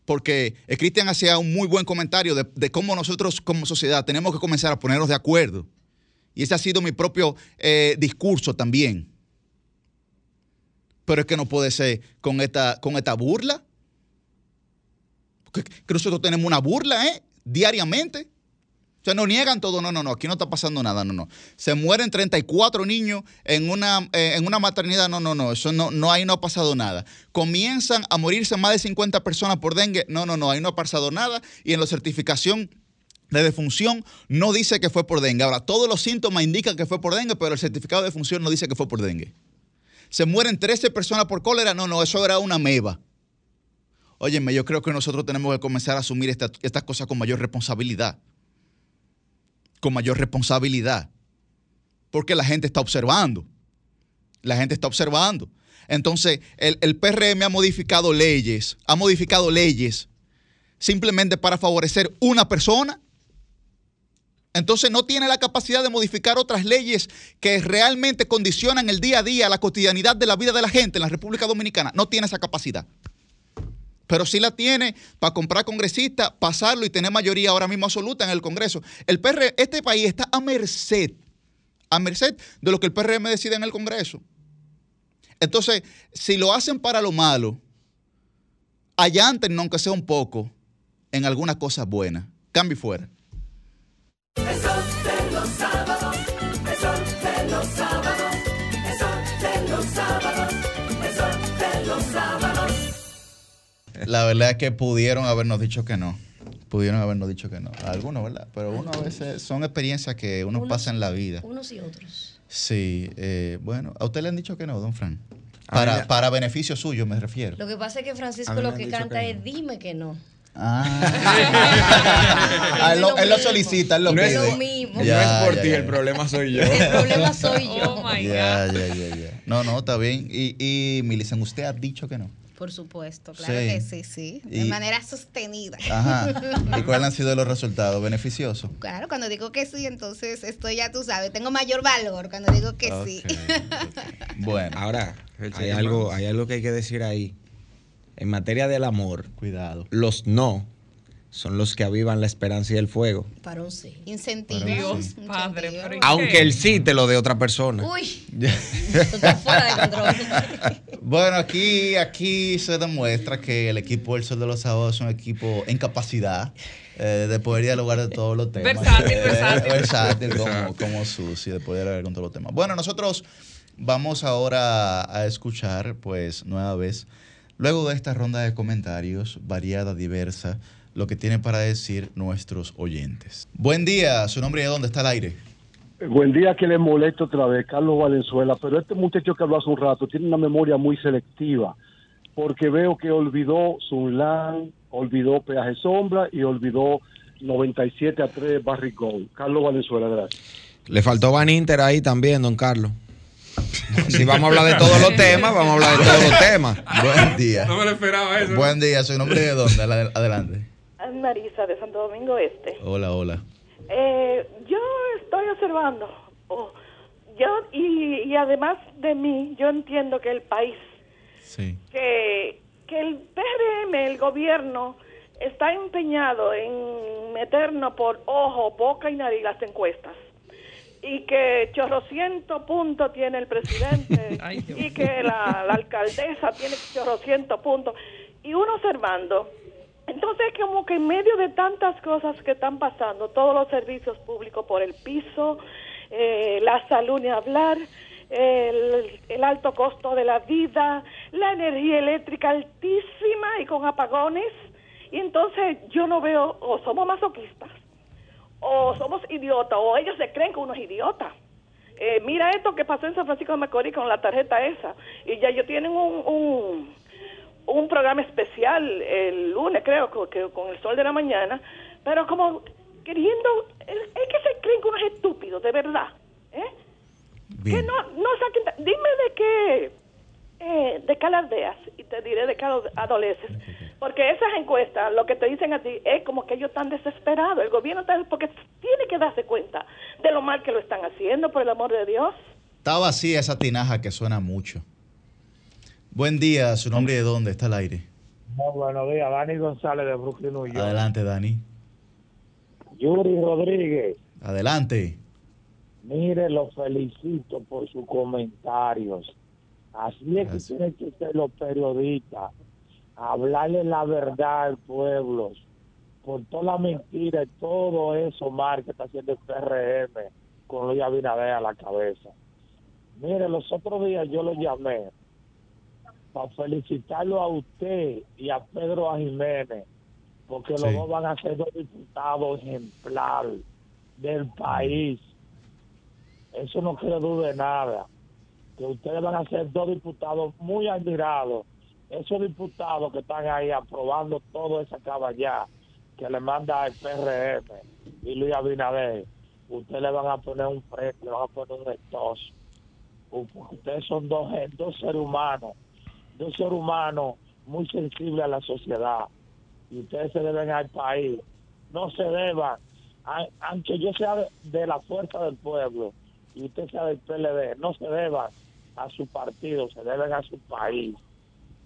Porque Cristian hacía un muy buen comentario de, de cómo nosotros como sociedad tenemos que comenzar a ponernos de acuerdo Y ese ha sido mi propio eh, discurso también. Pero es que no puede ser con esta, con esta burla. Que, nosotros tenemos una burla, ¿eh? Diariamente. O sea, no niegan todo. No, no, no. Aquí no está pasando nada. No, no. Se mueren 34 niños en una, eh, en una maternidad. No, no, no. Eso no, no, ahí no ha pasado nada. Comienzan a morirse más de 50 personas por dengue. No, no, no. Ahí no ha pasado nada. Y en la certificación de defunción no dice que fue por dengue. Ahora, todos los síntomas indican que fue por dengue, pero el certificado de defunción no dice que fue por dengue. Se mueren 13 personas por cólera. No, no, eso era una meba. Óyeme, yo creo que nosotros tenemos que comenzar a asumir esta- estas cosas con mayor responsabilidad. Con mayor responsabilidad. Porque la gente está observando. La gente está observando. Entonces, el, el PRM ha modificado leyes, ha modificado leyes simplemente para favorecer una persona. Entonces no tiene la capacidad de modificar otras leyes que realmente condicionan el día a día, la cotidianidad de la vida de la gente en la República Dominicana. No tiene esa capacidad. Pero sí la tiene para comprar congresistas, pasarlo y tener mayoría ahora mismo absoluta en el Congreso. El PR, este país está a merced, a merced de lo que el PRM decide en el Congreso. Entonces, si lo hacen para lo malo, allanten, aunque sea un poco, en algunas cosas buenas. Cambio y fuera. El sol de los sábados, el sol de los sábados, el sol de los sábados, el sol de los sábados. La verdad es que pudieron habernos dicho que no. Pudieron habernos dicho que no. Algunos, ¿verdad? Pero uno a veces son experiencias que uno Unos- pasa en la vida. Unos y otros. Sí, eh, bueno, a usted le han dicho que no, don Fran. A Para, para beneficio suyo, me refiero. Lo que pasa es que Francisco lo que canta que es dime que no. Ah, él, lo, él lo solicita, él lo No es pide. lo mismo. no es por ti, el problema soy yo. El problema soy yo. Oh my Ya, ya, ya, ya. No, no, está bien. Y, y Milicen, usted ha dicho que no. Por supuesto, claro Sí. que sí, sí. De Y- manera sostenida. Ajá. ¿Y cuáles han sido los resultados? ¿Beneficiosos? Claro, cuando digo que sí, entonces estoy ya tú sabes, tengo mayor valor cuando digo que sí. Bueno. Ahora, hay algo, hay algo que hay que decir ahí. En materia del amor, Cuidado. los no son los que avivan la esperanza y el fuego. Para un sí. Incentivos. Dios, padre, pero ¿y Aunque el sí te lo dé otra persona. Uy, esto está fuera de control. Bueno, aquí, aquí se demuestra que el equipo del Sol de los Sábados es un equipo en capacidad eh, de poder dialogar de todos los temas. Versátil, Eh, versátil. versátil, como, Versátil. como Susi, de poder dialogar con todos los temas. Bueno, nosotros vamos ahora a escuchar, pues, nueva vez, luego de esta ronda de comentarios, variada, diversa, lo que tienen para decir nuestros oyentes. Buen día, su nombre y de dónde está el aire. Buen día que le molesto otra vez, Carlos Valenzuela, pero este muchacho que habló hace un rato tiene una memoria muy selectiva, porque veo que olvidó Sunlan, olvidó Peaje Sombra y olvidó 97 a 3 Barry Gold. Carlos Valenzuela, gracias. Le faltó Van Inter ahí también, don Carlos. Si vamos a hablar de todos los temas, vamos a hablar de todos los temas. Buen día. No me lo esperaba eso. Buen día, su nombre de dónde. Adel- Adelante. Marisa de Santo Domingo Este. Hola, hola. Eh, yo estoy observando, oh, yo y, y además de mí, yo entiendo que el país, Sí. que, que el PRM, el gobierno, está empeñado en meternos por ojo, boca y nariz las encuestas. Y que chorrociento puntos tiene el presidente Ay, y que la, la alcaldesa tiene chorrociento puntos. Y uno observando, entonces, como que en medio de tantas cosas que están pasando, todos los servicios públicos por el piso, eh, la salud ni hablar, el, el alto costo de la vida, la energía eléctrica altísima y con apagones, y entonces yo no veo, o somos masoquistas, o somos idiotas, o ellos se creen que uno es idiota. Eh, mira esto que pasó en San Francisco de Macorís con la tarjeta esa, y ya ellos tienen un, un, un programa especial el lunes, creo, co- que, con el sol de la mañana, pero como queriendo, es que se creen que uno es estúpido, de verdad. ¿eh? Que no, no saquen, dime de qué, eh, de qué alardeas, y te diré de qué ado- adoleces. Porque esas encuestas, lo que te dicen a ti es como que ellos están desesperados. El gobierno está, porque tiene que darse cuenta de lo mal que lo están haciendo, por el amor de Dios. Está vacía esa tinaja que suena mucho. Buen día, su nombre y de dónde está el aire. Muy buenos días, Dani González de Brooklyn, New York. Adelante, Dani. Yuri Rodríguez, Adelante. Mire, los felicito por sus comentarios. Así es que tienen que ser los periodistas. Hablarle la verdad al pueblo. Por toda la mentira y todo eso mal que está haciendo el PRM con Luis Abinader a la cabeza. Mire, los otros días yo lo llamé para felicitarlo a usted y a Pedro a Jiménez, porque los dos van a ser dos diputados ejemplar del país. Eso no quiero duda de nada. Que ustedes van a ser dos diputados muy admirados. Esos diputados que están ahí aprobando toda esa caballá que le manda el PRM y Luis Abinader, ustedes le van a poner un frente, le van a poner un estos. Ustedes son dos, dos seres humanos, dos seres humanos muy sensibles a la sociedad. Y ustedes se deben al país. No se deban, aunque yo sea de la fuerza del pueblo y usted sea del PLD, no se deban a su partido, se deben a su país.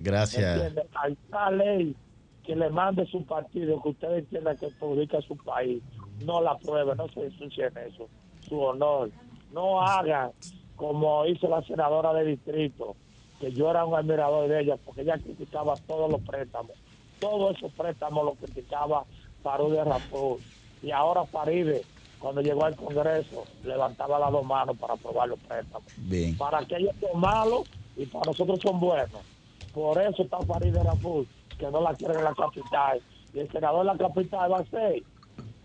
Gracias. Hay una ley que le mande su partido que usted entienda que perjudica su país. No la pruebe, no se ensucien eso. Su honor. No hagan como hizo la senadora de distrito, que yo era un admirador de ella porque ella criticaba todos los préstamos. Todos esos préstamos los criticaba Farude Rapoul. Y ahora Faride, cuando llegó al Congreso, levantaba las dos manos para aprobar los préstamos Bien. para que ellos son malos y para nosotros son buenos. Por eso está Farideh Raful, que no la quieren en la capital. Y el senador de la capital va a ser,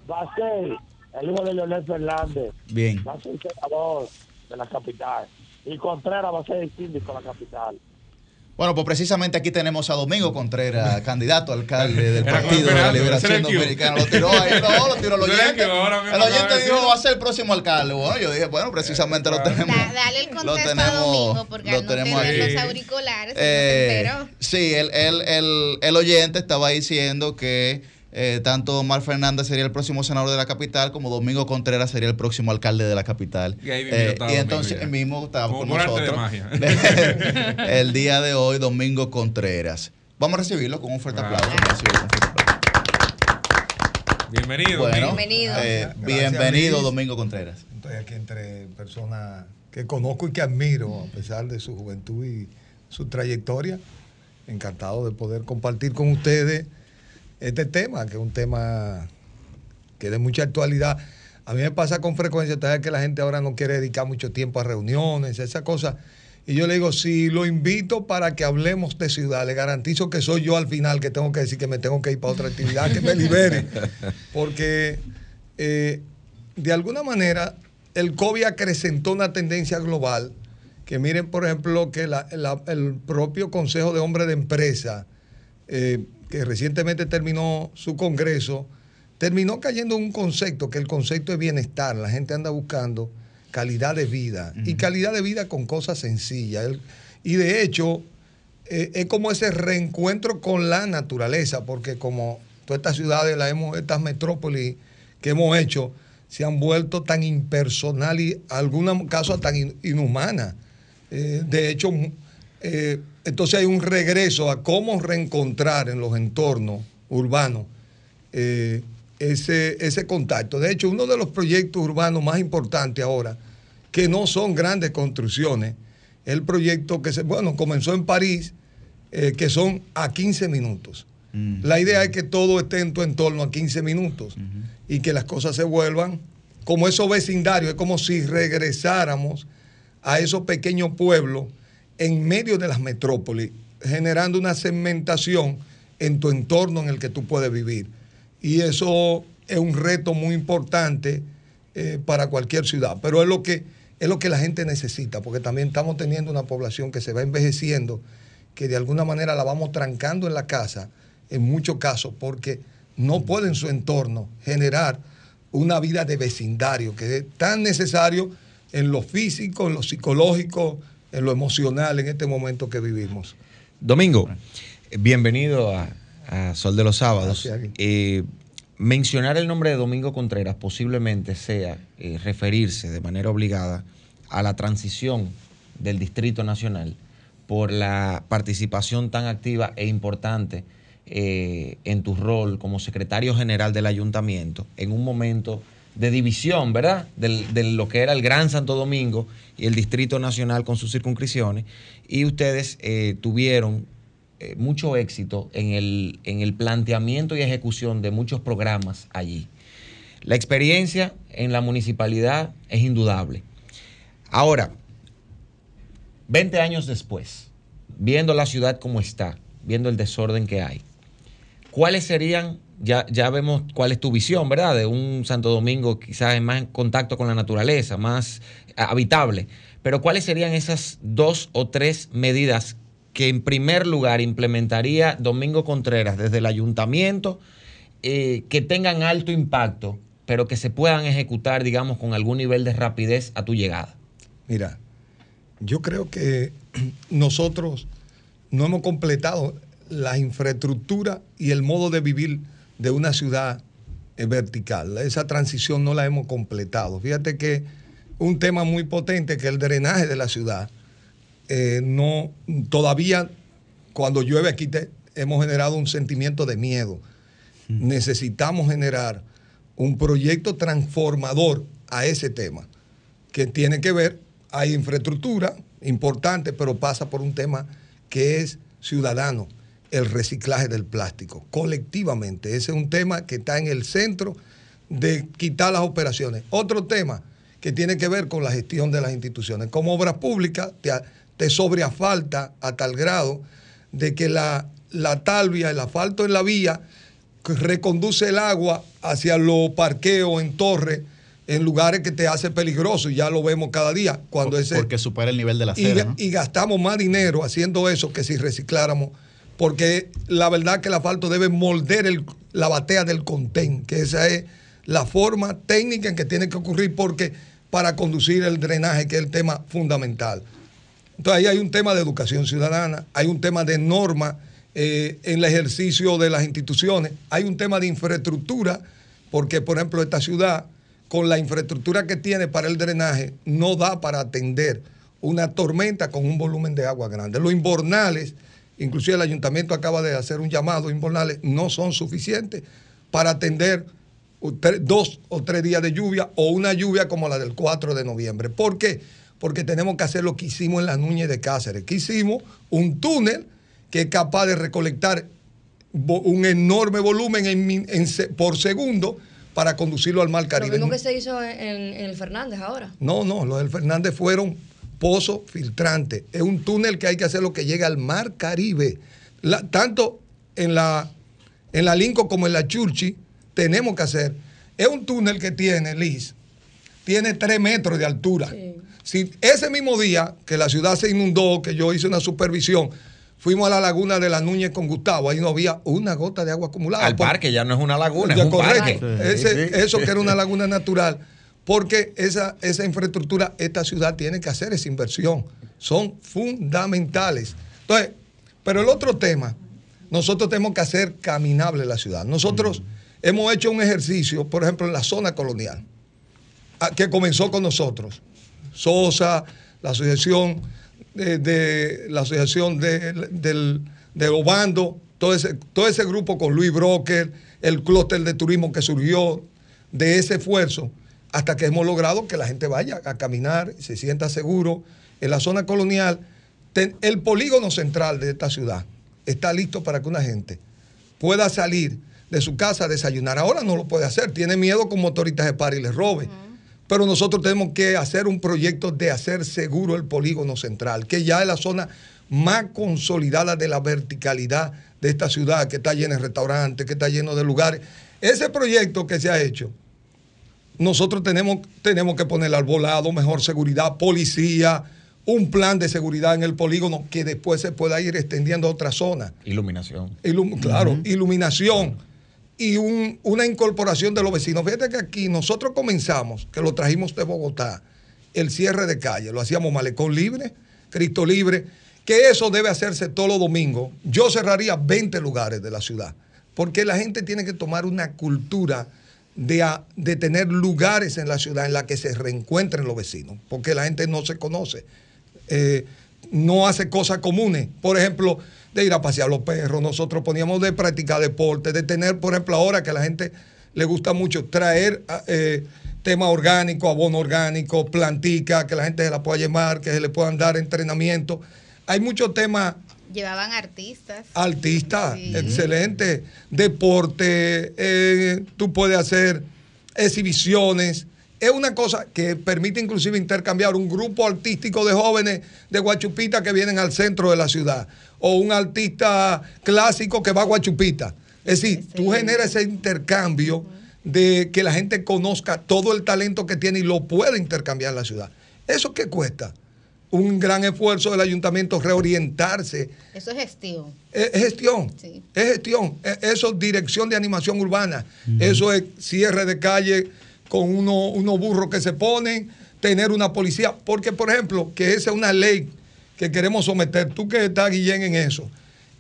va a ser el hijo de Leonel Fernández. Bien. Va a ser el senador de la capital. Y Contreras va a ser el síndico de la capital. Bueno, pues precisamente aquí tenemos a Domingo Contreras, candidato a alcalde del Partido de la Liberación Dominicana. Lo tiró ahí, no, lo tiró el oyente. El oyente dijo va a ser el próximo alcalde. Bueno, yo dije, bueno, precisamente lo tenemos. Da- dale el lo contexto a tenemos, Domingo, porque lo al no tenemos tener los auriculares, Eh, se sí, el, el, el, el oyente estaba diciendo que eh, tanto Omar Fernández sería el próximo senador de la capital como Domingo Contreras sería el próximo alcalde de la capital. Y ahí mismo Eh, estaba y Domingo entonces ya. mismo estaba con nosotros. magia. el día de hoy, Domingo Contreras. Vamos a recibirlo con un fuerte aplauso. Vamos a recibirlo con un fuerte aplauso. Bienvenido. Bueno, Bienvenido. eh, Gracias, bienvenido, Luis. Domingo Contreras. Estoy aquí entre personas que conozco y que admiro, a pesar de su juventud y su trayectoria. Encantado de poder compartir con ustedes este tema, que es un tema que de mucha actualidad. A mí me pasa con frecuencia, ustedes saben que la gente ahora no quiere dedicar mucho tiempo a reuniones, esas cosas. Y yo le digo, si lo invito para que hablemos de ciudad, le garantizo que soy yo al final que tengo que decir que me tengo que ir para otra actividad, que me libere. Porque eh, de alguna manera el COVID acrecentó una tendencia global que miren, por ejemplo, que la- el propio Consejo de Hombres de Empresa, eh, que recientemente terminó su congreso, terminó cayendo en un concepto, que el concepto de bienestar. La gente anda buscando calidad de vida y calidad de vida con cosas sencillas. Y de hecho, eh, es como ese reencuentro con la naturaleza, porque como todas estas ciudades, las hemos, estas metrópolis que hemos hecho, se han vuelto tan impersonal y en algunos casos tan in- inhumanas. Eh, de hecho, eh, entonces hay un regreso a cómo reencontrar en los entornos urbanos eh, ese, ese contacto. De hecho, uno de los proyectos urbanos más importantes ahora, que no son grandes construcciones, es el proyecto que se, bueno, comenzó en París, eh, que son a 15 minutos. La idea es que todo esté en tu entorno a 15 minutos y que las cosas se vuelvan como esos vecindarios, es como si regresáramos a esos pequeños pueblos en medio de las metrópolis, generando una segmentación en tu entorno en el que tú puedes vivir. Y eso es un reto muy importante eh, para cualquier ciudad, pero es lo, que, es lo que la gente necesita, porque también estamos teniendo una población que se va envejeciendo, que de alguna manera la vamos trancando en la casa, en muchos casos, porque no puede en su entorno generar una vida de vecindario, que es tan necesario en lo físico, en lo psicológico, en lo emocional en este momento que vivimos. Domingo, bienvenido a, a Sol de los Sábados. Eh, mencionar el nombre de Domingo Contreras posiblemente sea eh, referirse de manera obligada a la transición del Distrito Nacional por la participación tan activa e importante eh, en tu rol como secretario general del ayuntamiento en un momento de división, ¿verdad? De lo que era el Gran Santo Domingo y el Distrito Nacional con sus circunscripciones. Y ustedes eh, tuvieron eh, mucho éxito en el, en el planteamiento y ejecución de muchos programas allí. La experiencia en la municipalidad es indudable. Ahora, 20 años después, viendo la ciudad como está, viendo el desorden que hay, ¿cuáles serían, ya, ya vemos cuál es tu visión, ¿verdad? De un Santo Domingo quizás más en contacto con la naturaleza, más habitable, pero ¿cuáles serían esas dos o tres medidas que en primer lugar implementaría Domingo Contreras desde el ayuntamiento, eh, que tengan alto impacto, pero que se puedan ejecutar, digamos, con algún nivel de rapidez a tu llegada? Mira, yo creo que nosotros no hemos completado la infraestructura y el modo de vivir de una ciudad eh, vertical. Esa transición no la hemos completado. Fíjate que un tema muy potente que el drenaje de la ciudad, eh, no, todavía cuando llueve aquí te- hemos generado un sentimiento de miedo. Necesitamos generar un proyecto transformador a ese tema que tiene que ver, hay infraestructura importante, pero pasa por un tema que es ciudadano, el reciclaje del plástico, colectivamente. Ese es un tema que está en el centro de quitar las operaciones. Otro tema que tiene que ver con la gestión de las instituciones. Como obras públicas, te, te sobreafalta a tal grado de que la, la talvia, el asfalto en la vía, reconduce el agua hacia los parqueos en torres, en lugares que te hace peligroso, y ya lo vemos cada día. Cuando ese, Porque supera el nivel de la acera, y gastamos más dinero haciendo eso que si recicláramos, porque la verdad que el asfalto debe moldear la batea del contén, que esa es la forma técnica en que tiene que ocurrir, porque para conducir el drenaje, que es el tema fundamental. Entonces ahí hay un tema de educación ciudadana, hay un tema de norma eh, en el ejercicio de las instituciones, hay un tema de infraestructura, porque por ejemplo esta ciudad, con la infraestructura que tiene para el drenaje, no da para atender una tormenta con un volumen de agua grande. Los inbornales, inclusive el ayuntamiento acaba de hacer un llamado, inbornales no son suficientes para atender dos o tres días de lluvia o una lluvia como la del 4 de noviembre. ¿Por qué? Porque tenemos que hacer lo que hicimos en la Núñez de Cáceres, que hicimos un túnel que es capaz de recolectar un enorme volumen en en por segundo para conducirlo al Mar Lo Caribe. mismo que se hizo en el Fernández ahora. No, no, los del Fernández fueron pozos filtrantes. Es un túnel que hay que hacer lo que llega al Mar Caribe. La- tanto en la, en la Lincoln como en la Churchi tenemos que hacer. Es un túnel que tiene, Liz, tiene tres metros de altura. Si ese mismo día que la ciudad se inundó, que yo hice una supervisión, fuimos a la laguna de la Núñez con Gustavo, ahí no había una gota de agua acumulada. Al parque ya no es una laguna, es ya, un correcto. parque. Ese- Sí, sí. Eso que era una laguna natural. Porque esa, esa infraestructura, esta ciudad tiene que hacer esa inversión. Son fundamentales. Entonces, pero el otro tema, nosotros tenemos que hacer caminable la ciudad. Nosotros hemos hecho un ejercicio, por ejemplo, en la zona colonial, que comenzó con nosotros. Sosa, la asociación de, de- la asociación de, del, de Obando, todo ese, todo ese grupo con Luis Broker, el clúster de turismo que surgió de ese esfuerzo, hasta que hemos logrado que la gente vaya a caminar, se sienta seguro. En la zona colonial, ten- el polígono central de esta ciudad está listo para que una gente pueda salir de su casa a desayunar. Ahora no lo puede hacer, tiene miedo con motoristas de par y les robe. Pero nosotros tenemos que hacer un proyecto de hacer seguro el polígono central, que ya es la zona más consolidada de la verticalidad de esta ciudad, que está llena de restaurantes, que está lleno de lugares. Ese proyecto que se ha hecho, nosotros tenemos, tenemos que poner al volado, mejor seguridad, policía, un plan de seguridad en el polígono que después se pueda ir extendiendo a otras zonas. Iluminación. Ilum- claro, iluminación y un- una incorporación de los vecinos. Fíjate que aquí nosotros comenzamos, que lo trajimos de Bogotá, el cierre de calle. Lo hacíamos Malecón Libre, Cristo Libre, que eso debe hacerse todos los domingos. Yo cerraría 20 lugares de la ciudad, porque la gente tiene que tomar una cultura de, a- de tener lugares en la ciudad en la que se reencuentren los vecinos, porque la gente no se conoce eh, no hace cosas comunes. Por ejemplo, de ir a pasear los perros, nosotros poníamos de practicar deporte, de tener, por ejemplo, ahora que la gente le gusta mucho traer eh, tema orgánico, abono orgánico, plantica, que la gente se la pueda llamar, que se le puedan dar entrenamiento. Hay muchos temas Llevaban artistas. artistas, excelente, deporte, eh, tú puedes hacer exhibiciones. Es una cosa que permite inclusive intercambiar un grupo artístico de jóvenes de Guachupita que vienen al centro de la ciudad o un artista clásico que va a Guachupita. Es decir, tú generas ese intercambio de que la gente conozca todo el talento que tiene y lo puede intercambiar en la ciudad. ¿Eso qué cuesta? Un gran esfuerzo del ayuntamiento reorientarse Eso es gestión. es es gestión. Sí. Es gestión. E- Eso es dirección de animación urbana. Eso es cierre de calle con uno- unos burros que se ponen, tener una policía. Porque, por ejemplo, que esa es una ley que queremos someter. Tú que estás, Guillén, en eso.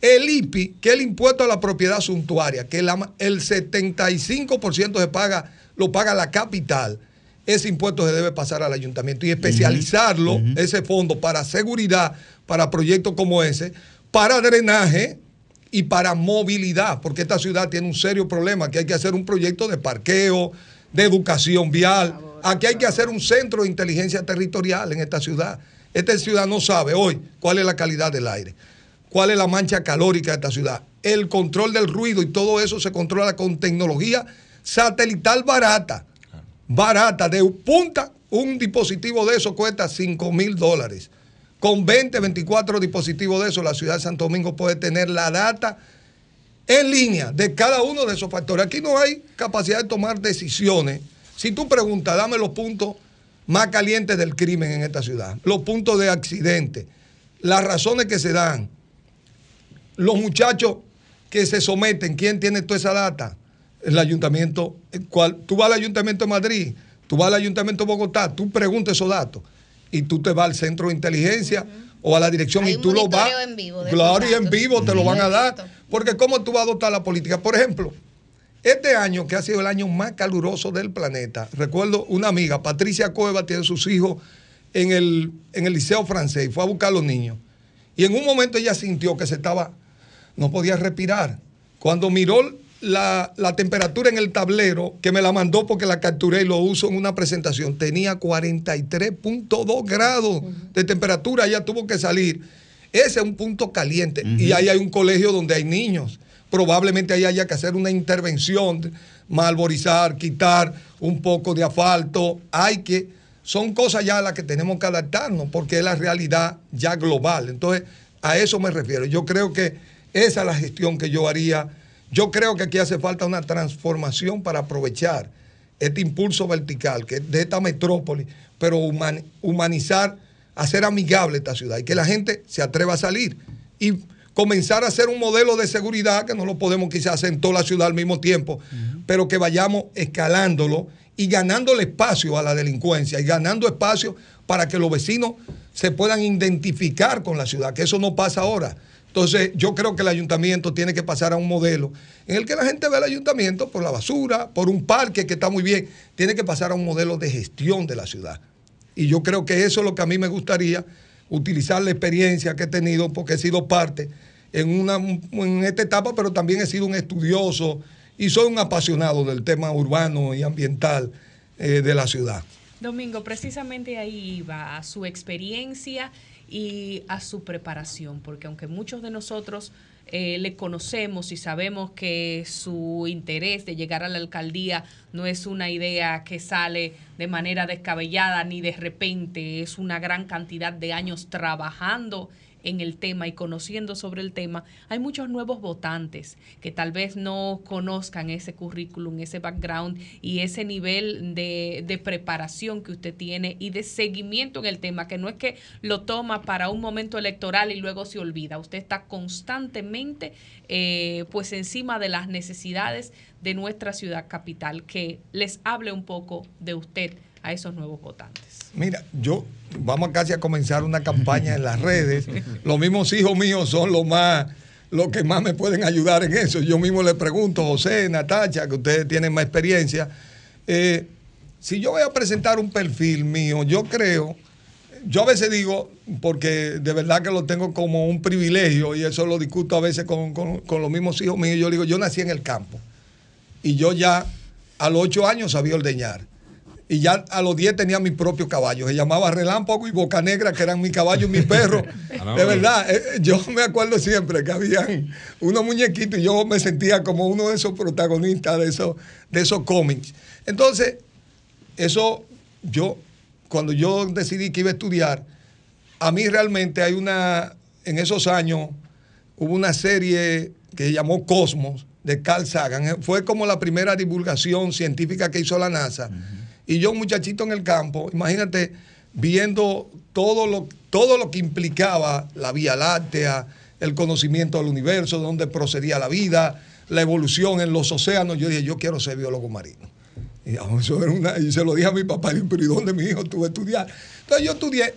El IPI, que es el impuesto a la propiedad suntuaria, que la- el 75% se paga, lo paga la capital, ese impuesto se debe pasar al ayuntamiento y especializarlo, ese fondo, para seguridad, para proyectos como ese, para drenaje y para movilidad, porque esta ciudad tiene un serio problema, que hay que hacer un proyecto de parqueo, de educación vial, aquí hay que hacer un centro de inteligencia territorial en esta ciudad. Esta ciudad no sabe hoy cuál es la calidad del aire, cuál es la mancha calórica de esta ciudad. El control del ruido y todo eso se controla con tecnología satelital barata. Barata, de punta, un dispositivo de eso cuesta 5 mil dólares. Con 20, 24 dispositivos de eso, la ciudad de Santo Domingo puede tener la data en línea de cada uno de esos factores. Aquí no hay capacidad de tomar decisiones. Si tú preguntas, dame los puntos más calientes del crimen en esta ciudad, los puntos de accidente, las razones que se dan, los muchachos que se someten, ¿quién tiene toda esa data? El ayuntamiento, el cual, tú vas al ayuntamiento de Madrid, tú vas al ayuntamiento de Bogotá, tú preguntas esos datos y tú te vas al centro de inteligencia o a la dirección Hay y tú lo vas. en vivo Claro, y en vivo te lo van a dar. Porque ¿cómo tú vas a adoptar la política? Por ejemplo, este año, que ha sido el año más caluroso del planeta, recuerdo una amiga, Patricia Cueva, tiene sus hijos en el, en el liceo francés y fue a buscar a los niños. Y en un momento ella sintió que se estaba, no podía respirar. Cuando miró la, la temperatura en el tablero, que me la mandó porque la capturé y lo uso en una presentación, tenía 43.2 grados de temperatura, ella tuvo que salir. Ese es un punto caliente. Y ahí hay un colegio donde hay niños. Probablemente ahí haya que hacer una intervención, malborizar, quitar un poco de asfalto. Hay que, son cosas ya a las que tenemos que adaptarnos, porque es la realidad ya global. Entonces, a eso me refiero. Yo creo que esa es la gestión que yo haría. Yo creo que aquí hace falta una transformación para aprovechar este impulso vertical que es de esta metrópoli, pero human- humanizar, hacer amigable esta ciudad y que la gente se atreva a salir y comenzar a hacer un modelo de seguridad que no lo podemos quizás hacer en toda la ciudad al mismo tiempo, pero que vayamos escalándolo y ganándole espacio a la delincuencia y ganando espacio para que los vecinos se puedan identificar con la ciudad, que eso no pasa ahora. Entonces, yo creo que el ayuntamiento tiene que pasar a un modelo en el que la gente ve al ayuntamiento por la basura, por un parque que está muy bien. Tiene que pasar a un modelo de gestión de la ciudad. Y yo creo que eso es lo que a mí me gustaría, utilizar la experiencia que he tenido, porque he sido parte en, una, en esta etapa, pero también he sido un estudioso y soy un apasionado del tema urbano y ambiental eh, de la ciudad. Domingo, precisamente ahí iba a su experiencia y a su preparación, porque aunque muchos de nosotros eh, le conocemos y sabemos que su interés de llegar a la alcaldía no es una idea que sale de manera descabellada ni de repente, es una gran cantidad de años trabajando en el tema y conociendo sobre el tema, hay muchos nuevos votantes que tal vez no conozcan ese currículum, ese background y ese nivel de, preparación que usted tiene y de seguimiento en el tema, que no es que lo toma para un momento electoral y luego se olvida. Usted está constantemente eh, pues encima de las necesidades de nuestra ciudad capital, que les hable un poco de usted a esos nuevos votantes. Mira, yo vamos casi a comenzar una campaña en las redes. Los mismos hijos míos son los más los que más me pueden ayudar en eso. Yo mismo le pregunto, José, Natacha, que ustedes tienen más experiencia, eh, si yo voy a presentar un perfil mío, yo creo, yo a veces digo, porque de verdad que lo tengo como un privilegio y eso lo discuto a veces con, con- con los mismos hijos míos, yo digo, yo nací en el campo y yo ya a los 8 años sabía ordeñar. Y ya a los 10 tenía mi propio caballo. Se llamaba Relámpago y Boca Negra, que eran mi caballo y mi perro. De verdad, eh, yo me acuerdo siempre que habían unos muñequitos y yo me sentía como uno de esos protagonistas de esos, de esos cómics. Entonces, eso yo, cuando yo decidí que iba a estudiar, a mí realmente hay una, en esos años, hubo una serie que se llamó Cosmos de Carl Sagan. Eh, Fue como la primera divulgación científica que hizo la NASA. Y yo, un muchachito en el campo, imagínate, viendo todo lo, todo lo que implicaba la Vía Láctea, el conocimiento del universo, dónde procedía la vida, la evolución en los océanos. Yo dije, yo quiero ser biólogo marino. Y, ah, eso era una- y se lo dije a mi papá, pero ¿y dónde mi hijo tuvo estudiar? Entonces yo estudié,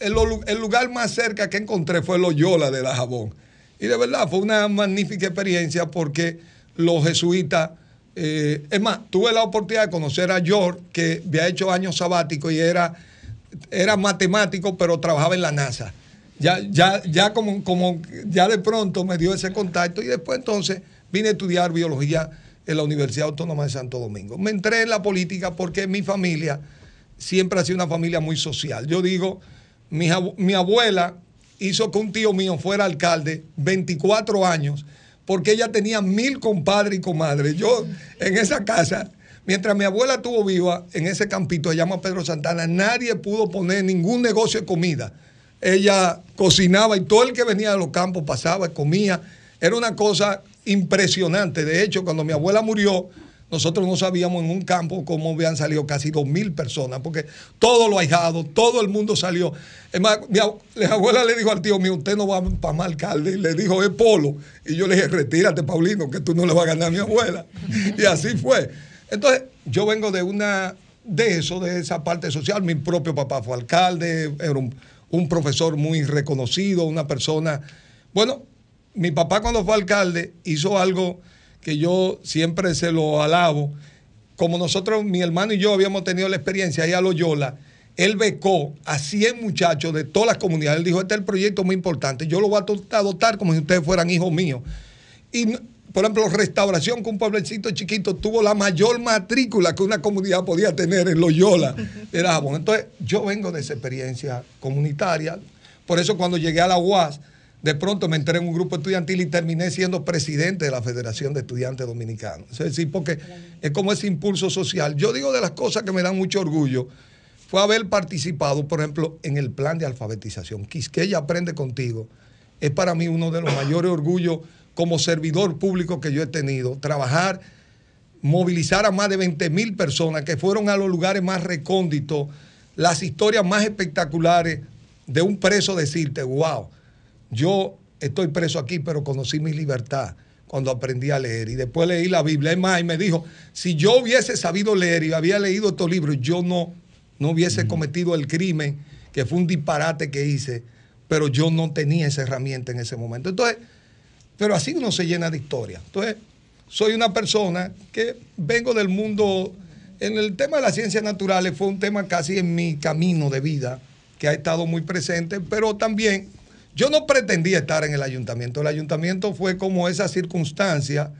el, el lugar más cerca que encontré fue Loyola de la Jabón. Y de verdad fue una magnífica experiencia porque los jesuitas, eh, es más, tuve la oportunidad de conocer a George, que había hecho años sabáticos y era, era matemático, pero trabajaba en la NASA. Ya, ya, ya como, como ya de pronto me dio ese contacto y después entonces vine a estudiar biología en la Universidad Autónoma de Santo Domingo. Me entré en la política porque mi familia siempre ha sido una familia muy social. Yo digo, mi, mi abuela hizo que un tío mío fuera alcalde 24 años porque ella tenía mil compadres y comadres. Yo en esa casa, mientras mi abuela estuvo viva, en ese campito, se llama Pedro Santana, nadie pudo poner ningún negocio de comida. Ella cocinaba y todo el que venía de los campos pasaba, comía. Era una cosa impresionante. De hecho, cuando mi abuela murió, nosotros no sabíamos en un campo cómo habían salido casi dos mil personas, porque todos los ahijados, todo el mundo salió. Es más, mi ab- la abuela le dijo al tío mío, usted no va para más alcalde, y le dijo, es polo. Y yo le dije, retírate, Paulino, que tú no le vas a ganar a mi abuela. Y así fue. Entonces, yo vengo de una, de eso, de esa parte social. Mi propio papá fue alcalde, era un profesor muy reconocido, una persona. Bueno, mi papá cuando fue alcalde hizo algo que yo siempre se lo alabo. Como nosotros, mi hermano y yo habíamos tenido la experiencia ahí a Loyola, él becó a 100 muchachos de todas las comunidades. Él dijo, este es el proyecto muy importante. Yo lo voy a adoptar como si ustedes fueran hijos míos. Y, por ejemplo, Restauración, que un pueblecito chiquito tuvo la mayor matrícula que una comunidad podía tener en Loyola. Era Jabón. Entonces, yo vengo de esa experiencia comunitaria. Por eso, cuando llegué a la UAS, de pronto me entré en un grupo estudiantil y terminé siendo presidente de la Federación de Estudiantes Dominicanos. Es decir, porque es como ese impulso social. Yo digo de las cosas que me dan mucho orgullo fue haber participado, por ejemplo, en el plan de alfabetización. Quisqueya aprende contigo. Es para mí uno de los mayores orgullos como servidor público que yo he tenido. Trabajar, movilizar a más de 20 mil personas que fueron a los lugares más recónditos, las historias más espectaculares de un preso decirte, wow, yo estoy preso aquí, pero conocí mi libertad cuando aprendí a leer. Y después leí la Biblia. Es más, y me dijo, si yo hubiese sabido leer y había leído estos libros, yo no, no hubiese cometido el crimen, que fue un disparate que hice, pero yo no tenía esa herramienta en ese momento. Entonces, pero así uno se llena de historia. Entonces, soy una persona que vengo del mundo, en el tema de las ciencias naturales fue un tema casi en mi camino de vida, que ha estado muy presente, pero también yo no pretendía estar en el ayuntamiento. El ayuntamiento fue como esa circunstancia,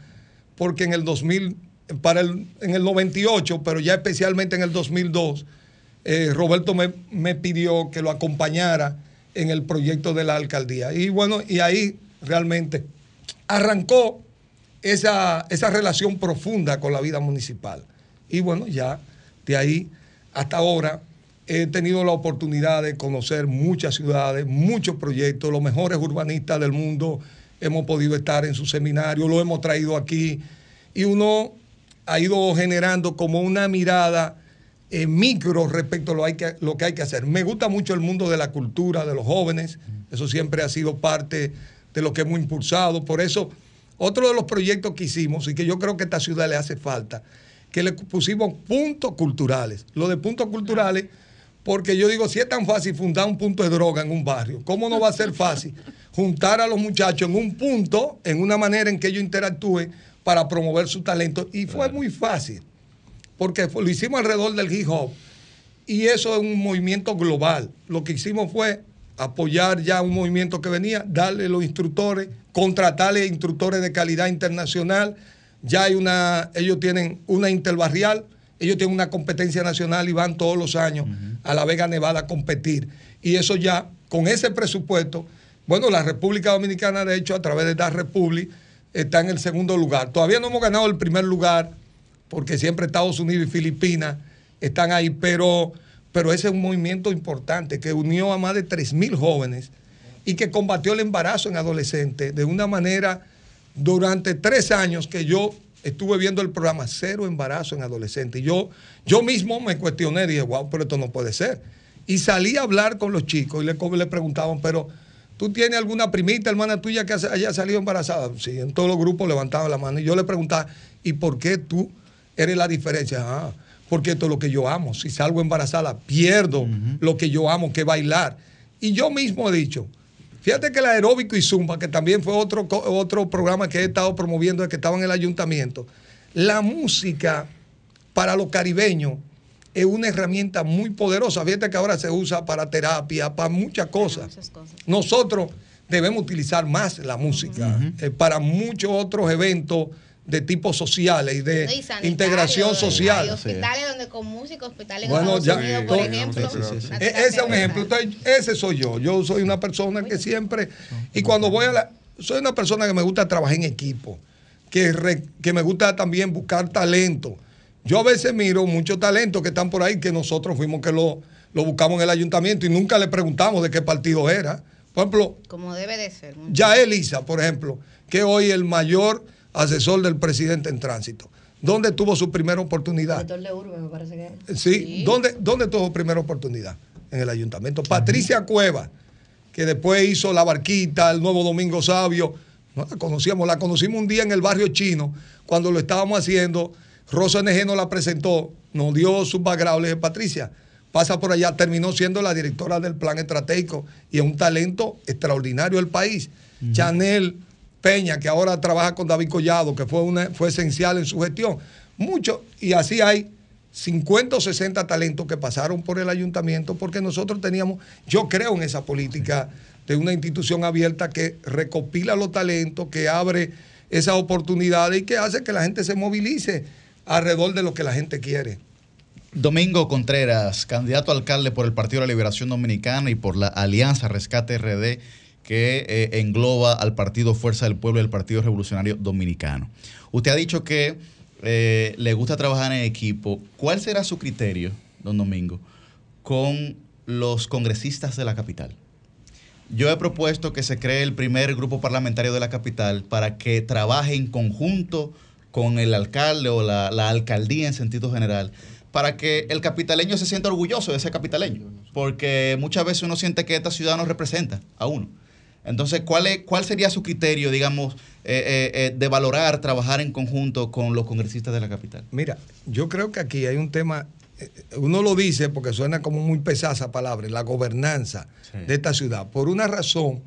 porque en el 2000, para el, en el 98, pero ya especialmente en el 2002, eh, Roberto me, me pidió que lo acompañara en el proyecto de la alcaldía. Y bueno, y ahí realmente arrancó esa, esa relación profunda con la vida municipal. Y bueno, ya de ahí hasta ahora he tenido la oportunidad de conocer muchas ciudades, muchos proyectos, los mejores urbanistas del mundo hemos podido estar en su seminario, lo hemos traído aquí y uno ha ido generando como una mirada eh, micro respecto a lo, que, lo que hay que hacer. Me gusta mucho el mundo de la cultura, de los jóvenes, eso siempre ha sido parte de lo que hemos impulsado, por eso otro de los proyectos que hicimos y que yo creo que a esta ciudad le hace falta, que le pusimos puntos culturales. Lo de puntos culturales, porque yo digo, si es tan fácil fundar un punto de droga en un barrio, ¿cómo no va a ser fácil juntar a los muchachos en un punto, en una manera en que ellos interactúen para promover su talento? Y fue muy fácil, porque lo hicimos alrededor del hip hop y eso es un movimiento global. Lo que hicimos fue apoyar ya un movimiento que venía, darle los instructores, contratarle instructores de calidad internacional, ya hay una, ellos tienen una interbarrial, ellos tienen una competencia nacional y van todos los años a La Vega Nevada a competir. Y eso ya, con ese presupuesto, bueno, la República Dominicana, de hecho, a través de Dar Republic, está en el segundo lugar. Todavía no hemos ganado el primer lugar, porque siempre Estados Unidos y Filipinas están ahí, pero, pero ese es un movimiento importante que unió a más de 3.000 jóvenes y que combatió el embarazo en adolescentes de una manera durante tres años que yo estuve viendo el programa Cero Embarazo en Adolescentes. Y yo, yo mismo me cuestioné, dije, wow, pero esto no puede ser. Y salí a hablar con los chicos y le, le preguntaban, pero ¿tú tienes alguna primita, hermana tuya que haya salido embarazada? Sí, en todos los grupos levantaban la mano. Y yo le preguntaba, ¿y por qué tú eres la diferencia? Ah, porque esto es lo que yo amo. Si salgo embarazada, pierdo lo que yo amo, que bailar. Y yo mismo he dicho, Fíjate que el aeróbico y zumba, que también fue otro, otro programa que he estado promoviendo desde que estaba en el ayuntamiento, la música para los caribeños es una herramienta muy poderosa. Fíjate que ahora se usa para terapia, para muchas cosas. Nosotros debemos utilizar más la música eh, para muchos otros eventos de tipo sociales y de Y integración Hay social. hospitales donde con música, hospitales en Bueno, Estados ya, Unidos, por ejemplo. E- ese es un ejemplo. Entonces, ese soy yo. Yo soy una persona que siempre, y cuando voy a la, soy una persona que me gusta trabajar en equipo, que, re- que me gusta también buscar talento. Yo a veces miro muchos talentos que están por ahí, que nosotros fuimos que lo, lo buscamos en el ayuntamiento y nunca le preguntamos de qué partido era. Por ejemplo, Como debe de ser. ya Elisa, por ejemplo, que hoy el mayor asesor del presidente en tránsito. ¿Dónde tuvo su primera oportunidad? De Urbe, me parece que es. Sí, ¿Dónde, ¿dónde tuvo su primera oportunidad? En el ayuntamiento. Patricia Cueva, que después hizo La Barquita, el Nuevo Domingo Sabio. No la conocíamos, la conocimos un día en el barrio chino, cuando lo estábamos haciendo. Rosa NG nos la presentó, nos dio su background. Le dije, Patricia, pasa por allá. Terminó siendo la directora del plan estratégico y es un talento extraordinario del país. Chanel Peña, que ahora trabaja con David Collado, que fue, una, fue esencial en su gestión. Mucho, y así hay 50 o 60 talentos que pasaron por el ayuntamiento porque nosotros teníamos, yo creo en esa política de una institución abierta que recopila los talentos, que abre esas oportunidades y que hace que la gente se movilice alrededor de lo que la gente quiere. Domingo Contreras, candidato a alcalde por el Partido de la Liberación Dominicana y por la Alianza Rescate RD, que eh, engloba al Partido Fuerza del Pueblo y al Partido Revolucionario Dominicano. Usted ha dicho que eh, le gusta trabajar en equipo. ¿Cuál será su criterio, don Domingo, con los congresistas de la capital? Yo he propuesto que se cree el primer grupo parlamentario de la capital para que trabaje en conjunto con el alcalde o la, la alcaldía en sentido general, para que el capitaleño se sienta orgulloso de ese capitaleño, porque muchas veces uno siente que esta ciudad no representa a uno. Entonces, ¿cuál, es, cuál sería su criterio, digamos, eh, eh, eh, de valorar, trabajar en conjunto con los congresistas de la capital? Mira, yo creo que aquí hay un tema, uno lo dice porque suena como muy pesada esa palabra, la gobernanza de esta ciudad, por una razón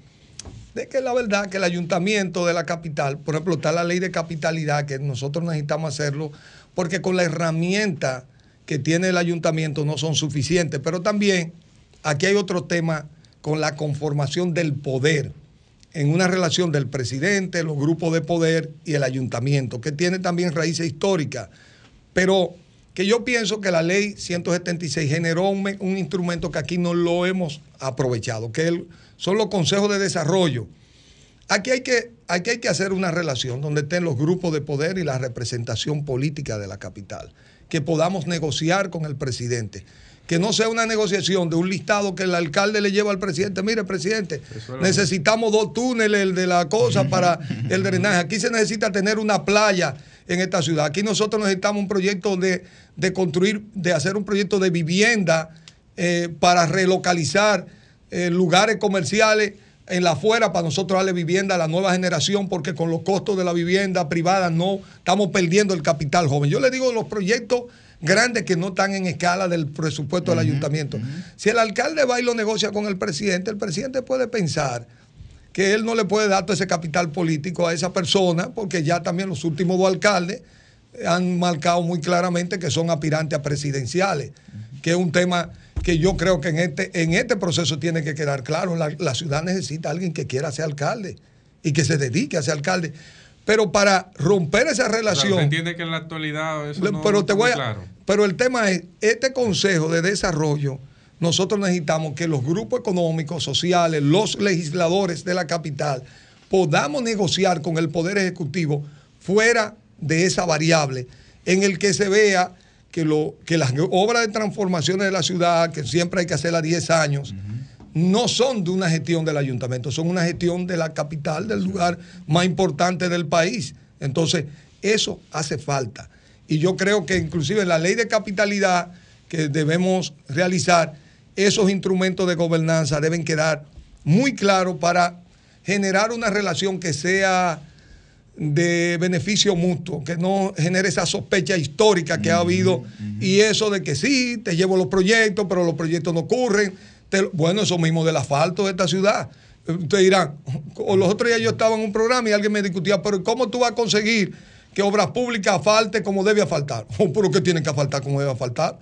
de que la verdad que el ayuntamiento de la capital, por ejemplo, está la ley de capitalidad, que nosotros necesitamos hacerlo, porque con la herramienta que tiene el ayuntamiento no son suficientes, pero también aquí hay otro tema con la conformación del poder en una relación del presidente, los grupos de poder y el ayuntamiento, que tiene también raíces históricas, pero que yo pienso que la ley 176 generó un, me- un instrumento que aquí no lo hemos aprovechado, que el- son los consejos de desarrollo. Aquí hay, que, aquí hay que hacer una relación donde estén los grupos de poder y la representación política de la capital, que podamos negociar con el presidente. Que no sea una negociación de un listado que el alcalde le lleva al presidente. Mire, presidente, necesitamos dos túneles el de la cosa para el drenaje. Aquí se necesita tener una playa en esta ciudad. Aquí nosotros necesitamos un proyecto de, de construir, de hacer un proyecto de vivienda eh, para relocalizar eh, lugares comerciales en la afuera para nosotros darle vivienda a la nueva generación, porque con los costos de la vivienda privada no estamos perdiendo el capital joven. Yo le digo los proyectos grandes que no están en escala del presupuesto del ayuntamiento. Si el alcalde va y lo negocia con el presidente, el presidente puede pensar que él no le puede dar todo ese capital político a esa persona, porque ya también los últimos dos alcaldes han marcado muy claramente que son aspirantes a presidenciales, que es un tema que yo creo que en este, en este proceso tiene que quedar claro. La, la ciudad necesita a alguien que quiera ser alcalde y que se dedique a ser alcalde. Pero para romper esa O sea, relación... ¿Usted entiende que en la actualidad eso Le- no pero te está voy a, claro? Pero el tema es este consejo de desarrollo nosotros necesitamos que los grupos económicos sociales los legisladores de la capital podamos negociar con el poder ejecutivo fuera de esa variable en el que se vea que lo que las obras de transformaciones de la ciudad que siempre hay que hacer a 10 años no son de una gestión del ayuntamiento, son una gestión de la capital, del lugar más importante del país. Entonces, eso hace falta. Y yo creo que inclusive la ley de capitalidad que debemos realizar, esos instrumentos de gobernanza deben quedar muy claros para generar una relación que sea de beneficio mutuo, que no genere esa sospecha histórica que ha habido y eso de que sí, te llevo los proyectos, pero los proyectos no ocurren. Te- bueno, eso mismo del asfalto de esta ciudad. Ustedes dirán, o los otros días yo estaba en un programa y alguien me discutía, pero ¿cómo tú vas a conseguir que obras públicas falte como debe faltar? ¿Pero qué tiene que faltar como debe faltar?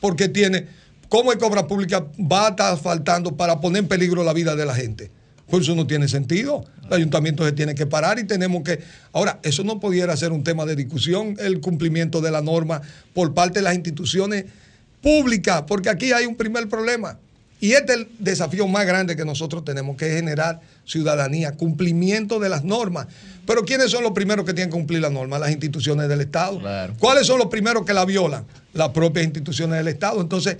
Porque tiene, ¿cómo es que obra pública va a estar faltando para poner en peligro la vida de la gente? Pues eso no tiene sentido. El ayuntamiento se tiene que parar y tenemos que... Ahora, eso no pudiera ser un tema de discusión, el cumplimiento de la norma por parte de las instituciones públicas, porque aquí hay un primer problema. Y este es el desafío más grande que nosotros tenemos, que es generar ciudadanía, cumplimiento de las normas. Pero ¿quiénes son los primeros que tienen que cumplir las normas? Las instituciones del Estado. ¿Cuáles son los primeros que la violan? Las propias instituciones del Estado. Entonces,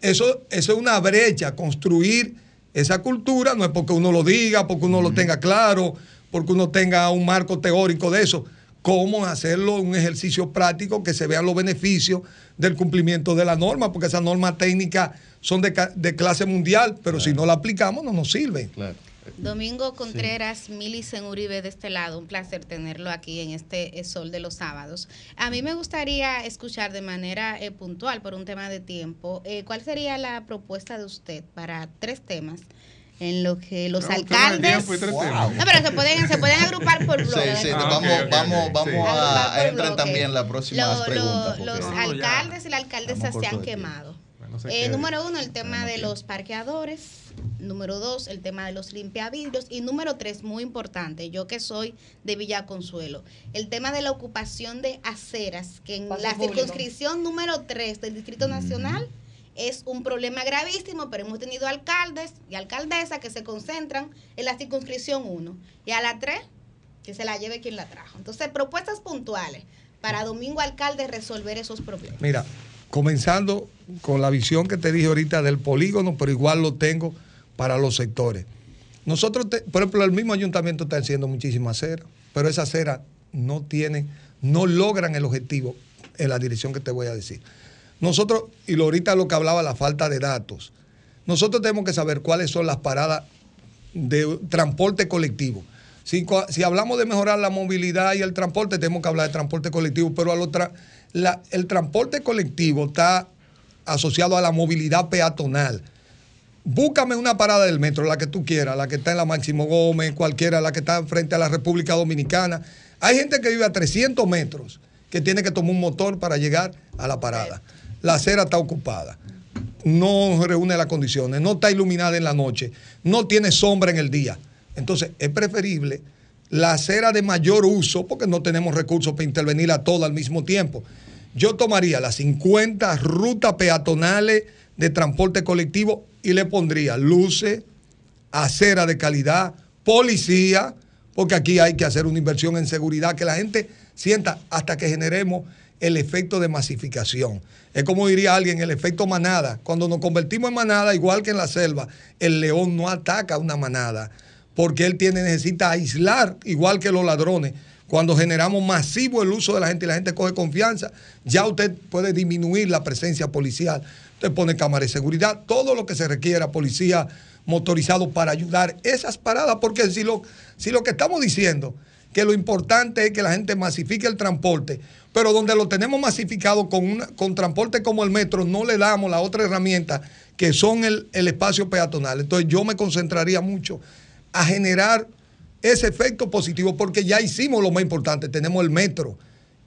eso, eso es una brecha, construir esa cultura, no es porque uno lo diga, porque uno lo tenga claro, porque uno tenga un marco teórico de eso. Cómo hacerlo un ejercicio práctico que se vean los beneficios del cumplimiento de la norma, porque esas normas técnicas son de, ca- de clase mundial, pero si no la aplicamos no nos sirven. Domingo Contreras, Milicen Uribe de este lado, un placer tenerlo aquí en este eh, Sol de los Sábados. A mí me gustaría escuchar de manera eh, puntual, por un tema de tiempo, eh, cuál sería la propuesta de usted para tres temas en lo que los No, alcaldes... tiempo y tres temas. No, pero se pueden, se pueden agrupar por Sí, bloques. sí, Ah, vamos, vamos, vamos sí. a, a entrar también las próximas Lo- los alcaldes y las alcaldesas se han quemado. Bueno, se Eh, número uno, el tema de los parqueadores. Número dos, el tema de los limpiavidrios. Y número tres, muy importante, yo que soy de Villa Consuelo, el tema de la ocupación de aceras, que en Paso la público. circunscripción número tres del Distrito Nacional es un problema gravísimo, pero hemos tenido alcaldes y alcaldesas que se concentran en la circunscripción 1 y a la 3 que se la lleve quien la trajo. Entonces, propuestas puntuales para Domingo Alcalde resolver esos problemas. Mira, comenzando con la visión que te dije ahorita del polígono, pero igual lo tengo para los sectores. Nosotros, por ejemplo, el mismo ayuntamiento está haciendo muchísimas aceras, pero esas aceras no tienen, no logran el objetivo en la dirección que te voy a decir. Nosotros, y ahorita lo que hablaba, la falta de datos, nosotros tenemos que saber cuáles son las paradas de transporte colectivo. Si, si hablamos de mejorar la movilidad y el transporte, tenemos que hablar de transporte colectivo, pero a lo tra- la- el transporte colectivo está asociado a la movilidad peatonal. Búscame una parada del metro, la que tú quieras, la que está en la Máximo Gómez, cualquiera, la que está frente a la República Dominicana. Hay gente que vive a 300 metros que tiene que tomar un motor para llegar a la parada. La acera está ocupada, no reúne las condiciones, no está iluminada en la noche, no tiene sombra en el día. Entonces es preferible la acera de mayor uso porque no tenemos recursos para intervenir a todo al mismo tiempo. Yo tomaría las 50 rutas peatonales de transporte colectivo y le pondría luces, acera de calidad, policía, porque aquí hay que hacer una inversión en seguridad, que la gente sienta hasta que generemos el efecto de masificación. Es como diría alguien, el efecto manada. Cuando nos convertimos en manada, igual que en la selva, el león no ataca una manada, porque él tiene, necesita aislar, igual que los ladrones. Cuando generamos masivo el uso de la gente y la gente coge confianza, ya usted puede disminuir la presencia policial. Usted pone cámara de seguridad, todo lo que se requiera, policía motorizado para ayudar esas paradas, porque si lo, si lo que estamos diciendo, que lo importante es que la gente masifique el transporte, pero donde lo tenemos masificado con, una- con transporte como el metro, no le damos la otra herramienta que son el, el espacio peatonal. Entonces yo me concentraría mucho a generar ese efecto positivo, porque ya hicimos lo más importante, tenemos el metro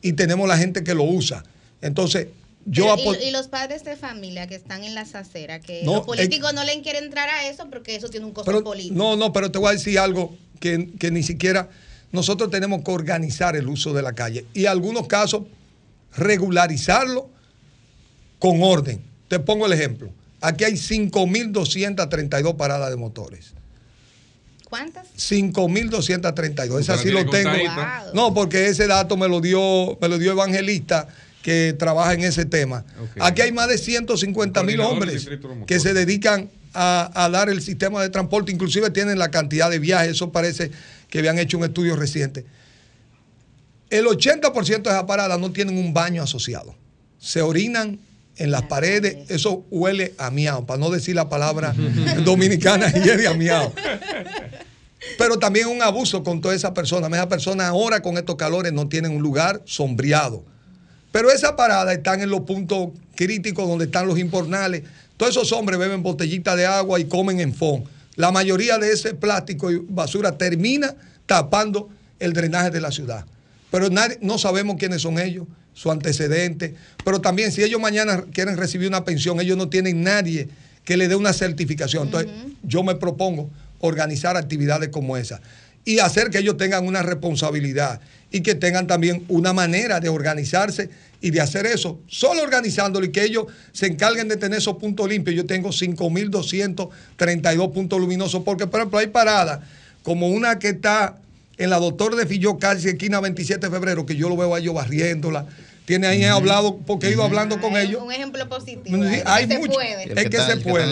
y tenemos la gente que lo usa. Entonces, yo apo- y, y los padres de familia que están en las aceras, que No, los políticos no le quieren entrar a eso porque eso tiene un costo Pero, político. no, no, pero te voy a decir algo que, que ni siquiera nosotros tenemos que organizar el uso de la calle y en algunos casos regularizarlo con orden. Te pongo el ejemplo. Aquí hay 5.232 paradas de motores. ¿Cuántas? 5.232. Esa sí lo tengo. Wow. No, porque ese dato me lo dio, me lo dio Evangelista que trabaja en ese tema. Aquí hay más de 150 mil hombres que se dedican a, a dar el sistema de transporte, inclusive tienen la cantidad de viajes, eso parece que habían hecho un estudio reciente. El 80% de esas paradas no tienen un baño asociado. Se orinan en las paredes, eso huele a miau, para no decir la palabra dominicana de a miau. Pero también un abuso con todas esas personas. Esas personas ahora con estos calores no tienen un lugar sombreado. Pero esas paradas están en los puntos críticos donde están los impornales. Todos esos hombres beben botellitas de agua y comen en fond. La mayoría de ese plástico y basura termina tapando el drenaje de la ciudad. Pero nadie- no sabemos quiénes son ellos, su antecedente. Pero también si ellos mañana quieren recibir una pensión, ellos no tienen nadie que le dé una certificación. Entonces yo me propongo organizar actividades como esa y hacer que ellos tengan una responsabilidad y que tengan también una manera de organizarse y de hacer eso, solo organizándolo y que ellos se encarguen de tener esos puntos limpios. Yo tengo 5.232 puntos luminosos, porque por ejemplo hay paradas como una que está en la Doctor de Filló, casi esquina 27 de febrero, que yo lo veo a ellos barriéndola. Tiene ahí he hablado, porque he ido hablando con ellos. Un ejemplo positivo. Sí, hay que se mucho. puede. Es que se puede.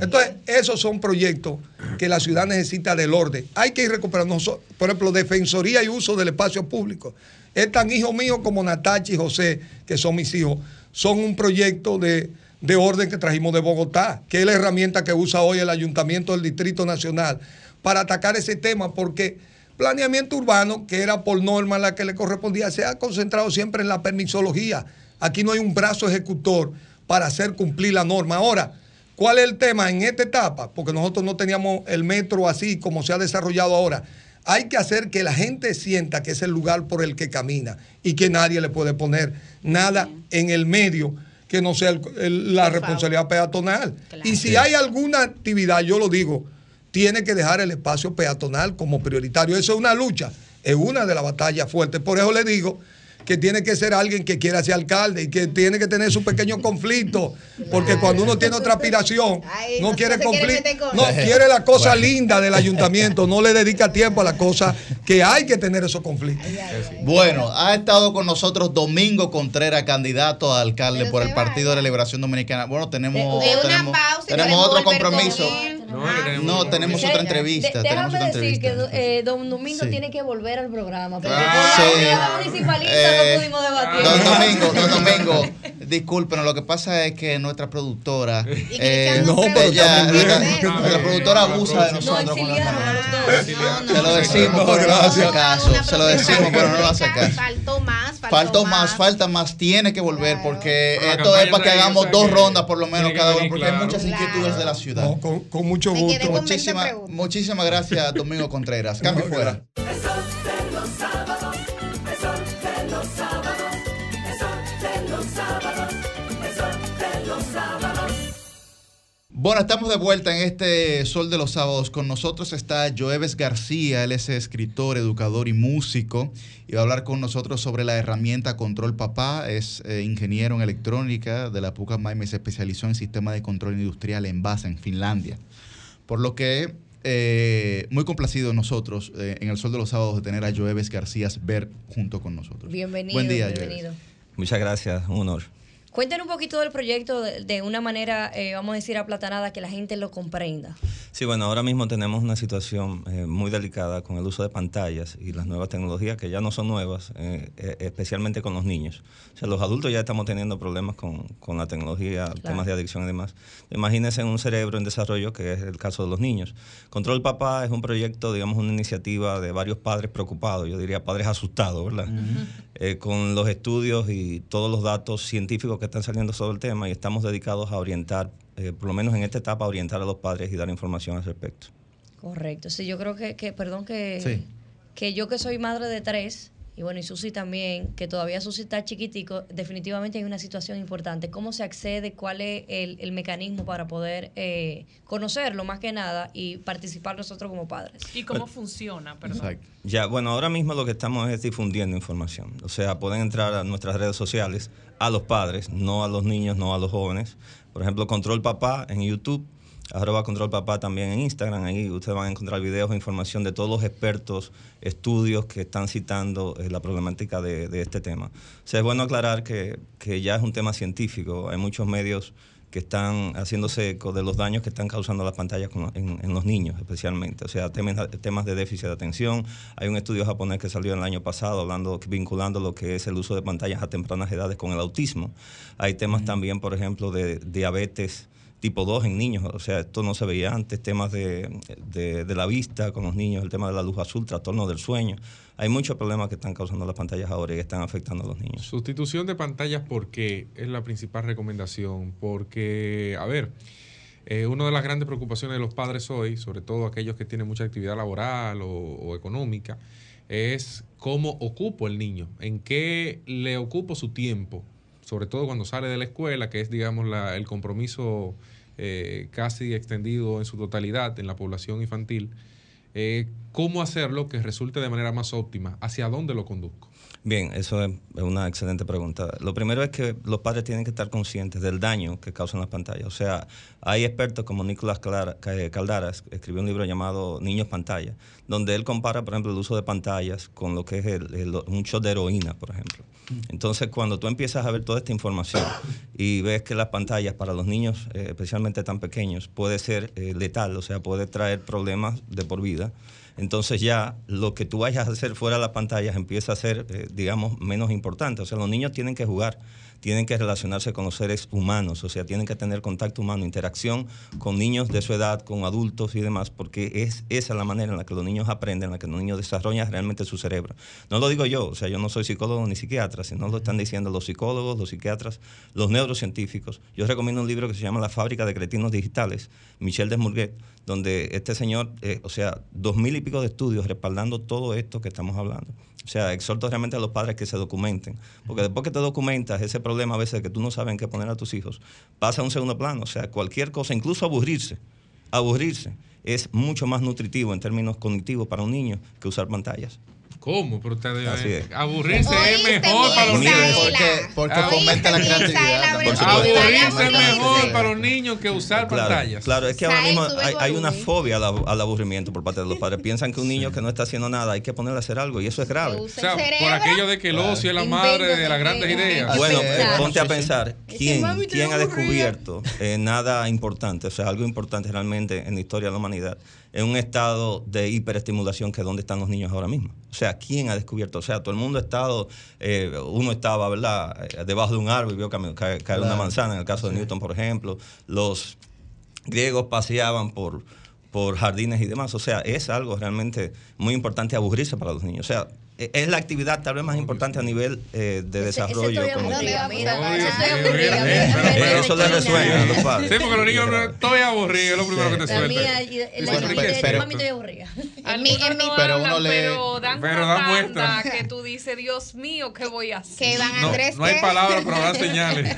Entonces, esos son proyectos que la ciudad necesita del orden. Hay que ir recuperando, por ejemplo, defensoría y uso del espacio público. Es tan hijo mío como Natacha y José, que son mis hijos, son un proyecto de, de orden que trajimos de Bogotá, que es la herramienta que usa hoy el Ayuntamiento del Distrito Nacional para atacar ese tema, porque planeamiento urbano, que era por norma la que le correspondía, se ha concentrado siempre en la permisología. Aquí no hay un brazo ejecutor para hacer cumplir la norma. Ahora, ¿cuál es el tema en esta etapa? Porque nosotros no teníamos el metro así como se ha desarrollado ahora. Hay que hacer que la gente sienta que es el lugar por el que camina y que nadie le puede poner nada en el medio que no sea el- el- la responsabilidad peatonal. Y si hay alguna actividad, yo lo digo, tiene que dejar el espacio peatonal como prioritario. Eso es una lucha, es una de las batallas fuertes. Por eso le digo que tiene que ser alguien que quiera ser alcalde y que tiene que tener su pequeño conflicto, porque cuando uno tiene otra aspiración, no no- quiere no se quiere conflicto, con no quiere la cosa Bueno. linda del ayuntamiento, no le dedica tiempo a la cosa que hay que tener esos conflictos. Bueno, ha estado con nosotros Domingo Contreras, candidato a alcalde por el Partido de la Liberación Dominicana. Bueno, tenemos, De tenemos, pausa tenemos otro volver compromiso. él. No, tenemos otra De- entrevista. tenemos déjame otra decir que entrevista. eh, Don Domingo Sí. tiene que volver al programa. Porque Ah, con la sí. unidad municipalista Eh, no pudimos debatir. Don Domingo, don Domingo, discúlpenos, lo que pasa es que nuestra productora, eh, No, pero ella, nuestra, nuestra productora abusa de nosotros. con la- Se lo decimos, pero no hace caso. Se lo decimos, pero no lo hace caso. Faltó más, faltó, más. más, falta más, tiene que volver porque la esto es campaña para que hagamos dos que rondas por lo menos cada uno, porque hay muchas inquietudes de la ciudad. No, con, con mucho gusto. con 20 Muchísimas, muchísimas gracias, Domingo Contreras. Cambio fuera. Bueno, estamos de vuelta en este Sol de los Sábados. Con nosotros está Joeves García, él es escritor, educador y músico. Y va a hablar con nosotros sobre la herramienta Control Papá. Es eh, ingeniero en electrónica de la Pucamaima y se especializó en sistema de control industrial en Vasa, en Finlandia. Por lo que eh, muy complacidos nosotros eh, en el Sol de los Sábados de tener a Joeves García ver junto con nosotros. Bienvenido. Buen día, Joeves. bienvenido. Muchas gracias, un honor. Cuéntenos un poquito del proyecto de, de una manera, eh, vamos a decir, aplatanada, que la gente lo comprenda. Sí, bueno, ahora mismo tenemos una situación eh, muy delicada con el uso de pantallas y las nuevas tecnologías que ya no son nuevas, eh, eh, especialmente con los niños. O sea, los adultos ya estamos teniendo problemas con, con la tecnología, temas de adicción y demás. Imagínense un cerebro en desarrollo, que es el caso de los niños. Control Papá es un proyecto, digamos, una iniciativa de varios padres preocupados, yo diría padres asustados, ¿verdad? Eh, con los estudios y todos los datos científicos que están saliendo sobre el tema y estamos dedicados a orientar, eh, por lo menos en esta etapa, a orientar a los padres y dar información al respecto. Correcto. Sí, yo creo que, que perdón, que, Sí. que yo que soy madre de tres, y bueno, y Susi también, que todavía Susi está chiquitico, definitivamente hay una situación importante. ¿Cómo se accede? ¿Cuál es el, el mecanismo para poder eh, conocerlo más que nada y participar nosotros como padres? ¿Y cómo funciona? Perdón. Ya, bueno, ahora mismo lo que estamos es difundiendo información. O sea, pueden entrar a nuestras redes sociales, a los padres, no a los niños, no a los jóvenes. Por ejemplo, Control Papá en YouTube, arroba Control Papá también en Instagram. Ahí ustedes van a encontrar videos e información de todos los expertos, estudios que están citando eh, la problemática de, de este tema. O sea, es bueno aclarar que, que ya es un tema científico. Hay muchos medios que están haciéndose eco de los daños que están causando las pantallas con- en, en los niños especialmente. O sea, temas, temas de déficit de atención. Hay un estudio japonés que salió el año pasado hablando, vinculando lo que es el uso de pantallas a tempranas edades con el autismo. Hay temas también, por ejemplo, de diabetes tipo 2 en niños, o sea, esto no se veía antes, temas de, de- la vista con los niños, el tema de la luz azul, trastorno del sueño. Hay muchos problemas que están causando las pantallas ahora y que están afectando a los niños. Sustitución de pantallas, ¿por qué? Es la principal recomendación. Porque, a ver, eh, una de las grandes preocupaciones de los padres hoy, sobre todo aquellos que tienen mucha actividad laboral o, o económica, es cómo ocupo el niño, en qué le ocupo su tiempo, sobre todo cuando sale de la escuela, que es, digamos, la- el compromiso eh, casi extendido en su totalidad en la población infantil. Eh, ¿Cómo hacerlo que resulte de manera más óptima? ¿Hacia dónde lo conduzco? Bien, eso es una excelente pregunta. Lo primero es que los padres tienen que estar conscientes del daño que causan las pantallas. O sea, hay expertos como Nicolás Clara- Ca- Caldaras, que escribió un libro llamado Niños Pantalla, donde él compara, por ejemplo, el uso de pantallas con lo que es el- el- un shot de heroína, por ejemplo. Entonces, cuando tú empiezas a ver toda esta información y ves que las pantallas para los niños, eh, especialmente tan pequeños, puede ser eh, letal, o sea, puede traer problemas de por vida, entonces ya lo que tú vayas a hacer fuera de las pantallas empieza a ser, eh, digamos, menos importante. O sea, los niños tienen que jugar, tienen que relacionarse con los seres humanos, o sea, tienen que tener contacto humano, interacción con niños de su edad, con adultos y demás, porque es esa la manera en la que los niños aprenden, en la que los niños desarrollan realmente su cerebro. No lo digo yo, o sea, yo no soy psicólogo ni psiquiatra, sino lo están diciendo los psicólogos, los psiquiatras, los neurocientíficos. Yo recomiendo un libro que se llama La fábrica de cretinos digitales, Michel Desmourguet, donde este señor, eh, o sea, dos mil y pico de estudios respaldando todo esto que estamos hablando. O sea, exhorto realmente a los padres que se documenten, porque después que te documentas, ese problema a veces de que tú no sabes en qué poner a tus hijos, pasa a un segundo plano. O sea, cualquier cosa, incluso aburrirse, aburrirse, es mucho más nutritivo en términos cognitivos para un niño que usar pantallas. ¿Cómo? Pero ustedes, Así es. aburrirse es mejor para los niños. Porque- porque Aburrirse, fomenta la creatividad. Aburrirse es mejor para los niños que usar Claro, pantallas. claro, es que ahora mismo hay, una fobia al, ab- al aburrimiento por parte de los padres. Piensan que un niño que no está haciendo nada hay que ponerle a hacer algo y eso es grave. O sea, por aquello de que el ocio es la madre de las grandes ideas. Bueno, ponte a pensar, ¿quién, ha descubierto eh, nada importante, o sea, algo importante realmente en la historia de la humanidad, en un estado de hiperestimulación que es donde están los niños ahora mismo? O sea, ¿quién ha descubierto? O sea, todo el mundo ha estado, eh, uno estaba, ¿verdad?, Eh, debajo de un árbol y vio caer, caer una Claro. manzana, en el caso de Newton, por ejemplo. Los griegos paseaban por, por jardines y demás. O sea, es algo realmente muy importante aburrirse para los niños. O sea, es la actividad tal vez más importante a nivel eh, de desarrollo. eso sí, le resuena a los padres. Sí, porque los niños estoy aburrido, es lo primero que te La mía, y- la estoy aburrida. En mi, en mi, Pero uno lee- pero dan muestras. que tú dices, Dios mío, ¿qué voy a hacer? Que dan No, Andrés. no hay palabras, pero dan señales.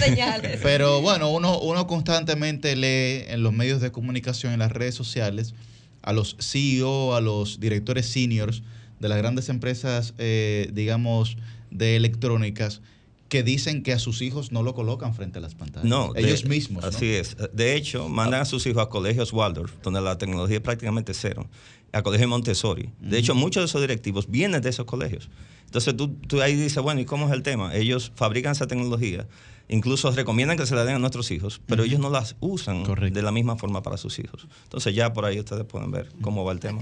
Señales. pero bueno, uno, uno constantemente lee en los medios de comunicación, en las redes sociales, a los CEO, a los directores seniors de las grandes empresas, eh, digamos, de electrónicas, que dicen que a sus hijos no lo colocan frente a las pantallas. No, de- ellos mismos. ¿no? Así es. De hecho, mandan a sus hijos a colegios Waldorf, donde la tecnología es prácticamente cero, a colegios Montessori. De hecho, muchos de esos directivos vienen de esos colegios. Entonces tú, tú ahí dices, bueno, ¿y cómo es el tema? Ellos fabrican esa tecnología, incluso recomiendan que se la den a nuestros hijos, pero ellos no las usan de la misma forma para sus hijos. Entonces ya por ahí ustedes pueden ver cómo va el tema.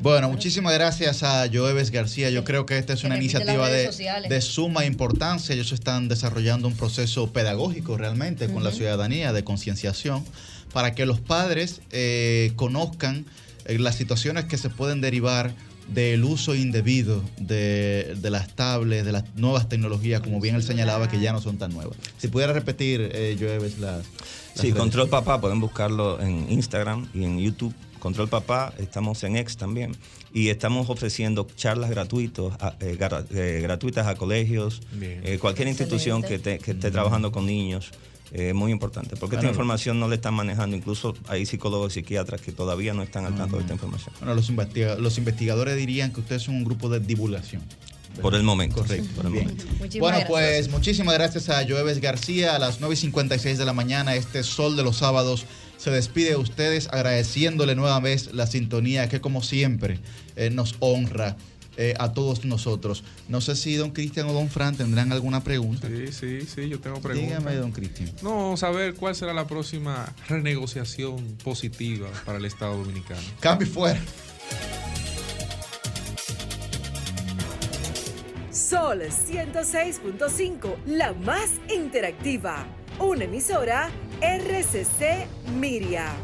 Bueno, muchísimas gracias a Joeves García. Yo creo que esta es una iniciativa de, de suma importancia. Ellos están desarrollando un proceso pedagógico realmente con la ciudadanía de concienciación para que los padres eh, conozcan eh, las situaciones que se pueden derivar del uso indebido de, de las tablets, de las nuevas tecnologías, como bien él señalaba, que ya no son tan nuevas. Si pudiera repetir, eh, Joeves, las... las Sí, redes. Control Papá, pueden buscarlo en Instagram y en YouTube, Control Papá, estamos en Ex también, y estamos ofreciendo charlas gratuitos, a- eh, eh, gratuitas a colegios, eh, cualquier institución que, te- que esté trabajando con niños. Eh, muy importante, porque esta información no le están manejando, incluso hay psicólogos y psiquiatras que todavía no están al tanto de esta información. Bueno, los, investiga- los investigadores dirían que ustedes son un grupo de divulgación. Por el momento. Correcto. Por el Bien. momento. Bueno, pues muchísimas gracias a Joeves García. A las 9 y 56 de la mañana, este sol de los sábados se despide de ustedes agradeciéndole nueva vez la sintonía que como siempre eh, nos honra eh, a todos nosotros. No sé si don Cristian o don Fran tendrán alguna pregunta. Sí, sí, sí, yo tengo preguntas. Dígame, don Cristian. No, saber cuál será la próxima renegociación positiva para el Estado Dominicano. Cambio fuera. Sol 106.5, la más interactiva. Una emisora RCC Miria.